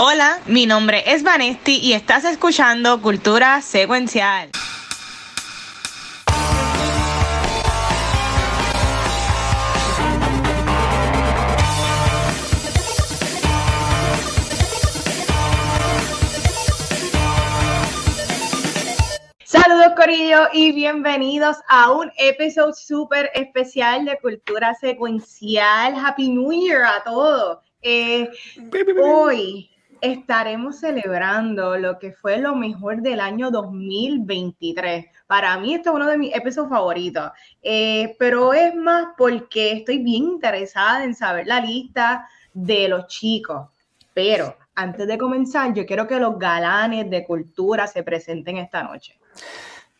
Hola, mi nombre es Vanesti y estás escuchando Cultura Secuencial. Saludos Corillo y bienvenidos a un episodio súper especial de Cultura Secuencial. Happy New Year a todos. Eh, hoy estaremos celebrando lo que fue lo mejor del año 2023. Para mí esto es uno de mis episodios favoritos, eh, pero es más porque estoy bien interesada en saber la lista de los chicos. Pero antes de comenzar, yo quiero que los galanes de cultura se presenten esta noche.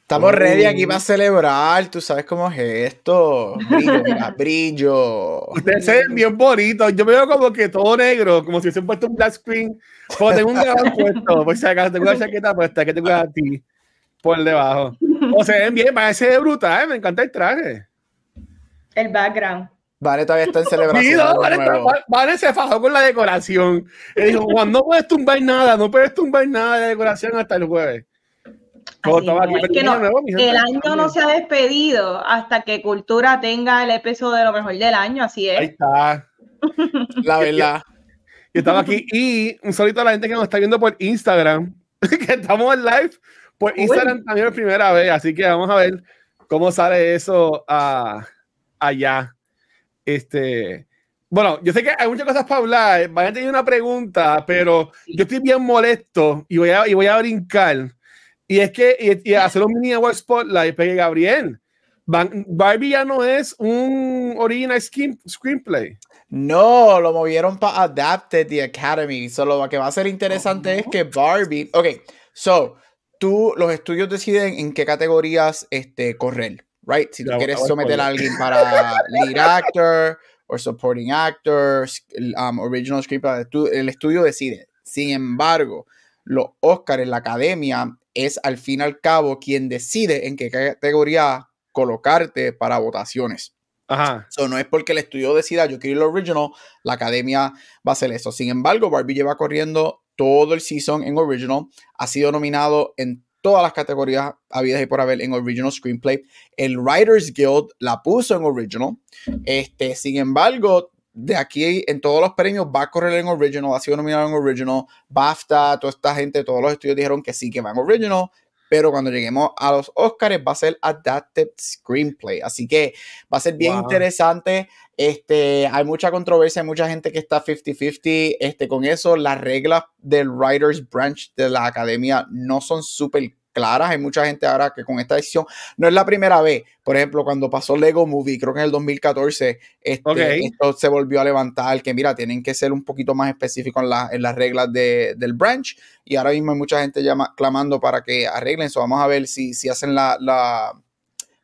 Estamos ready aquí para celebrar, tú sabes cómo es esto. Brillo, brillo. Ustedes se ven bien bonitos. Yo me veo como que todo negro, como si hubiesen puesto un black screen. Como tengo un galán puesto, pues si acaso tengo una chaqueta puesta, que tengo a ti por debajo. O se ven bien, parece brutal, me encanta el traje. El background. Vale, todavía está en celebración. Sí, no, vale, vale, se fajó con la decoración. Y dijo, Juan, no puedes tumbar nada, no puedes tumbar nada de decoración hasta el jueves el año no se ha despedido hasta que Cultura tenga el episodio de lo mejor del año, así es. Ahí está. La verdad. Yo estaba aquí y un saludo a la gente que nos está viendo por Instagram, que estamos en live por Instagram también por primera vez, así que vamos a ver cómo sale eso uh, allá. Este, bueno, yo sé que hay muchas cosas para hablar. Vayan a tener una pregunta, pero yo estoy bien molesto y voy a, y voy a brincar y es que y, hacer un mini award spotlight, pegue Gabriel. Barbie ya no es un original screenplay. No, lo movieron para Adapted the Academy. Solo lo que va a ser interesante es que Barbie. Ok, so, tú, los estudios deciden en qué categorías este, correr, right? Si tú quieres someter a alguien para lead actor o supporting actor, um, original screenplay, el estudio decide. Sin embargo, los Oscars, la academia, es al fin y al cabo quien decide en qué categoría colocarte para votaciones. Ajá. So, no es porque el estudio decida yo quiero el original, la academia va a hacer eso. Sin embargo, Barbie lleva corriendo todo el season en original, ha sido nominado en todas las categorías habidas y por haber en original screenplay. El Writers Guild la puso en original. Este, sin embargo, de aquí en todos los premios va a correr en original, ha sido nominado en original, BAFTA, toda esta gente, todos los estudios dijeron que sí, que va en original, pero cuando lleguemos a los Oscars va a ser Adapted Screenplay, así que va a ser bien interesante, este, hay mucha controversia, hay mucha gente que está 50-50, este, con eso las reglas del Writers Branch de la academia no son súper claras. Hay mucha gente ahora que con esta decisión no es la primera vez. Por ejemplo, cuando pasó Lego Movie, creo que en el 2014, este, esto se volvió a levantar, que mira, tienen que ser un poquito más específicos en, las reglas del branch. Y ahora mismo hay mucha gente llama, clamando para que arreglen eso. Vamos a ver si, si hacen la,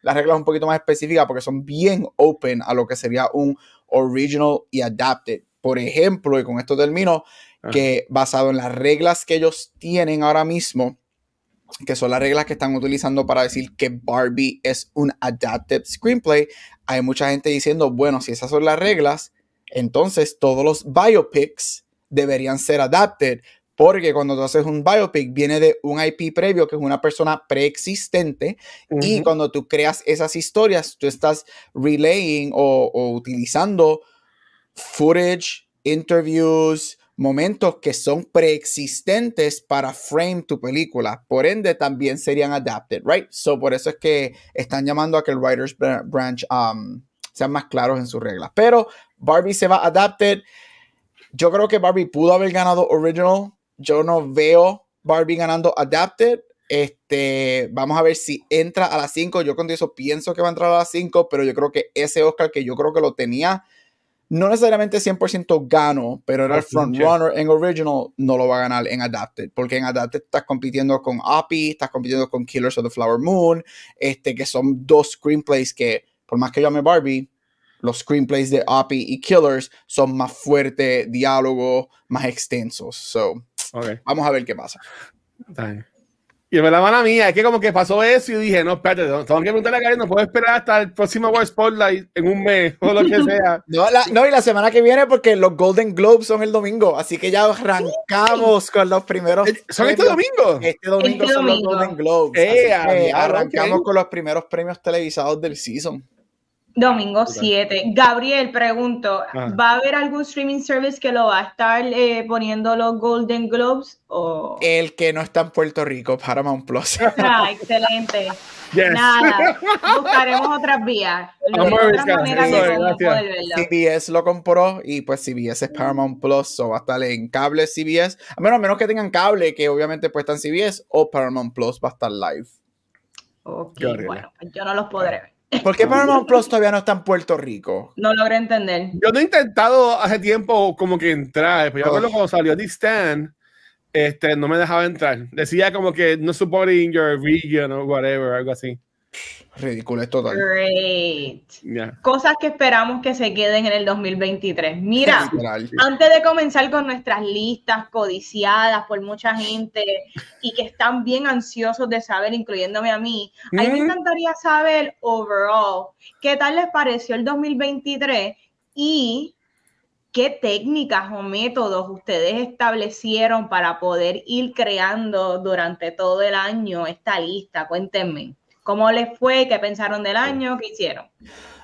las reglas un poquito más específicas, porque son bien open a lo que sería un original y adapted. Por ejemplo, y con esto termino, que basado en las reglas que ellos tienen ahora mismo, que son las reglas que están utilizando para decir que Barbie es un adapted screenplay, hay mucha gente diciendo, bueno, si esas son las reglas, entonces todos los biopics deberían ser adapted, porque cuando tú haces un biopic viene de un IP previo, que es una persona preexistente, y cuando tú creas esas historias, tú estás relaying o, o utilizando footage, interviews, momentos que son preexistentes para frame tu película. Por ende, también serían adapted, right? So, por eso es que están llamando a que el Writers Branch um, sean más claros en sus reglas. Pero Barbie se va adapted. Yo creo que Barbie pudo haber ganado original. Yo no veo Barbie ganando adapted. Este, vamos a ver si entra a las 5. Yo con eso pienso que va a entrar a las 5, pero yo creo que ese Oscar que yo creo que lo tenía no necesariamente 100% gano, pero era el frontrunner en original, no lo va a ganar en Adapted, porque en Adapted estás compitiendo con Appy, estás compitiendo con Killers of the Flower Moon, este, que son dos screenplays que, por más que yo ame Barbie, los screenplays de Appy y Killers son más fuertes, diálogo, más extensos. So, vamos a ver qué pasa. Y me la mala mía, es que como que pasó eso y dije, no, espérate, tengo que preguntarle a Gary, no puedo esperar hasta el próximo World Spotlight en un mes o lo que sea. no, no, y la semana que viene porque los Golden Globes son el domingo, así que ya arrancamos con los primeros. ¿Son este domingo? Este domingo Este son los domingo. Golden Globes. Eh, así que arrancamos con los primeros premios televisados del season. Domingo 7. Gabriel, pregunto. ¿va a haber algún streaming service que lo va a estar eh, poniendo los Golden Globes? O... El que no está en Puerto Rico, Paramount Plus. Ah, excelente. Yes. Nada, buscaremos otras vías. CBS lo compró y pues CBS es Paramount Plus, o va a estar en cable CBS, a menos, a menos que tengan cable, que obviamente pues está en CBS, o Paramount Plus va a estar live. Ok, bueno, pues yo no los podré ver. ¿Por qué Paramount Plus todavía no está en Puerto Rico? No logré entender. Yo no he intentado hace tiempo como que entrar, pero yo Oh. recuerdo cuando salió The Stand, este, no me dejaba entrar. Decía como que no supporting your region o whatever, algo así. Ridículo, es total. Great. Cosas que esperamos que se queden en el 2023. Mira, antes de comenzar con nuestras listas codiciadas por mucha gente y que están bien ansiosos de saber, incluyéndome a mí, a mí me Mm. encantaría saber overall qué tal les pareció el 2023 y qué técnicas o métodos ustedes establecieron para poder ir creando durante todo el año esta lista. Cuéntenme. ¿Cómo les fue? ¿Qué pensaron del año? ¿Qué hicieron?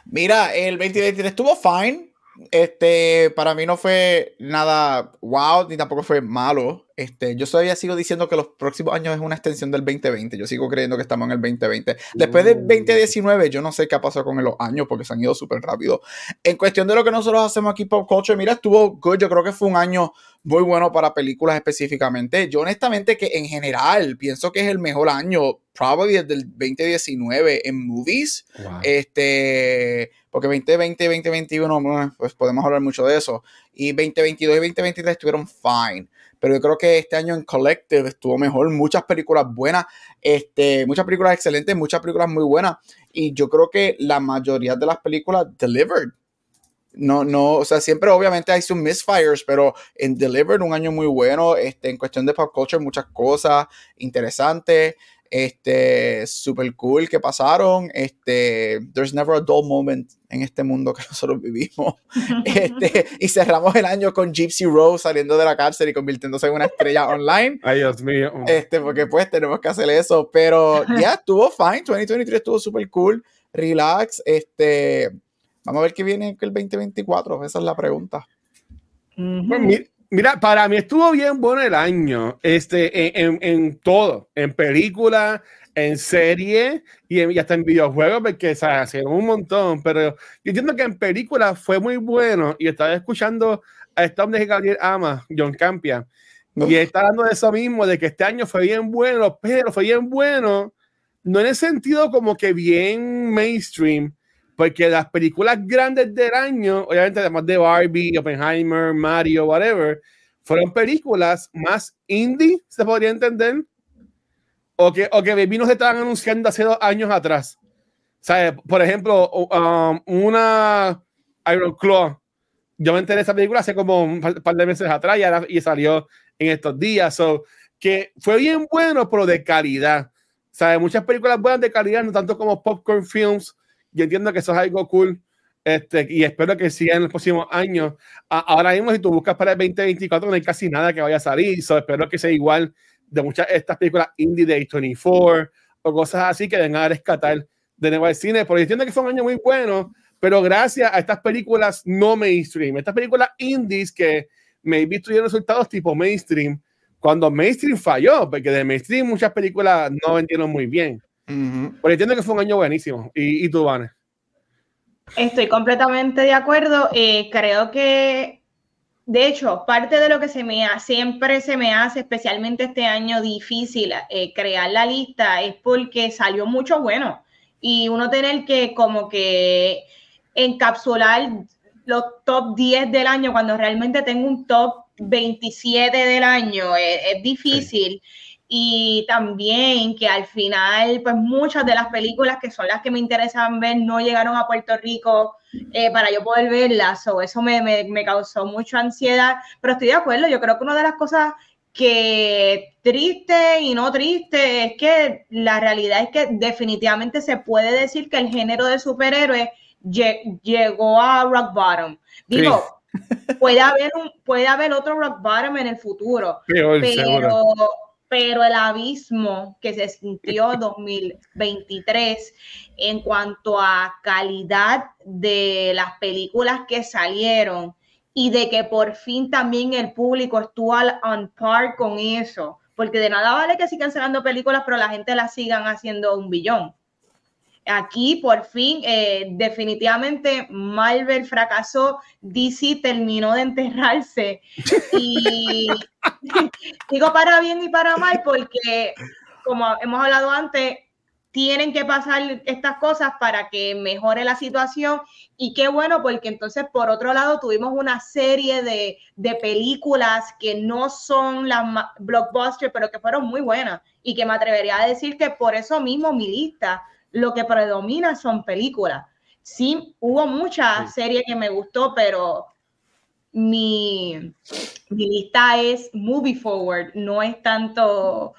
Mira, el 2023 estuvo fine. Este, para mí no fue nada wow, ni tampoco fue malo. Este, yo todavía sigo diciendo que los próximos años es una extensión del 2020. Yo sigo creyendo que estamos en el 2020. Después del 2019, yo no sé qué ha pasado con los años porque se han ido súper rápido. En cuestión de lo que nosotros hacemos aquí Pop Culture, mira, estuvo good. Yo creo que fue un año muy bueno para películas específicamente. Yo honestamente que en general pienso que es el mejor año, probably desde el 2019 en movies. Wow. Este, porque 2020 y 2021, bueno, pues podemos hablar mucho de eso. Y 2022 y 2023 estuvieron fine. Pero yo creo que este año en Collective estuvo mejor. Muchas películas buenas, este, muchas películas excelentes, muchas películas muy buenas. Y yo creo que la mayoría de las películas delivered. No, no, o sea, siempre obviamente hay sus misfires, pero en Delivered un año muy bueno. Este, en cuestión de pop culture, muchas cosas interesantes este, super cool que pasaron. Este, there's never a dull moment en este mundo que nosotros vivimos. Este, y cerramos el año con Gypsy Rose saliendo de la cárcel y convirtiéndose en una estrella online. Ay, Dios mío. Este, porque pues tenemos que hacer eso. Pero ya estuvo fine. 2023 estuvo super cool. Relax. Este, vamos a ver qué viene el 2024. Esa es la pregunta. Ujú. Pues, mi- mira, para mí estuvo bien bueno el año, este, en, en- en todo, en película, en serie y, en- y hasta en videojuegos, porque o sea, hicieron un montón, pero yo entiendo que en película fue muy bueno y estaba escuchando a este hombre que Gabriel ama, John Campia, y él está hablando de eso mismo, de que este año fue bien bueno, pero fue bien bueno, no en el sentido como que bien mainstream, porque las películas grandes del año, obviamente además de Barbie, Oppenheimer, Mario, whatever, fueron películas más indie, se podría entender, o que, o que Baby nos estaban anunciando hace dos años atrás. ¿Sabes? Por ejemplo, um, una Iron Claw. Yo me enteré de esa película hace como un par de meses atrás y, ahora- y salió en estos días. So, que fue bien bueno, pero de calidad. ¿Sabes? Muchas películas buenas de calidad, no tanto como Popcorn Films. Yo entiendo que eso es algo cool. Este, y espero que siga en los próximos años. A- ahora mismo, si tú buscas para el 2024, no hay casi nada que vaya a salir. So, espero que sea igual de muchas de estas películas indie de 24 o cosas así que vengan a rescatar de nuevo al cine. Porque entiendo que fue un año muy bueno, pero gracias a estas películas no mainstream, estas películas indies que maybe tuvieron resultados tipo mainstream, cuando mainstream falló, porque de mainstream muchas películas no vendieron muy bien. Pero entiendo que fue un año buenísimo. ¿Y, y tú, Vane? Estoy completamente de acuerdo. Eh, creo que, de hecho, parte de lo que se me ha- siempre se me hace, especialmente este año difícil, eh, crear la lista, es porque salió mucho bueno. Y uno tener que como que encapsular los top 10 del año cuando realmente tengo un top 27 del año es, es difícil. Y también que al final, pues muchas de las películas que son las que me interesan ver no llegaron a Puerto Rico eh, para yo poder verlas. O eso me, me, me causó mucha ansiedad. Pero estoy de acuerdo, yo creo que una de las cosas que triste y no triste, es que la realidad es que definitivamente se puede decir que el género de superhéroe llegó a rock bottom. Digo, puede haber un, puede haber otro rock bottom en el futuro, pero, pero el abismo que se sintió en 2023 en cuanto a calidad de las películas que salieron y de que por fin también el público estuvo on par con eso, porque de nada vale que sigan sacando películas, pero la gente las sigan haciendo un billón. Aquí por fin, eh, definitivamente Marvel fracasó, DC terminó de enterrarse y digo para bien y para mal porque como hemos hablado antes, tienen que pasar estas cosas para que mejore la situación. Y qué bueno, porque entonces, por otro lado, tuvimos una serie de, películas que no son las blockbusters, pero que fueron muy buenas. Y que me atrevería a decir que por eso mismo mi lista, lo que predomina son películas. Sí, hubo muchas series que me gustó, pero mi, mi lista es movie forward, no es tanto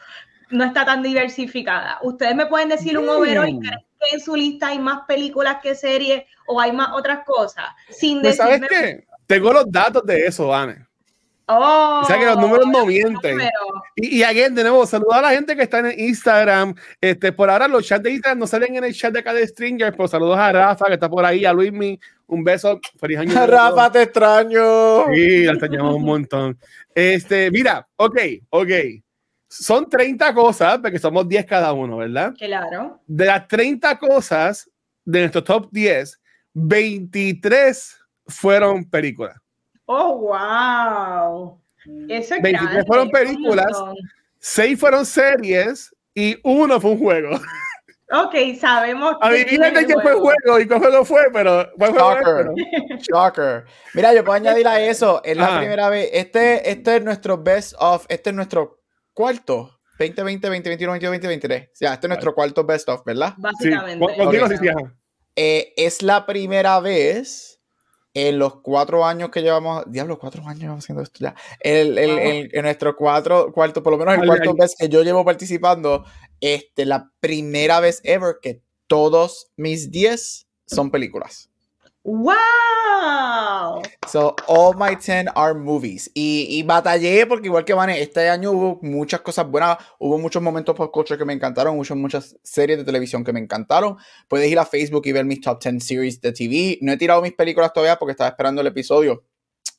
no está tan diversificada. Ustedes me pueden decir un overall y creen que en su lista hay más películas que series o hay más otras cosas. Sin pues, ¿Sabes qué? Tengo los datos de eso, Vane. Oh, o sea que los números no mienten. Y, y again, de nuevo, saludar a la gente que está en Instagram. Este, por ahora los chats de Instagram no salen en el chat de cada Stringer, pero saludos a Rafa que está por ahí, a Luismi, un beso, feliz año. Rafa, te extraño. Sí, la extrañamos un montón. Este, mira, ok, ok. Son 30 cosas, porque somos 10 cada uno, ¿verdad? Claro. De las 30 cosas de nuestro top 10, 23 fueron películas. Oh, wow. Eso es 23 fueron películas, 6 fueron series y uno fue un juego. Ok, sabemos. Adivinen de qué fue el juego y qué juego fue, pero. Shocker. Shocker. Mira, yo puedo añadir a eso. Es la primera vez. Este, este es nuestro best of. Este es nuestro cuarto. 2020, 2021, 2023. Ya, este es nuestro cuarto best of, ¿verdad? Básicamente. Eh, es la primera vez en los cuatro años que llevamos, diablo, cuatro años haciendo esto ya, el, el, en nuestro cuatro, cuarto, por lo menos el cuarto vez que yo llevo participando, este, la primera vez ever que todos mis 10 son películas. ¡Wow! So, all my 10 are movies. Y, y batallé porque igual que Van, este año hubo muchas cosas buenas, hubo muchos momentos por culture que me encantaron, muchas, muchas series de televisión que me encantaron. Puedes ir a Facebook y ver mis top 10 series de TV. No he tirado mis películas todavía porque estaba esperando el episodio.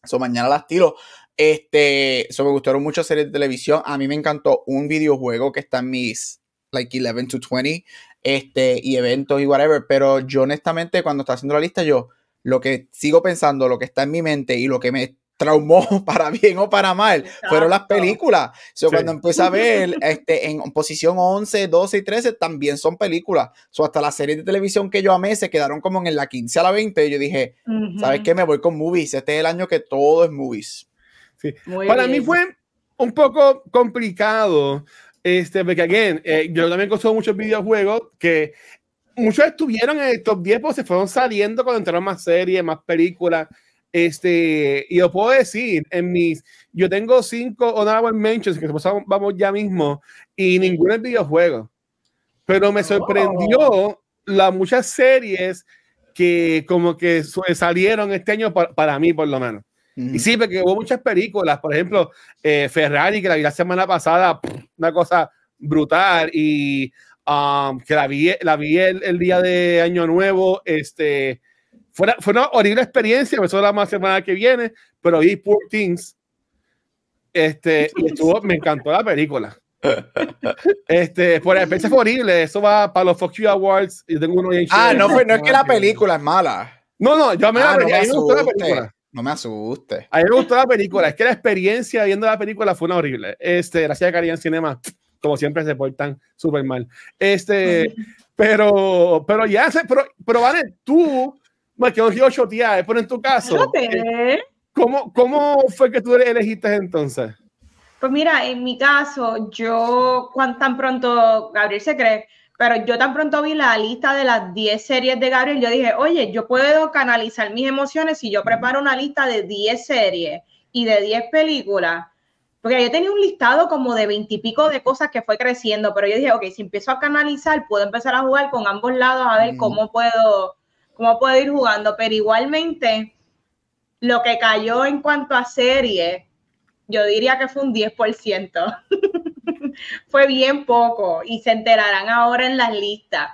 So, mañana las tiro. Este, so, me gustaron muchas series de televisión. A mí me encantó un videojuego que está en mis, like, 11 to 20, este, y eventos y whatever. Pero yo, honestamente, cuando estaba haciendo la lista, yo lo que sigo pensando, lo que está en mi mente y lo que me traumó para bien o para mal fueron las películas. So, Cuando empecé a ver este, en posición 11, 12 y 13 también son películas. So, hasta las series de televisión que yo amé se quedaron como en la 15 a la 20 y yo dije, ¿sabes qué? Me voy con movies. Este es el año que todo es movies. Sí. Para mí fue un poco complicado. Este, porque, again, eh, yo también consumo muchos videojuegos que muchos estuvieron en el top 10 porque se fueron saliendo cuando entraron más series, más películas. Este, y yo puedo decir, en mis, yo tengo cinco honorable mentions que vamos ya mismo y ninguno es videojuego. Pero me sorprendió oh. las muchas series que como que salieron este año para, mí por lo menos. Y sí, porque hubo muchas películas, por ejemplo, eh, Ferrari, que la vi la semana pasada, una cosa brutal, y Um, que la vi, la vi el, día de Año Nuevo. Este, fue, fue una horrible experiencia, eso la más semana que viene, pero vi Poor Things. Este, y estuvo, me encantó la película. este, por el fue horrible, eso va para los Fox You Awards. Yo tengo uno ah, no, fue, no es que la película es mala. No, no, yo me, ah, no me, gustó la película. No me asuste. A mí me gustó la película. Es que la experiencia viendo la película fue una horrible. Este, gracias a Carian Cinema como siempre se portan súper mal. Este, pero, pero ya sé, pero, pero vale, tú, me quedo yo chotear, pero en tu caso, eh, ¿cómo, ¿cómo fue que tú elegiste entonces? Pues mira, en mi caso, yo, tan pronto, Gabriel se cree, pero yo tan pronto vi la lista de las 10 series de Gabriel, yo dije, oye, yo puedo canalizar mis emociones si yo preparo una lista de 10 series y de 10 películas porque yo tenía un listado como de veintipico de cosas que fue creciendo, pero yo dije, ok, si empiezo a canalizar, puedo empezar a jugar con ambos lados a ver cómo puedo, cómo puedo ir jugando, pero igualmente lo que cayó en cuanto a serie, yo diría que fue un 10%. fue bien poco y se enterarán ahora en las listas.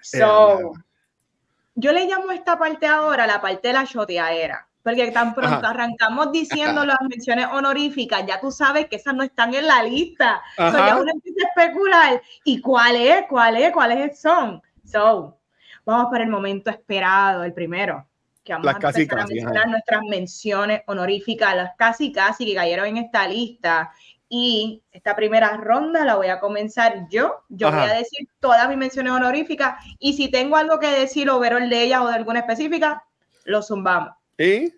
So, yo le llamo esta parte ahora la parte de la choteadera. Porque tan pronto arrancamos diciendo las menciones honoríficas, ya tú sabes que esas no están en la lista. So, ya uno empieza a especular. ¿Y cuál es? ¿Cuál es? ¿Cuáles son? So, vamos para el momento esperado, el primero. Que vamos a empezar a mencionar nuestras menciones honoríficas, las casi casi que cayeron en esta lista. Y esta primera ronda la voy a comenzar yo. Yo voy a decir todas mis menciones honoríficas. Y si tengo algo que decir o ver el de ellas o de alguna específica, lo zumbamos. ¿Y?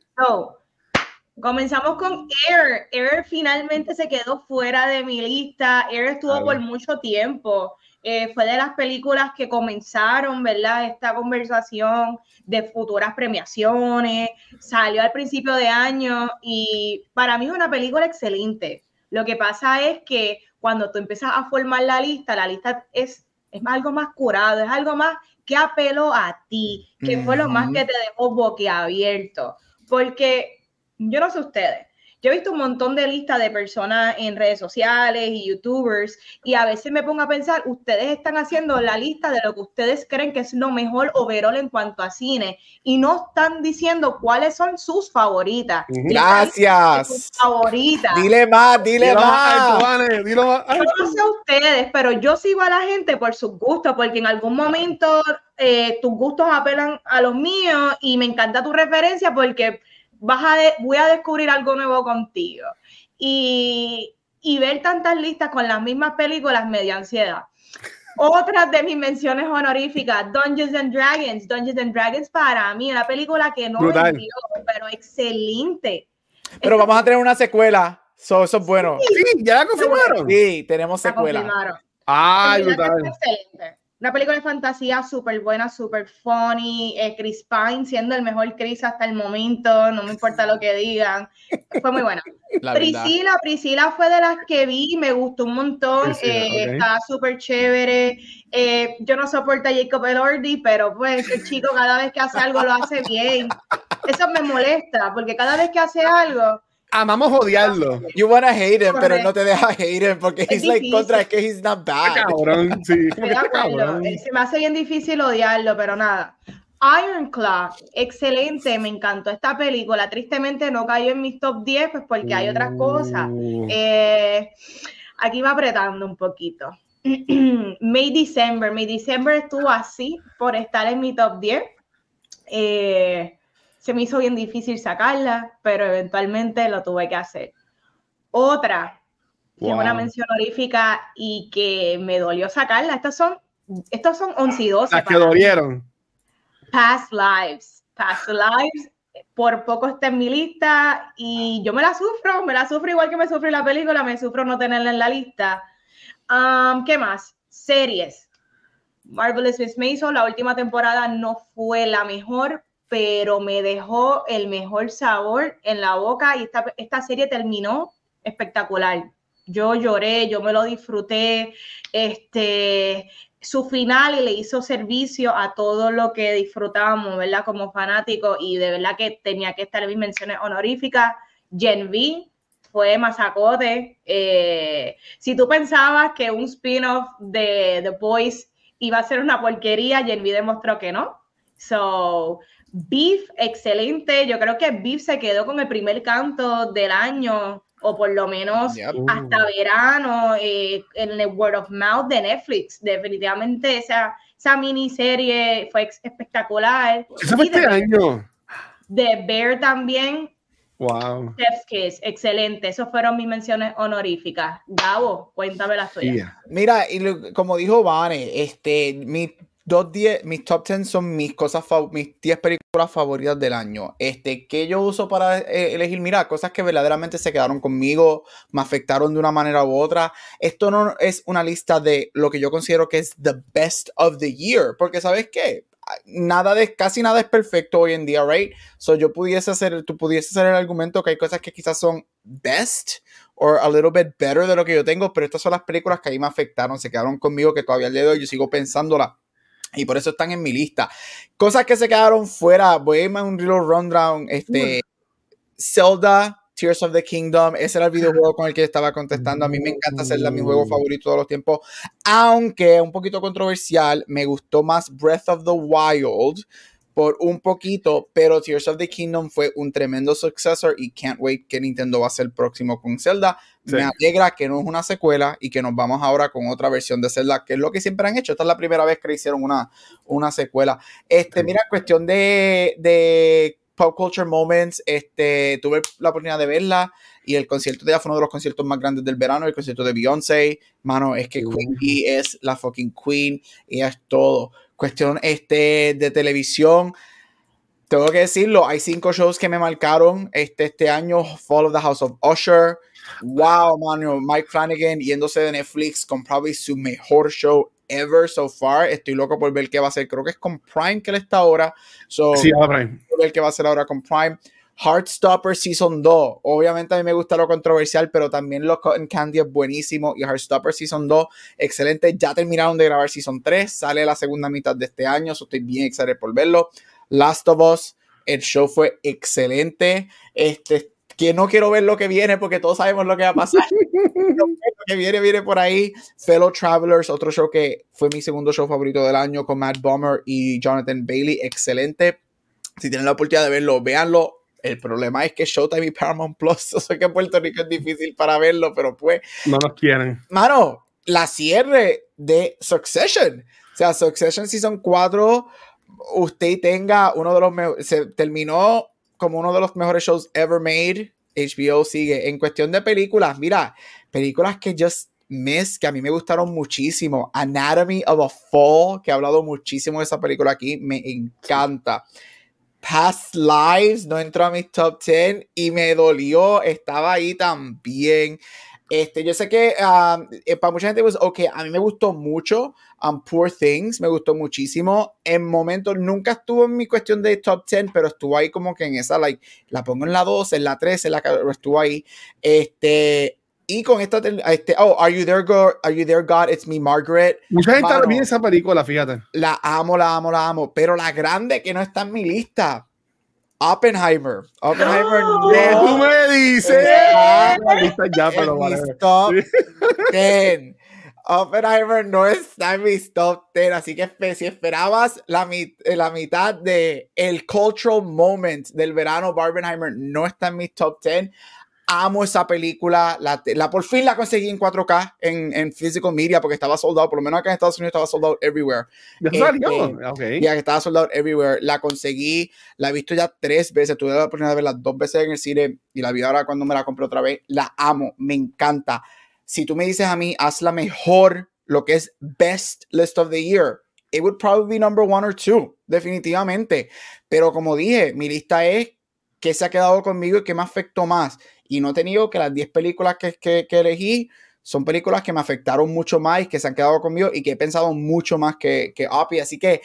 comenzamos con Air. Air finalmente se quedó fuera de mi lista. Air estuvo por mucho tiempo. Eh, fue de las películas que comenzaron, ¿verdad? Esta conversación de futuras premiaciones. Salió al principio de año y para mí es una película excelente. Lo que pasa es que cuando tú empiezas a formar la lista, la lista es, es algo más curado, es algo más que apeló a ti, que fue lo más que te dejó boquiabierto. Porque yo no sé ustedes, yo he visto un montón de listas de personas en redes sociales y youtubers y a veces me pongo a pensar, ustedes están haciendo la lista de lo que ustedes creen que es lo mejor overall en cuanto a cine y no están diciendo cuáles son sus favoritas. Gracias. favoritas. Dile más, dile, más. Yo no sé ustedes, pero yo sigo a la gente por sus gustos porque en algún momento eh, tus gustos apelan a los míos y me encanta tu referencia porque vas a voy a descubrir algo nuevo contigo. Y, y ver tantas listas con las mismas películas me dio ansiedad. Otras de mis menciones honoríficas, Dungeons and Dragons. Dungeons and Dragons para mí, una película que no vendió, pero excelente. Pero vamos a tener una secuela. eso es bueno. Sí, ya la confirmaron. Sí, tenemos secuela. Ay, brutal. Excelente. Una película de fantasía súper buena, súper funny. Eh, Chris Pine siendo el mejor Chris hasta el momento, no me importa lo que digan. Fue muy buena. Priscila, Priscila fue de las que vi, me gustó un montón. Eh, está súper chévere. Eh, yo no soporto a Jacob Elordi, pero pues el chico cada vez que hace algo lo hace bien. Eso me molesta, porque cada vez que hace algo amamos odiarlo. You wanna hate him, pero no te deja hate him porque es like contra que he's not bad. Cabrón, sí. Se me hace bien difícil odiarlo, pero nada. Ironclaw, excelente, me encantó esta película. Tristemente no cayó en mis top 10, pues porque hay otras cosas. Uh. Eh, aquí va apretando un poquito. May December, May December estuvo así por estar en mi top 10. Eh, se me hizo bien difícil sacarla, pero eventualmente lo tuve que hacer. Otra, que es una mención honorífica y que me dolió sacarla, estas son, estos son 11 y 12. Las que dolieron. Past Lives. Past Lives, por poco está en mi lista y yo me la sufro, me la sufro igual que me sufrí la película, me sufro no tenerla en la lista. Um, ¿Qué más? Series. Marvelous Miss Maisel, la última temporada no fue la mejor, pero me dejó el mejor sabor en la boca y esta, esta serie terminó espectacular. Yo lloré, yo me lo disfruté, este, su final y le hizo servicio a todo lo que disfrutamos, ¿verdad? Como fanáticos y de verdad que tenía que estar en mis menciones honoríficas. Gen fue masacote. Eh, si tú pensabas que un spin-off de The Boys iba a ser una porquería, Gen V demostró que no. So, Beef, excelente. Yo creo que Beef se quedó con el primer canto del año, o por lo menos hasta verano, eh, en el Word of Mouth de Netflix. Definitivamente esa, esa miniserie fue espectacular. Eso fue este año. The Bear también. Wow. Chef's Kiss, excelente. Esas fueron mis menciones honoríficas. Gabo, cuéntame la tuya. Mira, y como dijo Vane, este, mi dos mis top 10 son mis cosas, mis 10 películas favoritas del año. Este, que yo uso para eh, elegir? Mira, cosas que verdaderamente se quedaron conmigo, me afectaron de una manera u otra. Esto no es una lista de lo que yo considero que es the best of the year, porque ¿sabes qué? nada de, casi nada es perfecto hoy en día, right? So yo pudiese hacer, tú pudiese hacer el argumento que hay cosas que quizás son best or a little bit better de lo que yo tengo, pero estas son las películas que ahí me afectaron, se quedaron conmigo, que todavía al día de hoy yo sigo pensándola. Y por eso están en mi lista. Cosas que se quedaron fuera, voy a irme a un real rundown. Este, Zelda, Tears of the Kingdom. Ese era el videojuego con el que estaba contestando. A mí me encanta hacerla mi juego favorito de todos los tiempos. Aunque un poquito controversial, me gustó más Breath of the Wild por un poquito, pero Tears of the Kingdom fue un tremendo successor y can't wait que Nintendo va a ser próximo con Zelda. Me alegra que no es una secuela y que nos vamos ahora con otra versión de Zelda, que es lo que siempre han hecho. Esta es la primera vez que hicieron una, una secuela. Este, mira, cuestión de, de Pop Culture Moments, este, tuve la oportunidad de verla y el concierto de ella fue uno de los conciertos más grandes del verano, el concierto de Beyoncé, mano, es que Queen es la fucking queen y es todo. Cuestión este, de televisión, tengo que decirlo, hay cinco shows que me marcaron este, este año, Fall of the House of Usher, wow, mano, Mike Flanagan yéndose de Netflix con probably su mejor show ever so far. Estoy loco por ver qué va a ser. Creo que es con Prime que él está ahora. So, sí, Prime. Por ver qué va a ser ahora con Prime. Heartstopper Season 2. Obviamente a mí me gusta lo controversial, pero también lo Cotton Candy es buenísimo. Y Heartstopper Season 2, excelente. Ya terminaron de grabar Season 3. Sale la segunda mitad de este año. So estoy bien excited por verlo. Last of Us. El show fue excelente. Este, que no quiero ver lo que viene porque todos sabemos lo que va a pasar. lo que viene, viene por ahí. Fellow Travelers, otro show que fue mi segundo show favorito del año con Matt Bomber y Jonathan Bailey. Excelente. Si tienen la oportunidad de verlo, véanlo. El problema es que Showtime y Paramount Plus, yo sé que en Puerto Rico es difícil para verlo, pero pues. No nos quieren. Mano, la cierre de Succession. O sea, Succession Season 4, usted tenga uno de los. Se terminó como uno de los mejores shows ever made. HBO sigue. En cuestión de películas, mira, películas que just miss, que a mí me gustaron muchísimo. Anatomy of a Fall, que he hablado muchísimo de esa película aquí, me encanta. Past Lives no entró a mis top 10 y me dolió, estaba ahí también. Este, yo sé que um, eh, para mucha gente, pues, ok, a mí me gustó mucho. Um, Poor Things me gustó muchísimo. En momentos nunca estuvo en mi cuestión de top 10, pero estuvo ahí como que en esa, like, la pongo en la 12, en la 13, en la estuvo ahí. Este, y con esta, este, oh, Are You There, God? Are You There, God? It's Me, Margaret. Mucha gente también esa película, fíjate. La amo, la amo, la amo. Pero la grande que no está en mi lista Oppenheimer. Oppenheimer no. ¿Qué tú me dices? Ah, ya, pero Top 10. Oppenheimer no está en mis top 10, así que si esperabas la, eh, la mitad de el cultural moment del verano, Barbenheimer no está en mis top 10 amo esa película. La, la, por fin la conseguí en 4K en, en physical media porque estaba soldado. Por lo menos acá en Estados Unidos estaba soldado everywhere. ¿Ya salió? Este, okay. Ya que estaba soldado everywhere. La conseguí. La he visto ya tres veces. Tuve la oportunidad de verla dos veces en el cine y la vi ahora cuando me la compré otra vez. La amo. Me encanta. Si tú me dices a mí, haz la mejor, lo que es best list of the year. It would probably be number one or two, definitivamente. Pero como dije, mi lista es qué se ha quedado conmigo y qué me afectó más y no he tenido que las 10 películas que, que, elegí son películas que me afectaron mucho más y que se han quedado conmigo y que he pensado mucho más que, que Oppie. Así que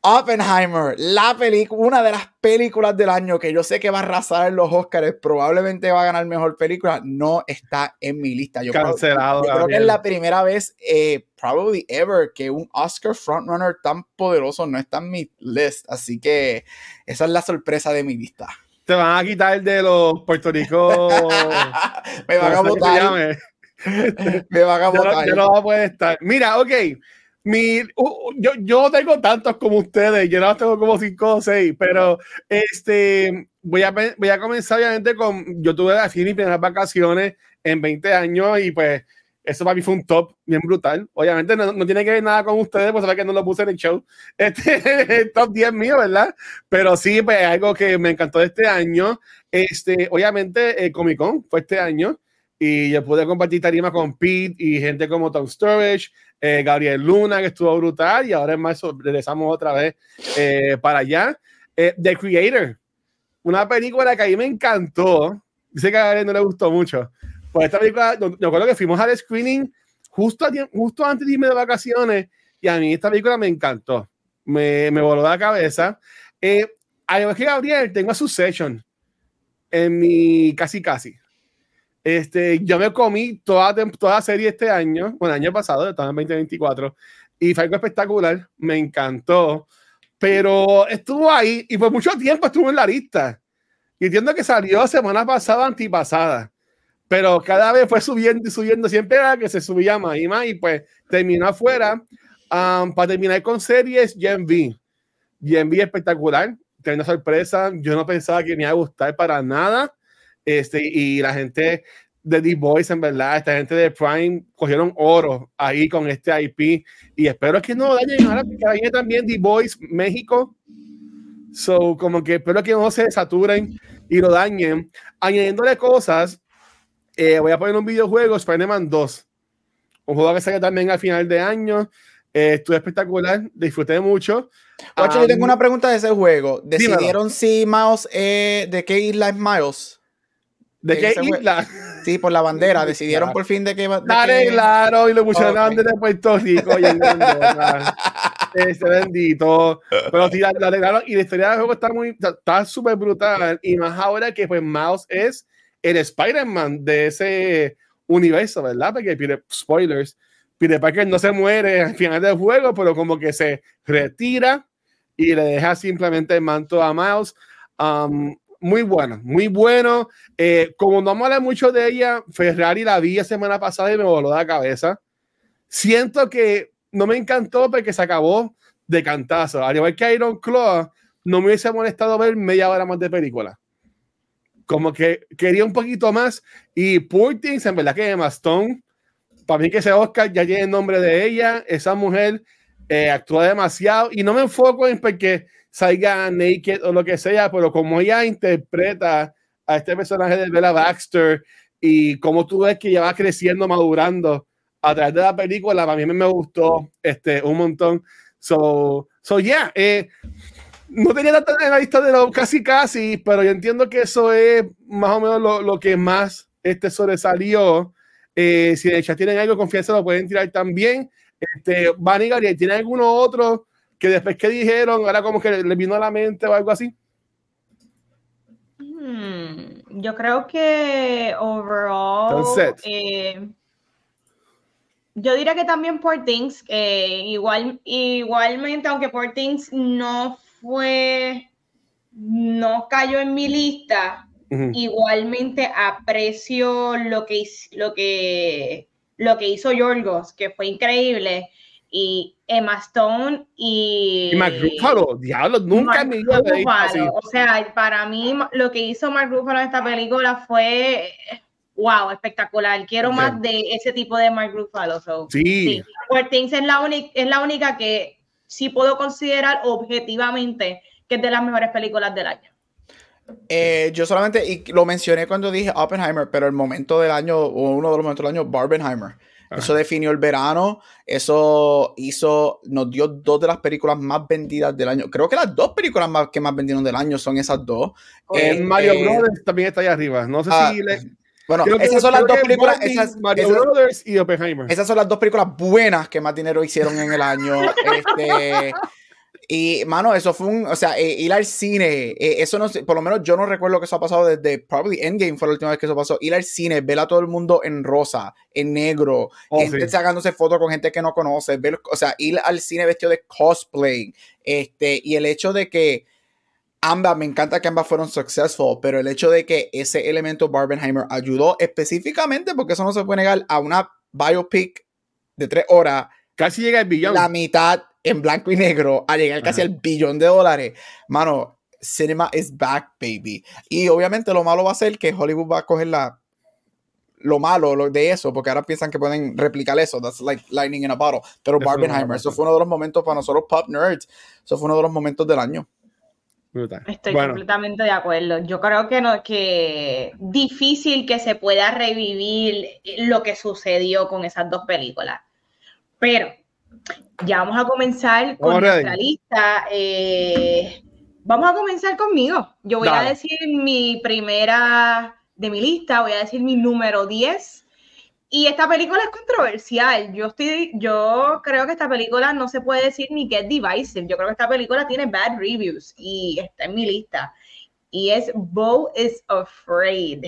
Oppenheimer, la película, una de las películas del año que yo sé que va a arrasar en los Oscars, probablemente va a ganar mejor película, no está en mi lista. Yo Cancelado. Creo, yo creo que es la primera vez, eh, probably ever, que un Oscar frontrunner tan poderoso no está en mi list. Así que esa es la sorpresa de mi lista te van a quitar de los Puerto Rico. me van a votar. me van a votar. Yo no, a poder estar. Mira, ok. Mi, yo, yo tengo tantos como ustedes, yo no tengo como cinco o seis, pero este, voy, a, voy a comenzar obviamente con, yo tuve así mis primeras vacaciones en 20 años y pues eso para mí fue un top bien brutal. Obviamente no, no tiene que ver nada con ustedes, pues saber que no lo puse en el show. Este el top 10 mío, ¿verdad? Pero sí, pues algo que me encantó de este año. Este, obviamente, el Comic Con fue este año y yo pude compartir tarima con Pete y gente como Tom Storage, eh, Gabriel Luna, que estuvo brutal, y ahora en marzo regresamos otra vez eh, para allá. Eh, The Creator, una película que a mí me encantó. Dice que a Gabriel no le gustó mucho pues esta película, yo acuerdo que fuimos al screening justo, justo antes de irme de vacaciones y a mí esta película me encantó. me, me voló la cabeza. Eh, a que Gabriel, tengo a Succession en mi casi casi. Este, yo me comí toda, toda serie este año, bueno, año pasado, estaba en 2024, y fue algo espectacular, me encantó, pero estuvo ahí y por mucho tiempo estuvo en la lista. Y entiendo que salió semana pasada, antipasada, pero cada vez fue subiendo y subiendo, siempre era que se subía más y más, y pues terminó afuera. Um, para terminar con series, Gen V. Gen V espectacular, una sorpresa, yo no pensaba que me iba a gustar para nada este, y la gente de The Boys, en verdad, esta gente de Prime cogieron oro ahí con este IP y espero que no dañen ahora que viene también The Boys México. So, como que espero que no se saturen y lo dañen. Añadiéndole cosas, eh, voy a poner un videojuego, Spider-Man 2. Un juego que sale también al final de año. Eh, estuvo espectacular, disfruté mucho. Ocho, yo tengo una pregunta de ese juego. ¿Decidieron si Miles, eh, de qué isla es Miles? ¿De qué isla? Sí, por la bandera. Decidieron por fin de qué. De Dale, claro, y lo pusieron okay. de Puerto Rico y el Este bendito. Pero sí, la, la y la historia del juego está muy, está súper brutal. Y más ahora que pues Mouse es el Spider-Man de ese universo, ¿verdad? Porque spoilers. Peter Parker no se muere al final del juego, pero como que se retira y le deja simplemente el manto a Miles. Um, muy bueno, muy bueno. Eh, como no habla mucho de ella, Ferrari la vi la semana pasada y me voló la cabeza. Siento que no me encantó porque se acabó de cantazo. Al igual que Iron Claw, no me hubiese molestado ver media hora más de película. Como que quería un poquito más. Y Purtins, en verdad que Emma Stone, para mí que ese Oscar ya tiene el nombre de ella. Esa mujer eh, actúa demasiado. Y no me enfoco en porque salga naked o lo que sea, pero como ella interpreta a este personaje de Bella Baxter y como tú ves que ella va creciendo, madurando a través de la película, a mí me gustó este, un montón. So, so yeah, eh, no tenía tanta en la lista de los casi casi, pero yo entiendo que eso es más o menos lo, lo que más este sobresalió. Eh, si de tienen algo de confianza, lo pueden tirar también. Este, Van y Gabriel, ¿tienen alguno otro que después que dijeron, ahora como que le vino a la mente o algo así? Hmm, yo creo que overall. Eh, yo diría que también por Things, eh, igual, igualmente, aunque por Things no fue, no cayó en mi lista, igualmente aprecio lo que, lo que, lo que hizo Yorgos, que fue increíble y Emma Stone y, y Mark Ruffalo, diablo, nunca me iba a O sea, para mí lo que hizo Mark Ruffalo en esta película fue wow, espectacular. Quiero más de ese tipo de Mark Ruffalo. sí. sí. Things es la, es la única que sí puedo considerar objetivamente que es de las mejores películas del año. Eh, yo solamente, y lo mencioné cuando dije Oppenheimer, pero el momento del año, o uno de los momentos del año, Barbenheimer. Eso definió el verano, eso hizo, nos dio dos de las películas más vendidas del año. Creo que las dos películas más que más vendieron del año son esas dos. Eh, Mario eh, Brothers también está ahí arriba. No sé si ah, Bueno, esas son las dos películas. Mario Brothers y Oppenheimer. Esas son las dos películas buenas que más dinero hicieron en el año. este, y, mano, eso fue un, o sea, eh, ir al cine, eh, eso no por lo menos yo no recuerdo que eso ha pasado desde, probably Endgame fue la última vez que eso pasó, ir al cine, ver a todo el mundo en rosa, en negro, oh, gente sacándose fotos con gente que no conoce, ver, o sea, ir al cine vestido de cosplay, este, y el hecho de que ambas, me encanta que ambas fueron successful, pero el hecho de que ese elemento Barbenheimer ayudó específicamente, porque eso no se puede negar, a una biopic de tres horas. Casi llega el billón. La mitad en blanco y negro a llegar casi al billón de dólares. Mano, cinema is back, baby. Y obviamente lo malo va a ser que Hollywood va a coger la, lo malo de eso, porque ahora piensan que pueden replicar eso. That's like lightning in a bottle. Pero Barbenheimer, eso fue uno de los momentos para nosotros pop nerds. Eso fue uno de los momentos del año. Estoy completamente de acuerdo. Yo creo que no, que difícil que se pueda revivir lo que sucedió con esas dos películas. Pero ya vamos a comenzar con nuestra lista. Eh, vamos a comenzar conmigo. Yo voy a decir mi primera de mi lista, voy a decir mi número 10. Y esta película es controversial. Yo estoy, yo creo que esta película no se puede decir ni que es divisive. Yo creo que esta película tiene bad reviews y está en mi lista. Y es Bo is Afraid.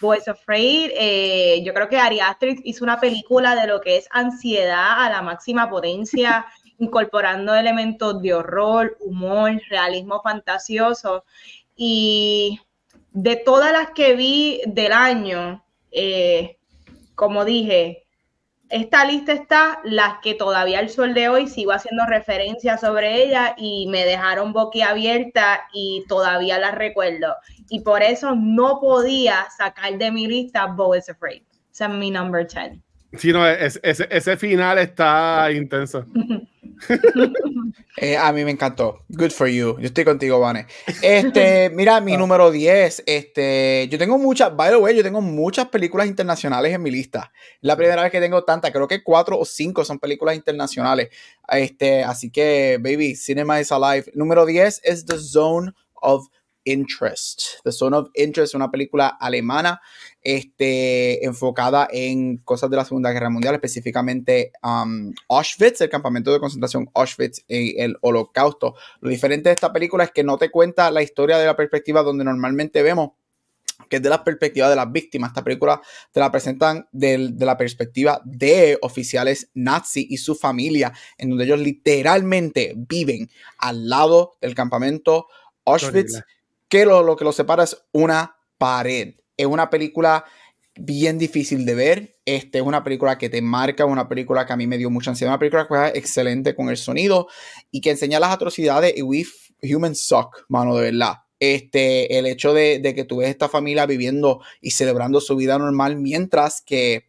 Bo is Afraid. Eh, yo creo que Ari Aster hizo una película de lo que es ansiedad a la máxima potencia, incorporando elementos de horror, humor, realismo fantasioso. Y de todas las que vi del año, eh, como dije, esta lista está las que todavía al sol de hoy sigo haciendo referencia sobre ella y me dejaron boquiabierta y todavía las recuerdo. Y por eso no podía sacar de mi lista Bo is Afraid. Esa es mi number 10. Sí, no, ese, ese final está intenso. Eh, a mí me encantó. Good for you. Yo estoy contigo, Vane. Este, mira, mi ah. número 10. Este, yo tengo muchas, by the way, yo tengo muchas películas internacionales en mi lista. La primera vez que tengo tantas, creo que cuatro o cinco son películas internacionales. Este, así que, baby, Cinema is Alive. Número 10 es The Zone of Interest. The Zone of Interest, una película alemana este, enfocada en cosas de la Segunda Guerra Mundial, específicamente um, Auschwitz, el campamento de concentración Auschwitz y el Holocausto. Lo diferente de esta película es que no te cuenta la historia de la perspectiva donde normalmente vemos que es de la perspectiva de las víctimas. Esta película te la presentan de, la perspectiva de oficiales nazi y su familia, en donde ellos literalmente viven al lado del campamento Auschwitz que lo, que los separa es una pared. Es una película bien difícil de ver. Este es una película que te marca, una película que a mí me dio mucha ansiedad, una película que es excelente con el sonido y que enseña las atrocidades y we human suck, mano, de verdad. Este, el hecho de, de, que tú ves esta familia viviendo y celebrando su vida normal mientras que,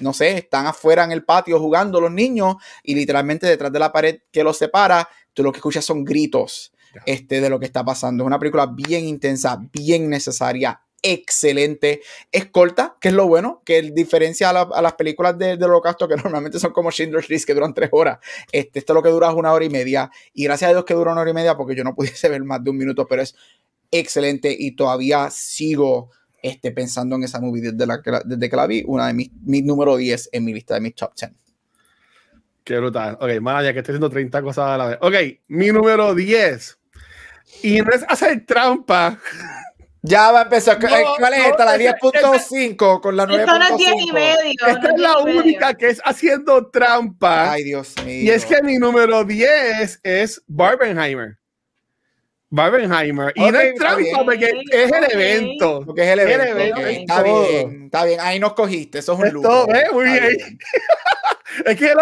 no sé, están afuera en el patio jugando los niños y literalmente detrás de la pared que los separa, tú lo que escuchas son gritos este, de lo que está pasando. Es una película bien intensa, bien necesaria, excelente. Es corta, que es lo bueno, que diferencia a, las películas de, Holocausto, que normalmente son como Schindler's List, que duran tres horas. Este, esto lo que dura es una hora y media. Y gracias a Dios que dura una hora y media, porque yo no pudiese ver más de un minuto, pero es excelente y todavía sigo este, pensando en esa movie desde, la, desde que la vi. Una de mis, mi número 10 en mi lista de mis top 10. Qué brutal. Ok, ya que estoy haciendo 30 cosas a la vez. Ok, mi número 10 y no es hacer trampa. Ya va a empezar. ¿Cuál es esta? La 10.5 con la 9.5. Esta es la única que es haciendo trampa. Ay, Dios mío. Y es que mi número 10 es Barbenheimer. Barbenheimer. Y no es trampa porque es el evento. Porque es el evento. Está bien, está bien. Ahí nos cogiste. Eso es un lujo. ¿eh? Muy bien. es que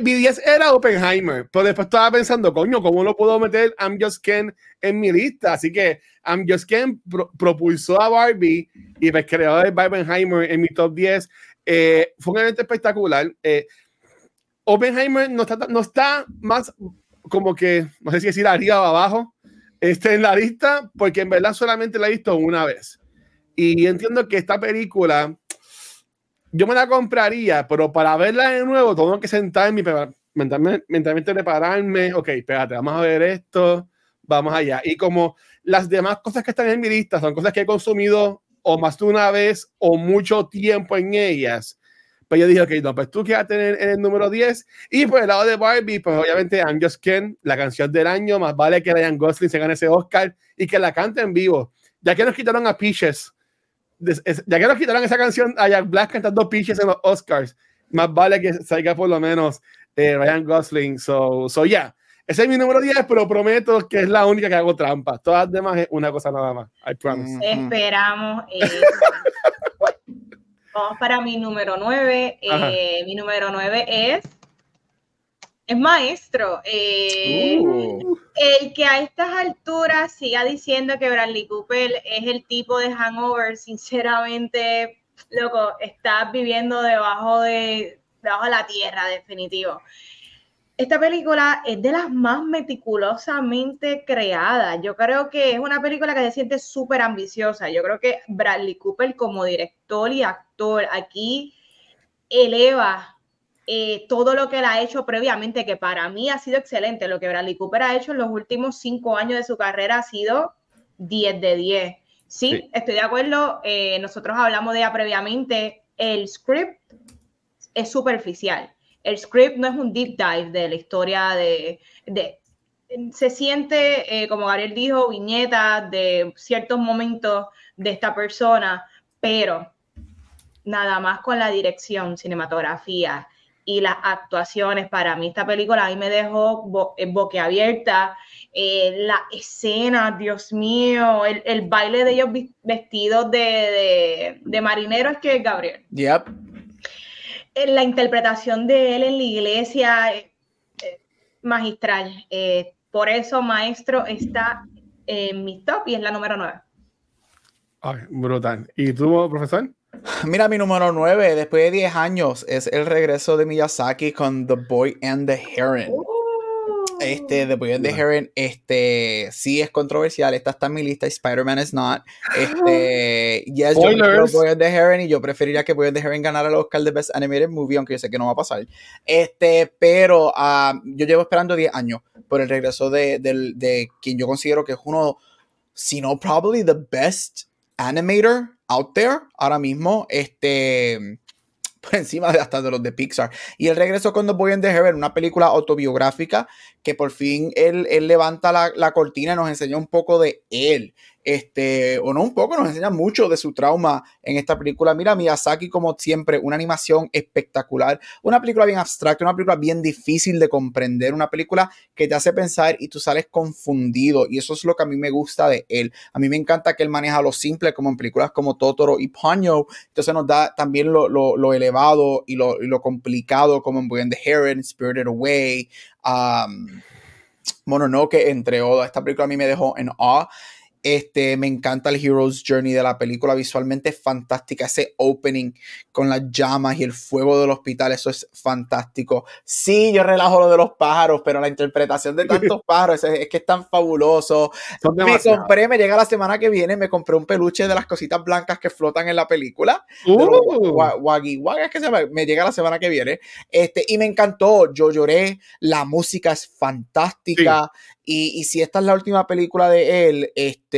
10 eh, era Oppenheimer, pero después estaba pensando, coño, ¿cómo lo puedo meter I'm Just Ken en mi lista? Así que I'm Just Ken propulsó a Barbie y pues creó a Barbenheimer en mi top 10. Eh, fue un evento espectacular. Eh, Oppenheimer no está, no está más como que, no sé si decir arriba o abajo, este, en la lista, porque en verdad solamente la he visto una vez. Y entiendo que esta película yo me la compraría, pero para verla de nuevo tengo que sentarme y mentalmente, prepararme. Ok, espérate, vamos a ver esto, vamos allá. Y como las demás cosas que están en mi lista son cosas que he consumido o más de una vez o mucho tiempo en ellas, pues yo dije, ok, no, pues tú quieres tener en el número 10. Y por el lado de Barbie, pues obviamente I'm Just Ken, la canción del año, más vale que Ryan Gosling se gane ese Oscar y que la cante en vivo. Ya que nos quitaron a Peaches ya que nos quitaron esa canción a Jack Black cantando pitches en los Oscars, más vale que salga por lo menos eh, Ryan Gosling. So, so yeah. Ese es mi número 10, pero prometo que es la única que hago trampa. Todas las demás es una cosa nada más. I promise. Esperamos. Vamos para mi número 9. Eh, mi número 9 es es maestro. Eh, uh. El que a estas alturas siga diciendo que Bradley Cooper es el tipo de hangover, sinceramente, loco, estás viviendo debajo de, debajo de la tierra, definitivo. Esta película es de las más meticulosamente creadas. Yo creo que es una película que se siente súper ambiciosa. Yo creo que Bradley Cooper como director y actor aquí eleva eh, todo lo que él ha hecho previamente, que para mí ha sido excelente. Lo que Bradley Cooper ha hecho en los últimos cinco años de su carrera ha sido 10 de 10. Sí, estoy de acuerdo. Eh, nosotros hablamos de ella previamente. el script es superficial. El script no es un deep dive de la historia de... de se siente, eh, como Gabriel dijo, viñetas de ciertos momentos de esta persona, pero nada más con la dirección, cinematografía y las actuaciones. Para mí esta película a mí me dejó bo eh, boquiabierta. Eh, la escena, Dios mío, el, el, baile de ellos vestidos de, de, de marineros que es Gabriel. Yep. Eh, la interpretación de él en la iglesia, eh, eh, magistral. por eso, maestro, está en mi top y es la número 9. Ay, brutal. ¿Y tú, profesor? Mira, mi número 9, después de 10 años, es el regreso de Miyazaki con The Boy and the Heron. Uh. Este, The Boy and the Heron, este, sí es controversial. Esta está en mi lista Spider-Man is not. Este, yes, yo Boy and the Heron y yo preferiría que Boy and the Heron ganara el Oscar de Best Animated Movie, aunque yo sé que no va a pasar. Este, pero uh, yo llevo esperando 10 años por el regreso de, de, de quien yo considero que es uno, si no, probably the best animator out there ahora mismo. Este por encima de hasta de los de Pixar. Y el regreso con The Boy and the Heaven, una película autobiográfica que por fin él, él levanta la, la, cortina y nos enseña un poco de él este, o no un poco, nos enseña mucho de su trauma en esta película. Mira, Miyazaki, como siempre, una animación espectacular, una película bien abstracta, una película bien difícil de comprender, una película que te hace pensar y tú sales confundido, y eso es lo que a mí me gusta de él. A mí me encanta que él maneja lo simple, como en películas como Totoro y Ponyo, entonces nos da también lo, lo, elevado y lo, lo, complicado, como en Boy and the Heron, Spirited Away, um, Mononoke, entre otras. Esta película a mí me dejó en awe. Este, me encanta el Hero's Journey de la película, visualmente fantástica. Ese opening con las llamas y el fuego del hospital, eso es fantástico. Sí, yo relajo lo de los pájaros, pero la interpretación de tantos pájaros es, es, que es tan fabuloso. Me compré, me llega la semana que viene, me compré un peluche de las cositas blancas que flotan en la película. Uh. Waggy Waggy, es que se llama, me llega la semana que viene. Este, y me encantó, yo lloré, la música es fantástica. Sí. Y, y, si esta es la última película de él, este,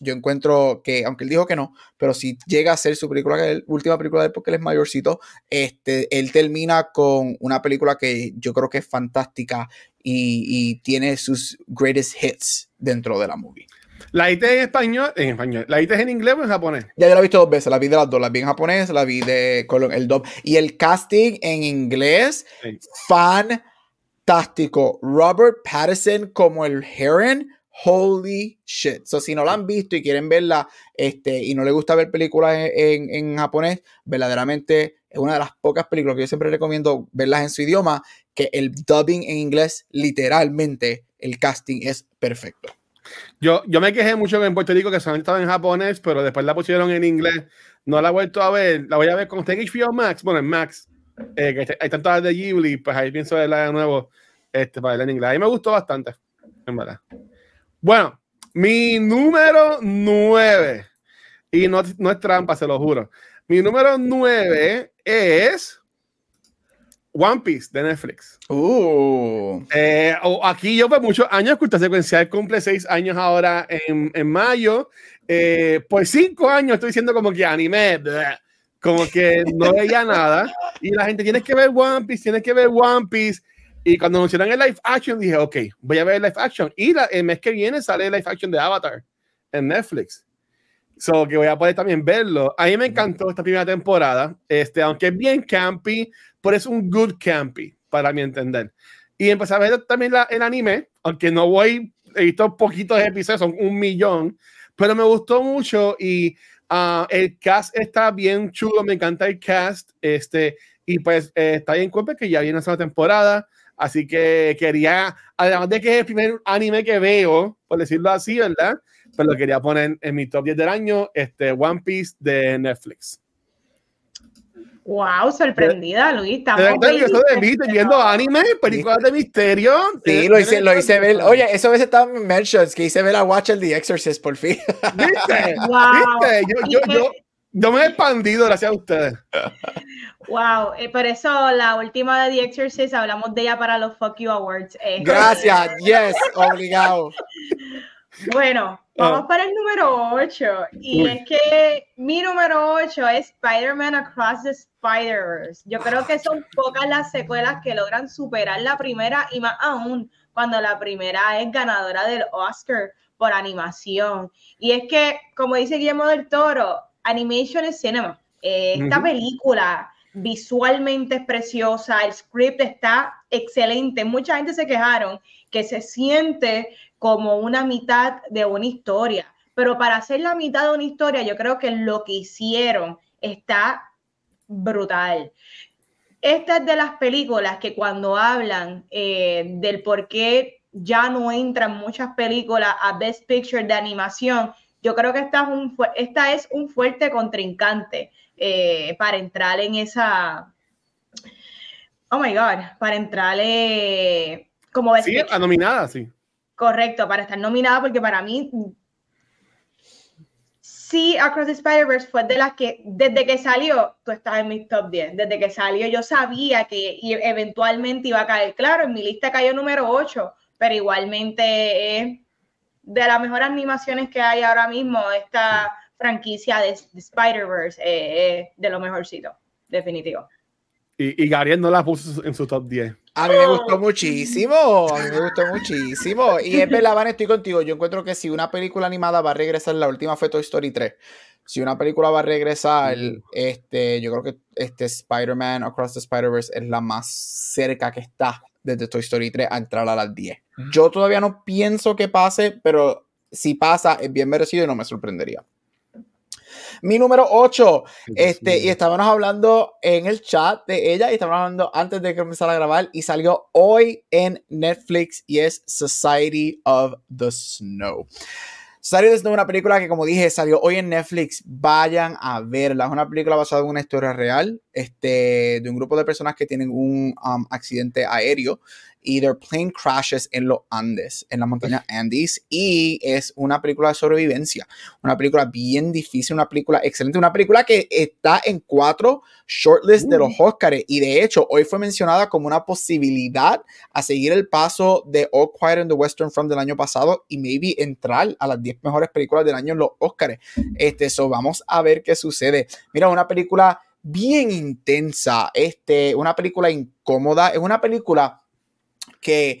yo encuentro que, aunque él dijo que no, pero si llega a ser su película, última película de él porque él es mayorcito, este, él termina con una película que yo creo que es fantástica y, y tiene sus greatest hits dentro de la movie. ¿La viste en español? En español. ¿La viste en inglés o en japonés? Ya yo la he visto dos veces. La vi de las dos. La vi en japonés, la vi de con el dub. Y el casting en inglés, sí. fan fantástico. Robert Pattinson como el Heron. Holy shit. So, si no la han visto y quieren verla este, y no les gusta ver películas en, japonés, verdaderamente es una de las pocas películas que yo siempre recomiendo verlas en su idioma, que el dubbing en inglés, literalmente, el casting es perfecto. Yo, yo me quejé mucho en Puerto Rico que solamente estaba en japonés, pero después la pusieron en inglés. No la he vuelto a ver. La voy a ver con usted en HBO Max. Bueno, en Max. Eh, que hay tantas de Ghibli, pues ahí pienso verla de nuevo este, para verla en inglés. A mí me gustó bastante, en verdad. Bueno, mi número 9, y no, no es trampa, se lo juro. Mi número 9 es One Piece de Netflix. Uh. Eh, aquí yo por muchos años, Cultura Secuencial cumple 6 años ahora en, en mayo. Eh, por 5 años estoy diciendo como que anime, bleh, como que no veía nada. Y la gente, tienes que ver One Piece, tienes que ver One Piece. Y cuando anunciaron el live action, dije, ok, voy a ver el live action. Y la, el mes que viene sale el live action de Avatar en Netflix. So que voy a poder también verlo. A mí me encantó esta primera temporada. Este, aunque es bien campy, pero es un good campy, para mi entender. Y empecé a ver también la, el anime, aunque no voy, he visto poquitos episodios, son un millón, pero me gustó mucho y uh, el cast está bien chulo, me encanta el cast. Este, y pues eh, está bien cuenta que ya viene esa temporada. Así que quería, además de que es el primer anime que veo, por decirlo así, ¿verdad? Pues lo quería poner en mi top 10 del año, este One Piece de Netflix. Wow, sorprendida, Luis. Estamos eso de mí, viendo anime, películas de misterio. Sí, lo hice, lo hice ver. Oye, eso a veces está en mentions, que hice ver a Watch el The Exorcist por fin. ¿Viste? Wow. ¿Viste? Yo, yo, yo, yo me he expandido gracias a ustedes. Wow, eh, por eso la última de The Exorcist hablamos de ella para los Fuck You Awards. Eh. Gracias, yes, obligado. Bueno, vamos para el número 8. Y es que vamos para el número 8. Y es que mi número 8 es Spider-Man Across the Spider-Verse. Yo creo que son pocas las secuelas que logran superar la primera y más aún cuando la primera es ganadora del Oscar por animación. Y es que, como dice Guillermo del Toro, animation es cinema. Eh, esta película visualmente es preciosa, el script está excelente. Mucha gente se quejaron que se siente como una mitad de una historia, pero para hacer la mitad de una historia, yo creo que lo que hicieron está brutal. Esta es de las películas que cuando hablan eh, del por qué ya no entran muchas películas a Best Picture de animación, yo creo que esta es un, esta es un fuerte contrincante eh, para entrar en esa. Oh my God, para entrar eh, como. Sí, a nominada, sí. Correcto, para estar nominada, porque para mí. Sí, Across the Spider-Verse fue de las que, desde que salió, tú estás en mi top 10. Desde que salió, yo sabía que eventualmente iba a caer. Claro, en mi lista cayó número 8, pero igualmente es de las mejores animaciones que hay ahora mismo. Esta franquicia de, Spider-Verse eh, eh, de lo mejorcito, definitivo. Y, y Gabriel no la puso en su top 10. A mí me gustó muchísimo, a mí me gustó muchísimo. Y es verdad, Van, estoy contigo. Yo encuentro que si una película animada va a regresar, la última fue Toy Story 3. Si una película va a regresar, este, yo creo que este Spider-Man Across the Spider-Verse es la más cerca que está desde Toy Story 3 a entrar a las 10. Yo todavía no pienso que pase, pero si pasa, es bien merecido y no me sorprendería. Mi número 8, este, y estábamos hablando en el chat de ella y estábamos hablando antes de que empezara a grabar y salió hoy en Netflix y es Society of the Snow. Snow es una película que, como dije, salió hoy en Netflix. Vayan a verla. Es una película basada en una historia real este, de un grupo de personas que tienen un um, accidente aéreo y their plane crashes en los Andes, en la montaña Andes, y es una película de sobrevivencia, una película bien difícil, una película excelente, una película que está en cuatro shortlists de los Oscars, y de hecho hoy fue mencionada como una posibilidad a seguir el paso de All Quiet on the Western Front del año pasado y maybe entrar a las 10 mejores películas del año en los Oscars. Este, so vamos a ver qué sucede. Mira, una película bien intensa, este, una película incómoda, es una película que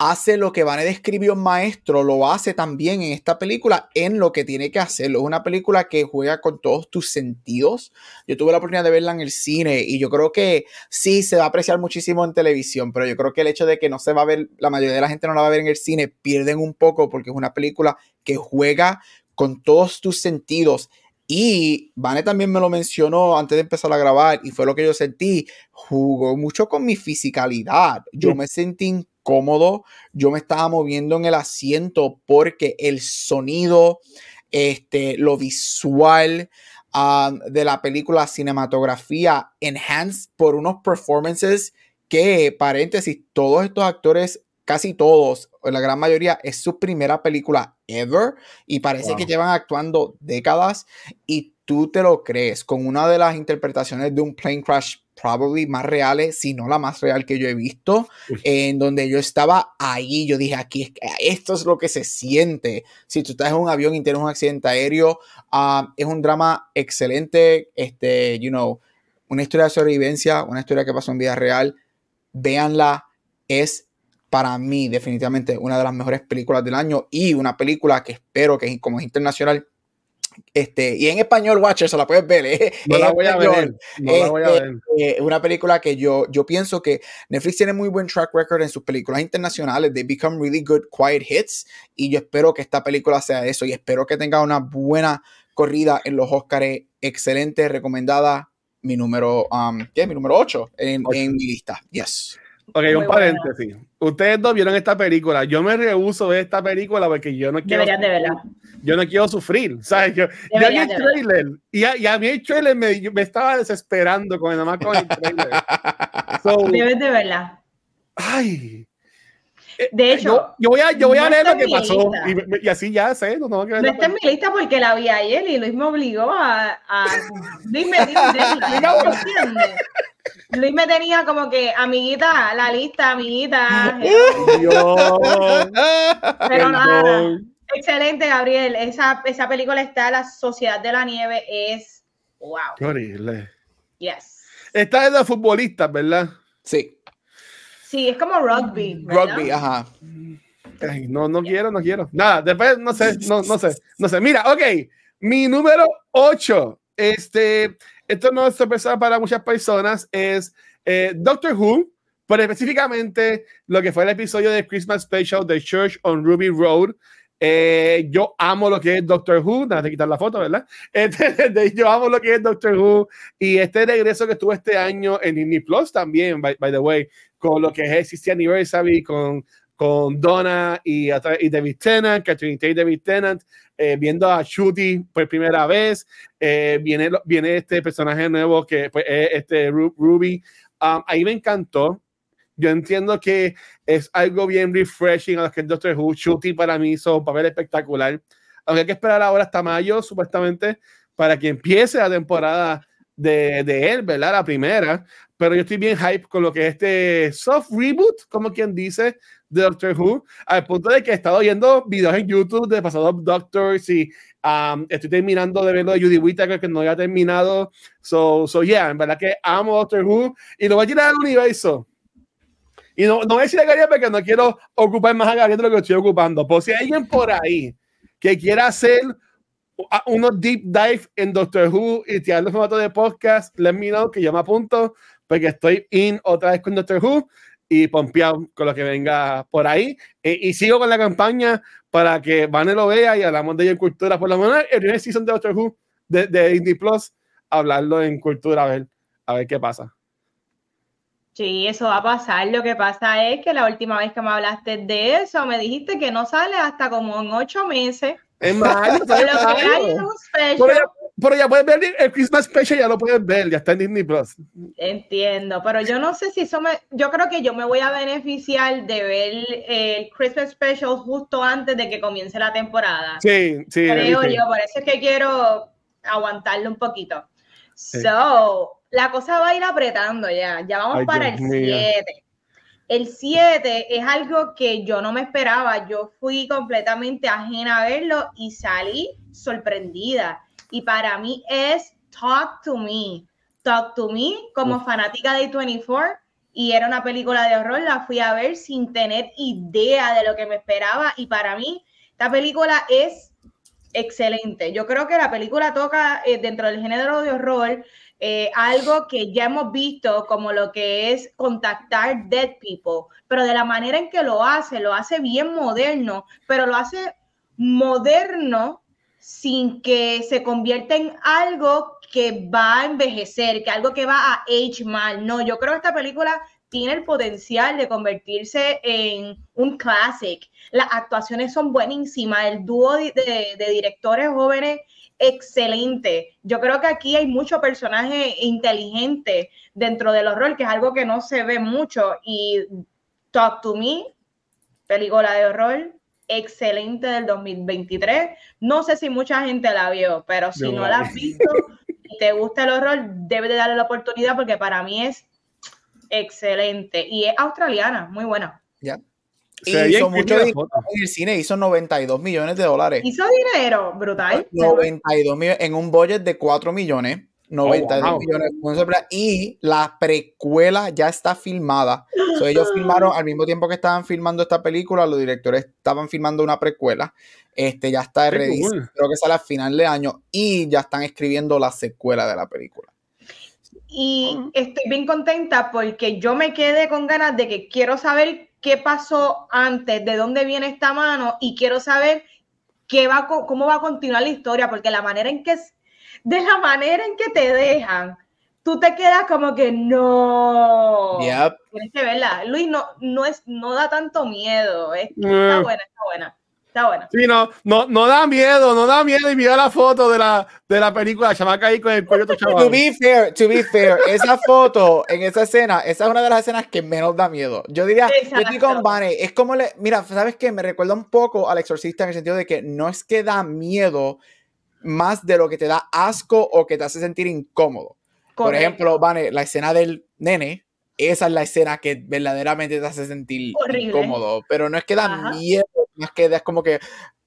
hace lo que Vane describió maestro, lo hace también en esta película en lo que tiene que hacerlo. Es una película que juega con todos tus sentidos. Yo tuve la oportunidad de verla en el cine y yo creo que sí se va a apreciar muchísimo en televisión, pero yo creo que el hecho de que no se va a ver, la mayoría de la gente no la va a ver en el cine, pierden un poco porque es una película que juega con todos tus sentidos. Y Vane también me lo mencionó antes de empezar a grabar y fue lo que yo sentí. Jugó mucho con mi fisicalidad. Yo me sentí cómodo, yo me estaba moviendo en el asiento porque el sonido, este, lo visual um, de la película, cinematografía, enhanced por unos performances que, paréntesis, todos estos actores, casi todos, la gran mayoría, es su primera película ever y parece que llevan actuando décadas y tú te lo crees con una de las interpretaciones de un plane crash probably más reales, si no la más real que yo he visto, en donde yo estaba ahí, yo dije, aquí, esto es lo que se siente. Si tú estás en un avión y tienes un accidente aéreo, ah, es un drama excelente, este, you know, una historia de sobrevivencia, una historia que pasó en vida real, véanla, es para mí definitivamente una de las mejores películas del año y una película que espero que como es internacional este, y en español, Watcher, se la puedes ver. ¿eh? No la voy a ver. No la voy a este, ver. Eh, una película que yo, yo pienso que Netflix tiene muy buen track record en sus películas internacionales. They become really good quiet hits. Y yo espero que esta película sea eso. Y espero que tenga una buena corrida en los Oscars. Excelente, recomendada. Mi número, um, ¿qué? Mi número 8 en, en mi lista. Yes. Ok, un paréntesis. Ustedes dos vieron esta película. Yo me rehuso ver esta película porque yo no quiero. Deberían de verla. Yo no quiero sufrir. ¿sabes? Yo, yo vi el trailer y a, y a, mí el trailer me, me estaba desesperando con nada más con el trailer. So, Debes de verla. Ay. Eh, de hecho, yo, yo, voy a, yo voy no a leer lo que pasó y, y, así ya sé. No, no, no está en mi lista porque la vi ayer y Luis me obligó a. a Luis me dijo, Luis me tenía como que, amiguita, la lista, amiguita. Dios. Pero nada. Excelente, Gabriel. Esa, esa película está, La Sociedad de la Nieve, es wow. Qué horrible. Yes. Esta es de futbolistas, ¿verdad? Sí. Sí, es como rugby. ¿verdad? Rugby, ajá. Ay, no, no quiero, no quiero. Nada, después no sé, no, no sé, no sé. Mira, ok, mi número 8, este, esto no es sorpresa para muchas personas, es eh, Doctor Who, pero específicamente lo que fue el episodio de Christmas Special de Church on Ruby Road. Eh, yo amo lo que es Doctor Who, nada de quitar la foto, ¿verdad? Este, yo amo lo que es Doctor Who y este regreso que estuvo este año en Disney Plus también, by, by the way, con lo que es el 60 Anniversary, con con Donna y, y David Tennant, Catherine Tate y David Tennant, eh, viendo a Shooty por primera vez. Eh, viene, viene este personaje nuevo que pues, es este Ruby. Um, ahí me encantó. Yo entiendo que es algo bien refreshing a los que es Doctor Who. Shooty para mí hizo un papel espectacular. Aunque que esperar ahora hasta mayo, supuestamente, para que empiece la temporada de, de, él, ¿verdad? La primera. Pero yo estoy bien hype con lo que es este soft reboot, como quien dice, de Doctor Who, al punto de que he estado viendo videos en YouTube de pasados Doctors y um, estoy terminando de verlo de Judy Whittaker que no había terminado. So, so yeah, en verdad que amo Doctor Who y lo voy a tirar al universo. Y no, no voy a decir a porque no quiero ocupar más a Gabriel de lo que estoy ocupando. Por si hay alguien por ahí que quiera hacer unos deep dive en Doctor Who y tirar los formatos de podcast, let me know que yo me apunto porque estoy in otra vez con Doctor Who y pompeado con lo que venga por ahí. Eh, y sigo con la campaña para que Vane lo vea y hablamos de ello en cultura. Por lo menos el primer season de Doctor Who de, de Indie Plus, hablarlo en cultura, a ver, a ver qué pasa. Sí, eso va a pasar. Lo que pasa es que la última vez que me hablaste de eso, me dijiste que no sale hasta como en ocho meses. Es mayo, pero ya puedes ver el Christmas Special, ya lo puedes ver, ya está en Disney Plus. Entiendo, pero yo no sé si eso me. Yo creo que yo me voy a beneficiar de ver el Christmas Special justo antes de que comience la temporada. Sí, sí. Creo yo, por eso es que quiero aguantarlo un poquito. So, la cosa va a ir apretando ya. Ya vamos para el 7. El 7 es algo que yo no me esperaba. Yo fui completamente ajena a verlo y salí sorprendida y para mí es Talk to Me. Talk to Me, como fanática de 24, y era una película de horror, la fui a ver sin tener idea de lo que me esperaba y para mí esta película es excelente. Yo creo que la película toca eh, dentro del género de horror eh, algo que ya hemos visto como lo que es contactar dead people, pero de la manera en que lo hace, lo hace bien moderno, pero lo hace moderno sin que se convierta en algo que va a envejecer, que algo que va a age mal. No, yo creo que esta película tiene el potencial de convertirse en un classic. Las actuaciones son buenísimas, el dúo de, de, directores jóvenes excelente. Yo creo que aquí hay mucho personaje inteligente dentro del horror, que es algo que no se ve mucho. Y Talk to Me, película de horror, excelente del 2023. No sé si mucha gente la vio, pero si no, la has visto y te gusta el horror, debe de darle la oportunidad porque para mí es excelente y es australiana, muy buena. Ya. Y hizo mucho dinero en el cine, hizo 92 millones de dólares. Hizo dinero, brutal. 92 millones en un budget de 4 millones. 92 millones y la precuela ya está filmada. ellos filmaron al mismo tiempo que estaban filmando esta película, los directores estaban filmando una precuela. Este ya está ready, creo que sale a final de año y ya están escribiendo la secuela de la película. Y estoy bien contenta porque yo me quedé con ganas de que quiero saber qué pasó antes, de dónde viene esta mano y quiero saber qué va, cómo va a continuar la historia, porque la manera en que de la manera en que te dejan, tú te quedas como que no. Tienes que verla. Luis, no, no, es, no da tanto miedo. Está mm. buena, está buena. Está buena. Sí, no, no, no da miedo, no da miedo. Y mira la foto de la, de la película, chamaca ahí con el cuello todo chaval. To be fair, to be fair, esa foto en esa escena, esa es una de las escenas que menos da miedo. Yo diría, yo estoy con Vane, es como le, mira, ¿sabes qué? Me recuerda un poco al exorcista en el sentido de que no es que da miedo, más de lo que te da asco o que te hace sentir incómodo. Por ejemplo, Vane, la escena del nene, esa es la escena que verdaderamente te hace sentir incómodo, pero no es que da miedo, más que es como que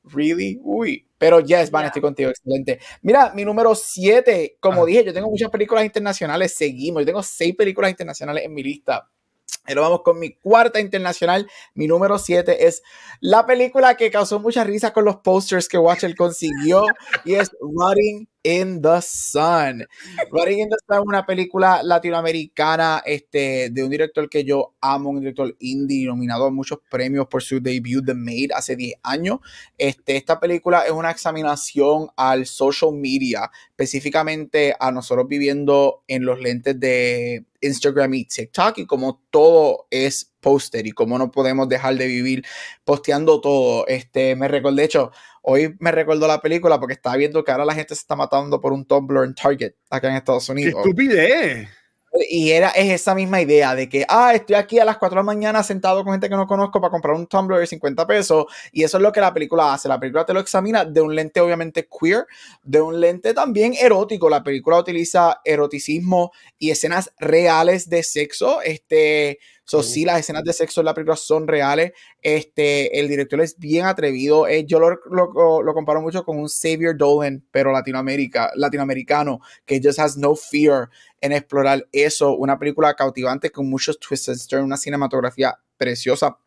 really, uy. Pero yes, Van, estoy contigo, excelente. Mira, mi número 7, como dije, yo tengo muchas películas internacionales, seguimos, yo tengo seis películas internacionales en mi lista. Pero vamos con mi cuarta internacional. Mi número 7 es la película que causó mucha risa con los posters que Watcher consiguió y es Rotting in the Sun. Rotting in the una película latinoamericana este, de un director que yo amo, un director indie nominado a muchos premios por su debut The Maid hace 10 años. Este, esta película es una examinación al social media, específicamente a nosotros viviendo en los lentes de Instagram y TikTok y como todo es poster y cómo no podemos dejar de vivir posteando todo. Este, me recuerdo, de hecho, hoy me recuerdo la película porque estaba viendo que ahora la gente se está matando por un Tumblr en Target acá en Estados Unidos. ¡Qué estupidez! Y era, es esa misma idea de que, ah, estoy aquí a las 4 de la mañana sentado con gente que no conozco para comprar un Tumblr de 50 pesos. Y eso es lo que la película hace. La película te lo examina de un lente obviamente queer, de un lente también erótico. La película utiliza eroticismo y escenas reales de sexo. Este, So, sí, las escenas de sexo en la película son reales. Este, el director es bien atrevido. Eh, yo lo, lo, lo, comparo mucho con un Xavier Dolan, pero Latinoamérica, latinoamericano, que just has no fear en explorar eso. Una película cautivante con muchos twists and turns, una cinematografía preciosa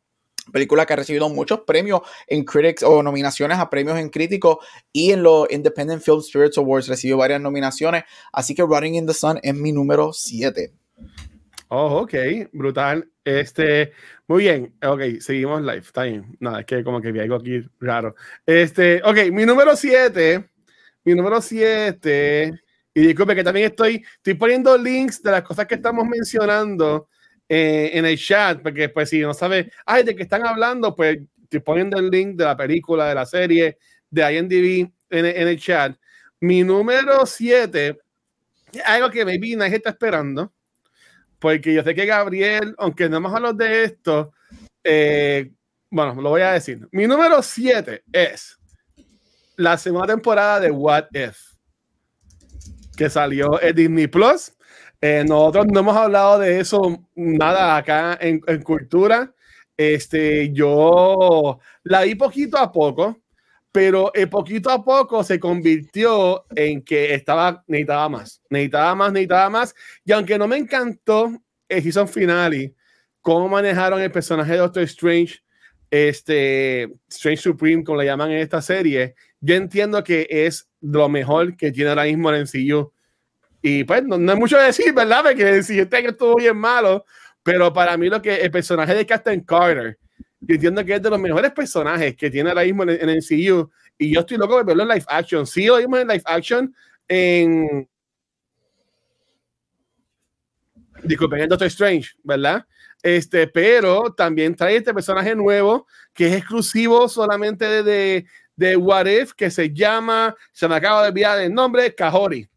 película que ha recibido muchos premios en Critics o nominaciones a premios en críticos y en los Independent Film Spirits Awards recibió varias nominaciones. Así que Running in the Sun es mi número 7. Oh, ok, brutal. Este, muy bien, ok, seguimos live, está bien. Nada, es que como que vi algo aquí raro. Este, ok, mi número 7, mi número 7, y disculpe que también estoy, estoy poniendo links de las cosas que estamos mencionando eh, en el chat, porque pues si no sabe, ay, de qué están hablando, pues estoy poniendo el link de la película, de la serie, de IMDb en, en el chat. Mi número 7, algo que me vino, está esperando porque yo sé que Gabriel, aunque no hemos hablado de esto, eh, bueno, lo voy a decir. Mi número 7 es la segunda temporada de What If, que salió en Disney Plus. Eh, nosotros no hemos hablado de eso nada acá en, en, cultura. Este, yo la vi poquito a poco pero eh, poquito a poco se convirtió en que estaba, necesitaba más, necesitaba más, necesitaba más. Y aunque no me encantó el season finale, cómo manejaron el personaje de Doctor Strange, este Strange Supreme, como le llaman en esta serie, yo entiendo que es lo mejor que tiene ahora mismo el MCU. Y pues no, hay mucho que decir, ¿verdad? Porque el siguiente año estuvo bien malo, pero para mí lo que el personaje de Captain Carter, entiendo que es de los mejores personajes que tiene ahora mismo en, el MCU. Y yo estoy loco de verlo en live action. Sí, lo vimos en live action en. Disculpen, en Doctor Strange, ¿verdad? Este, pero también trae este personaje nuevo que es exclusivo solamente de, de, What If, que se llama, se me acaba de olvidar el nombre, Kahori,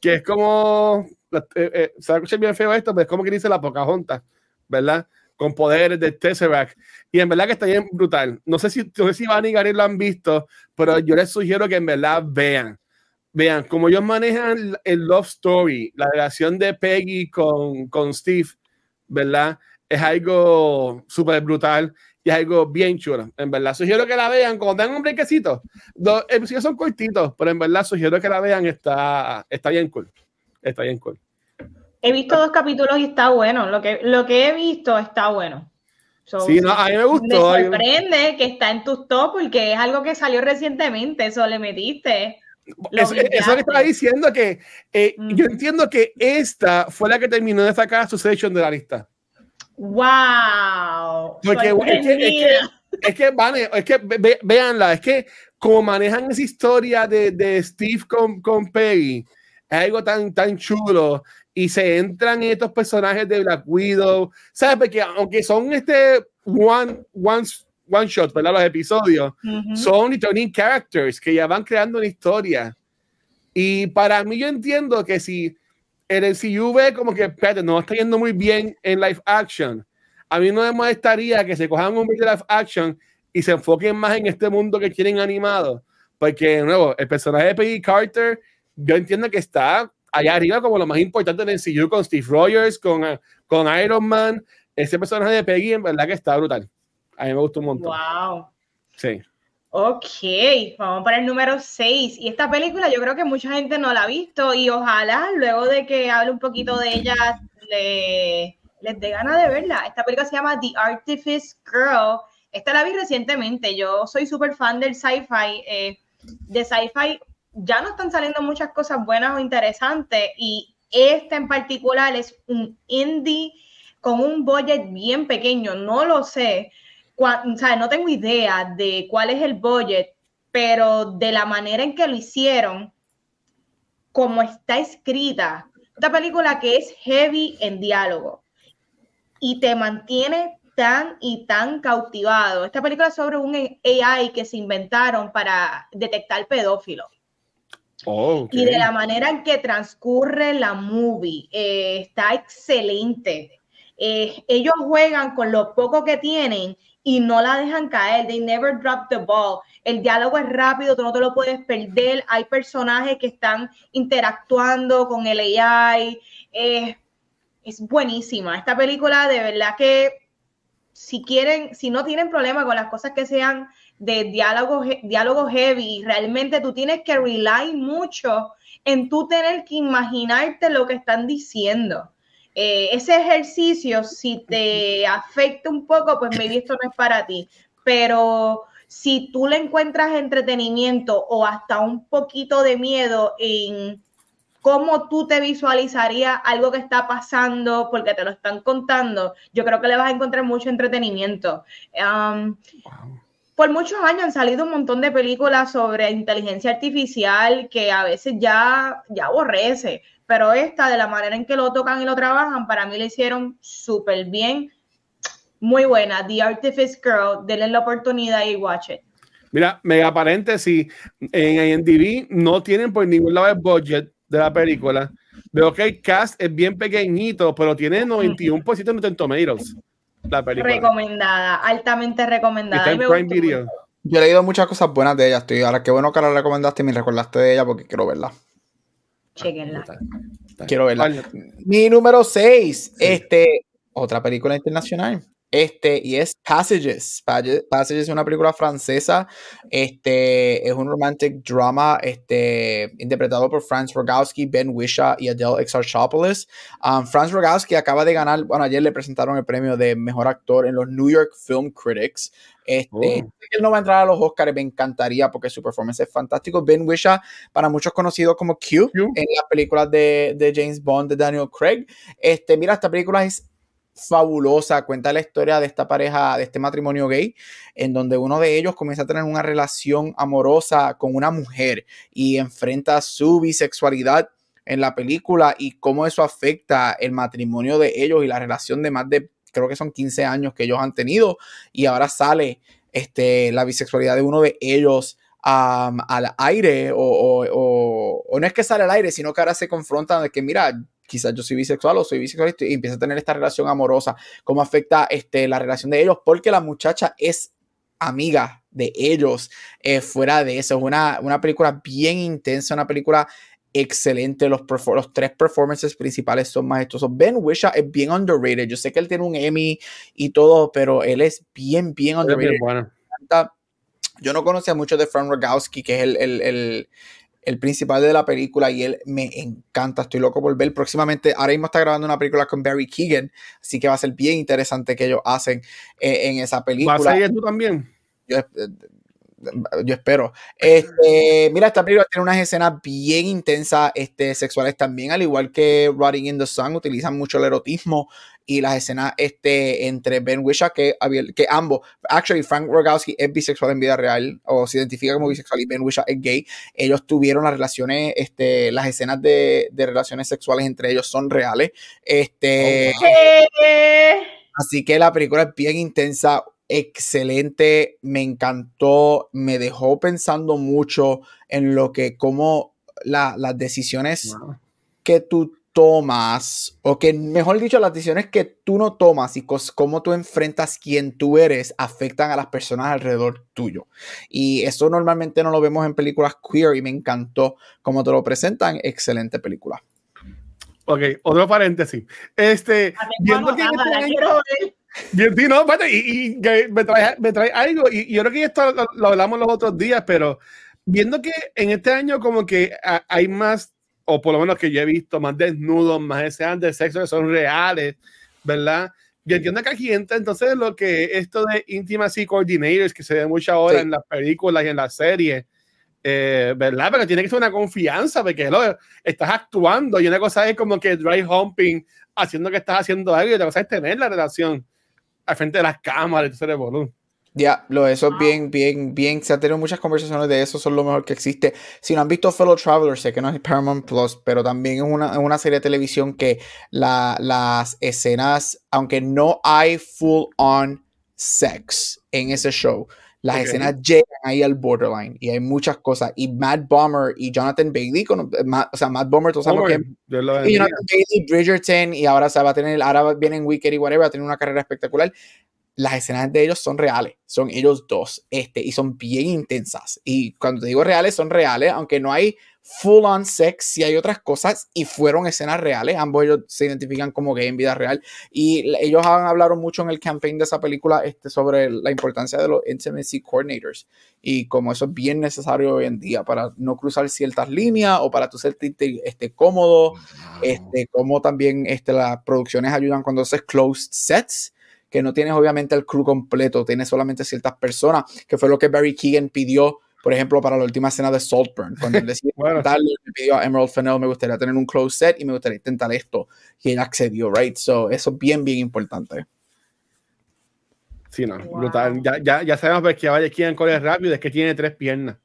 que es como, eh, eh, se escucha bien feo esto, pero es como que dice la Pocahontas, ¿verdad? Con poderes de Tesseract. Y en verdad que está bien brutal. No sé si, no sé si Van y Gary lo han visto, pero yo les sugiero que en verdad vean. Vean cómo ellos manejan el love story, la relación de Peggy con, con Steve, ¿verdad? Es algo súper brutal y es algo bien chulo. En verdad, sugiero que la vean cuando tengan un brequecito. Los episodios son cortitos, pero en verdad sugiero que la vean. Está, está bien cool. Está bien cool. He visto dos capítulos y está bueno. Lo que, lo que he visto está bueno. sí, no, a mí me gustó. Me sorprende que está en tus top porque es algo que salió recientemente. Eso le metiste. Eso, eso que estaba diciendo que eh, yo entiendo que esta fue la que terminó de sacar su session de la lista. ¡Wow! Porque es que, es que, es que, vale, es que ve, véanla, es que como manejan esa historia de, de Steve con, con Peggy, es algo tan, tan chulo y se entran en estos personajes de Black Widow, ¿sabes? Porque aunque son este one, one, one shot, ¿verdad? Los episodios, son returning characters que ya van creando una historia. Y para mí yo entiendo que si el MCU ve como que, espérate, no está yendo muy bien en live action, a mí no me molestaría que se cojan un video de live action y se enfoquen más en este mundo que quieren animado. Porque, de nuevo, el personaje de Peggy Carter, yo entiendo que está allá arriba como lo más importante en el MCU con Steve Rogers, con, con Iron Man. Ese personaje de Peggy en verdad que está brutal. A mí me gustó un montón. Wow. Sí. Ok, vamos para el número 6. Y esta película yo creo que mucha gente no la ha visto y ojalá luego de que hable un poquito de ella le, les dé gana de verla. Esta película se llama The Artifice Girl. Esta la vi recientemente. Yo soy súper fan del sci-fi. Eh, de sci-fi ya no están saliendo muchas cosas buenas o interesantes y esta en particular es un indie con un budget bien pequeño. No lo sé o sea, no tengo idea de cuál es el budget, pero de la manera en que lo hicieron, como está escrita, esta película que es heavy en diálogo y te mantiene tan y tan cautivado. Esta película es sobre un AI que se inventaron para detectar pedófilos. Y de la manera en que transcurre la movie, eh, está excelente. Eh, ellos juegan con lo poco que tienen y no la dejan caer. They never drop the ball. El diálogo es rápido, tú no te lo puedes perder. Hay personajes que están interactuando con el AI. es buenísima. Esta película, de verdad que si quieren, si no tienen problema con las cosas que sean de diálogo, diálogo heavy, realmente tú tienes que rely mucho en tú tener que imaginarte lo que están diciendo. Eh, ese ejercicio, si te afecta un poco, pues maybe esto no es para ti. Pero si tú le encuentras entretenimiento o hasta un poquito de miedo en cómo tú te visualizarías algo que está pasando porque te lo están contando, yo creo que le vas a encontrar mucho entretenimiento. Um, por muchos años han salido un montón de películas sobre inteligencia artificial que a veces ya, ya aborrece, pero esta, de la manera en que lo tocan y lo trabajan, para mí le hicieron súper bien. Muy buena. The Artifice Girl, denle la oportunidad y watch it. Mira, mega paréntesis, en IMDb no tienen por ningún lado el budget de la película. Veo que el cast es bien pequeñito, pero tiene 91% de Rotten Tomatoes. La película. Recomendada, altamente recomendada. Yo he leído muchas cosas buenas de ella. Estoy, ahora qué bueno que la recomendaste y me recordaste de ella porque quiero verla. Chequenla. Quiero verla. Mi número 6, este, otra película internacional. Este, y es Passages. Passages es una película francesa. Este, es un romantic drama, este, interpretado por Franz Rogowski, Ben Wisha y Adele Exarchopoulos. Um, Franz Rogowski acaba de ganar, bueno, ayer le presentaron el premio de mejor actor en los New York Film Critics. Este, oh. Él no va a entrar a los Oscars, me encantaría porque su performance es fantástico. Ben Wisha, para muchos conocido como Q, en las películas de, de, James Bond de Daniel Craig. Este, mira, esta película es fabulosa, cuenta la historia de esta pareja, de este matrimonio gay, en donde uno de ellos comienza a tener una relación amorosa con una mujer y enfrenta su bisexualidad en la película y cómo eso afecta el matrimonio de ellos y la relación de más de creo que son 15 años que ellos han tenido. Y ahora sale este, la bisexualidad de uno de ellos al aire o, no es que sale al aire, sino que ahora se confrontan de que mira, quizás yo soy bisexual o soy bisexual y empieza a tener esta relación amorosa, cómo afecta este, la relación de ellos, porque la muchacha es amiga de ellos eh, fuera de eso. Es una, una película bien intensa, una película excelente. Los, los tres performances principales son majestuosos. Ben Wisha es bien underrated. Yo sé que él tiene un Emmy y todo, pero él es bien, bien underrated. Yo no conocía mucho de Frank Rogowski, que es el, el, principal de la película, y él me encanta. Estoy loco por ver. Próximamente, ahora mismo está grabando una película con Barry Keegan, así que va a ser bien interesante que ellos hacen eh, en esa película. ¿Vas a ir tú también? Yo, eh, yo espero. Este, mira, esta película tiene unas escenas bien intensas, este, sexuales también, al igual que Rotting in the Sun, utilizan mucho el erotismo y las escenas este, entre Ben Wisha, que, que ambos, actually Frank Rogowski es bisexual en vida real, o se identifica como bisexual, y Ben Wisha es gay. Ellos tuvieron las relaciones, este, las escenas de, de relaciones sexuales entre ellos son reales. Este, oh, Así que la película es bien intensa, excelente, me encantó, me dejó pensando mucho en lo que, como las decisiones que tú tomas, o que mejor dicho, las decisiones que tú no tomas y cómo tú enfrentas quién tú eres afectan a las personas alrededor tuyo. Y eso normalmente no lo vemos en películas queer y me encantó cómo te lo presentan. Excelente película. Ok, otro paréntesis. Este, viendo que Bien, sí, no, y, me, trae, me, trae, algo, y, yo creo que esto lo, hablamos los otros días, pero viendo que en este año como que hay más, o por lo menos que yo he visto, más desnudos, más escenas de sexo que son reales, ¿verdad? Yo entiendo que aquí entra entonces lo que esto de intimacy coordinators, que se ve mucho ahora en las películas y en las series, eh, ¿verdad? Pero tiene que ser una confianza, porque lo, estás actuando y una cosa es como que dry humping, haciendo que estás haciendo algo y otra cosa es tener la relación al frente de las cámaras todo ese volumen. Ya, lo eso es bien, bien, bien. Se han tenido muchas conversaciones de eso, son lo mejor que existe. Si no han visto Fellow Travelers, sé que no es Paramount Plus, pero también es una, una serie de televisión que la, las escenas, aunque no hay full on sex en ese show, las escenas llegan ahí al borderline y hay muchas cosas. Y Matt Bomber y Jonathan Bailey, con, o sea, Matt Bomber, tú sabes que. Y Jonathan Bailey, Bridgerton, y ahora se va a tener, ahora vienen Wicked y whatever, va a tener una carrera espectacular. Las escenas de ellos son reales, son ellos dos, este, y son bien intensas. Y cuando te digo reales, son reales, aunque no hay full on sex, y hay otras cosas y fueron escenas reales. Ambos ellos se identifican como gay en vida real. Y ellos han hablado mucho en el campaign de esa película este, sobre la importancia de los intimacy coordinators y como eso es bien necesario hoy en día para no cruzar ciertas líneas o para tú sentirte este, cómodo. Este, como también este, las producciones ayudan cuando haces closed sets que no tienes obviamente el crew completo, tienes solamente ciertas personas, que fue lo que Barry Keegan pidió por ejemplo, para la última escena de Saltburn, cuando él decidió bueno. me pidió a Emerald Fennell, me gustaría tener un close set y me gustaría intentar esto. Y él accedió, right? So, eso es bien, bien importante. Sí, no, brutal. Ya, ya, ya sabemos que vaya aquí en Corea rápido, es que tiene tres piernas.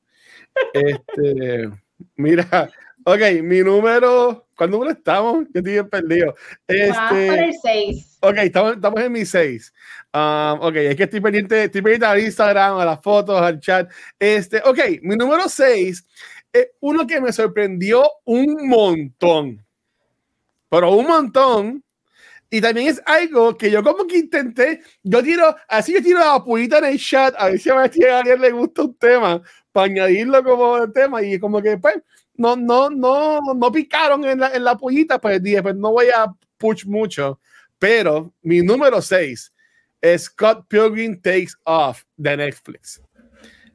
este, mira, ok, mi número, ¿cuál número estamos? Yo estoy perdido. Este, el 6. Ok, estamos, estamos en mi 6. Um, ok, es que estoy pendiente, estoy pendiente al Instagram, a las fotos, al chat. Este, ok, mi número 6 es uno que me sorprendió un montón. Pero un montón. Y también es algo que yo como que intenté, yo tiro, así yo tiro la puita en el chat, a ver si a alguien le gusta un tema, para añadirlo como tema, y como que pues, no, no, no, no picaron en la, en la pollita, pues dije, pues no voy a push mucho. Pero mi número 6 Scott Pilgrim Takes Off de Netflix.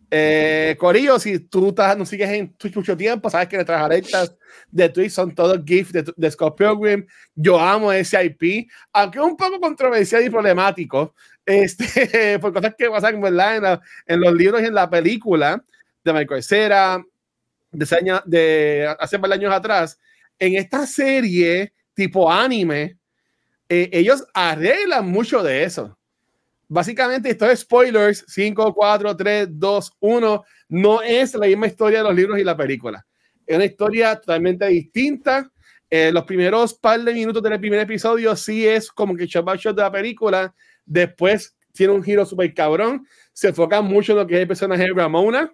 Eh, Corillo, si tú estás, no sigues en Twitch mucho tiempo, sabes que nuestras alertas de Twitch son todos GIFs de, Scott Pilgrim. Yo amo ese IP, aunque es un poco controversial y problemático, este, por cosas que pasan ¿verdad? En, los libros y en la película de Michael Cera, de, de hace varios años atrás. En esta serie tipo anime, eh, ellos arreglan mucho de eso básicamente esto es spoilers 5, 4, 3, 2, 1. No es la misma historia de los libros y la película. Es una historia totalmente distinta. Eh, los primeros par de minutos del primer episodio sí es como que shot de la película. Después tiene un giro súper cabrón. Se enfoca mucho en lo que es el personaje de Ramona.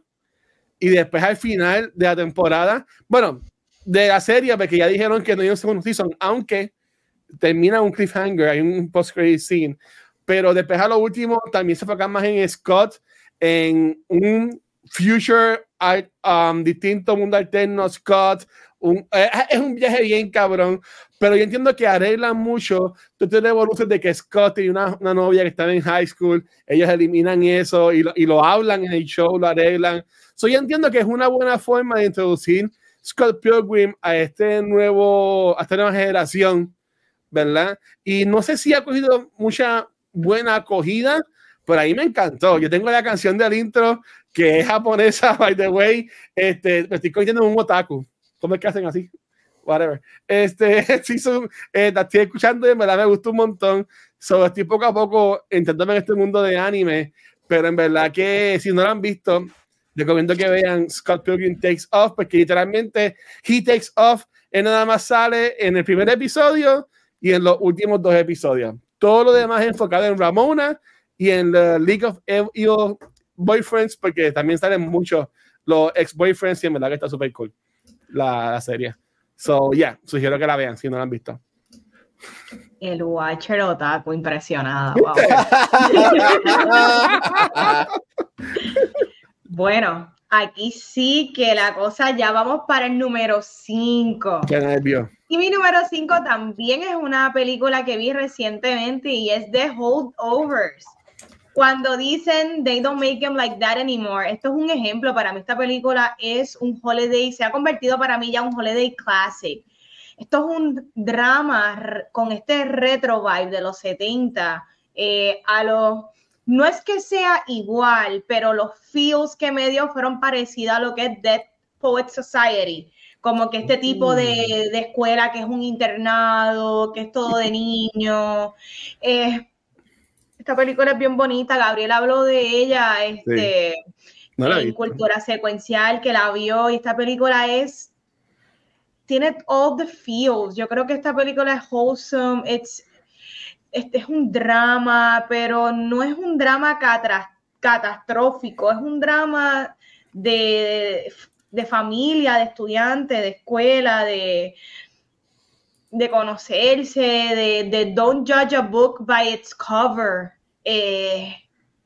Y después al final de la temporada, bueno, de la serie, porque ya dijeron que no hay un segundo season, aunque termina un cliffhanger, hay un post-credit scene pero después a lo último también se enfocan más en Scott, en un future um, distinto, mundo alterno, Scott. Un, eh, es un viaje bien cabrón, pero yo entiendo que arreglan mucho. Tú tienes luces de que Scott y una, una, novia que estaba en high school, ellos eliminan eso y lo, y lo hablan en el show, lo arreglan. So, yo entiendo que es una buena forma de introducir Scott Pilgrim a este nuevo, a esta nueva generación, ¿verdad? Y no sé si ha cogido mucha buena acogida, pero ahí me encantó. Yo tengo la canción del intro que es japonesa, by the way. Este, me estoy cogiendo un otaku. ¿Cómo es que hacen así? Whatever. Este, sí, son, eh, estoy escuchando y en verdad me gustó un montón. So, estoy poco a poco intentando en este mundo de anime, pero en verdad que si no lo han visto, recomiendo que vean Scott Pilgrim Takes Off, porque literalmente He Takes Off, él nada más sale en el primer episodio y en los últimos dos episodios. Todo lo demás enfocado en Ramona y en la League of Evil Boyfriends, porque también salen muchos los ex-boyfriends y en verdad que está súper cool la, serie. So, yeah, sugiero que la vean si no la han visto. El Watcher Otaku, impresionada. bueno, Aquí sí que la cosa, ya vamos para el número 5. Y mi número 5 también es una película que vi recientemente y es The Holdovers. Cuando dicen they don't make them like that anymore, esto es un ejemplo para mí. Esta película es un holiday, se ha convertido para mí ya un holiday classic. Esto es un drama con este retro vibe de los 70 eh, a los no es que sea igual, pero los feels que me dio fueron parecidos a lo que es Dead Poet Society. Como que este tipo de, mm. escuela que es un internado, que es todo de niños. Eh, esta película es bien bonita. Gabriel habló de ella este, en cultura secuencial, que la vio. Y esta película es. Tiene all the feels. Yo creo que esta película es wholesome. It's, este es un drama, pero no es un drama catastrófico, es un drama de, familia, de estudiante, de escuela, de, de conocerse, de, don't judge a book by its cover. Eh,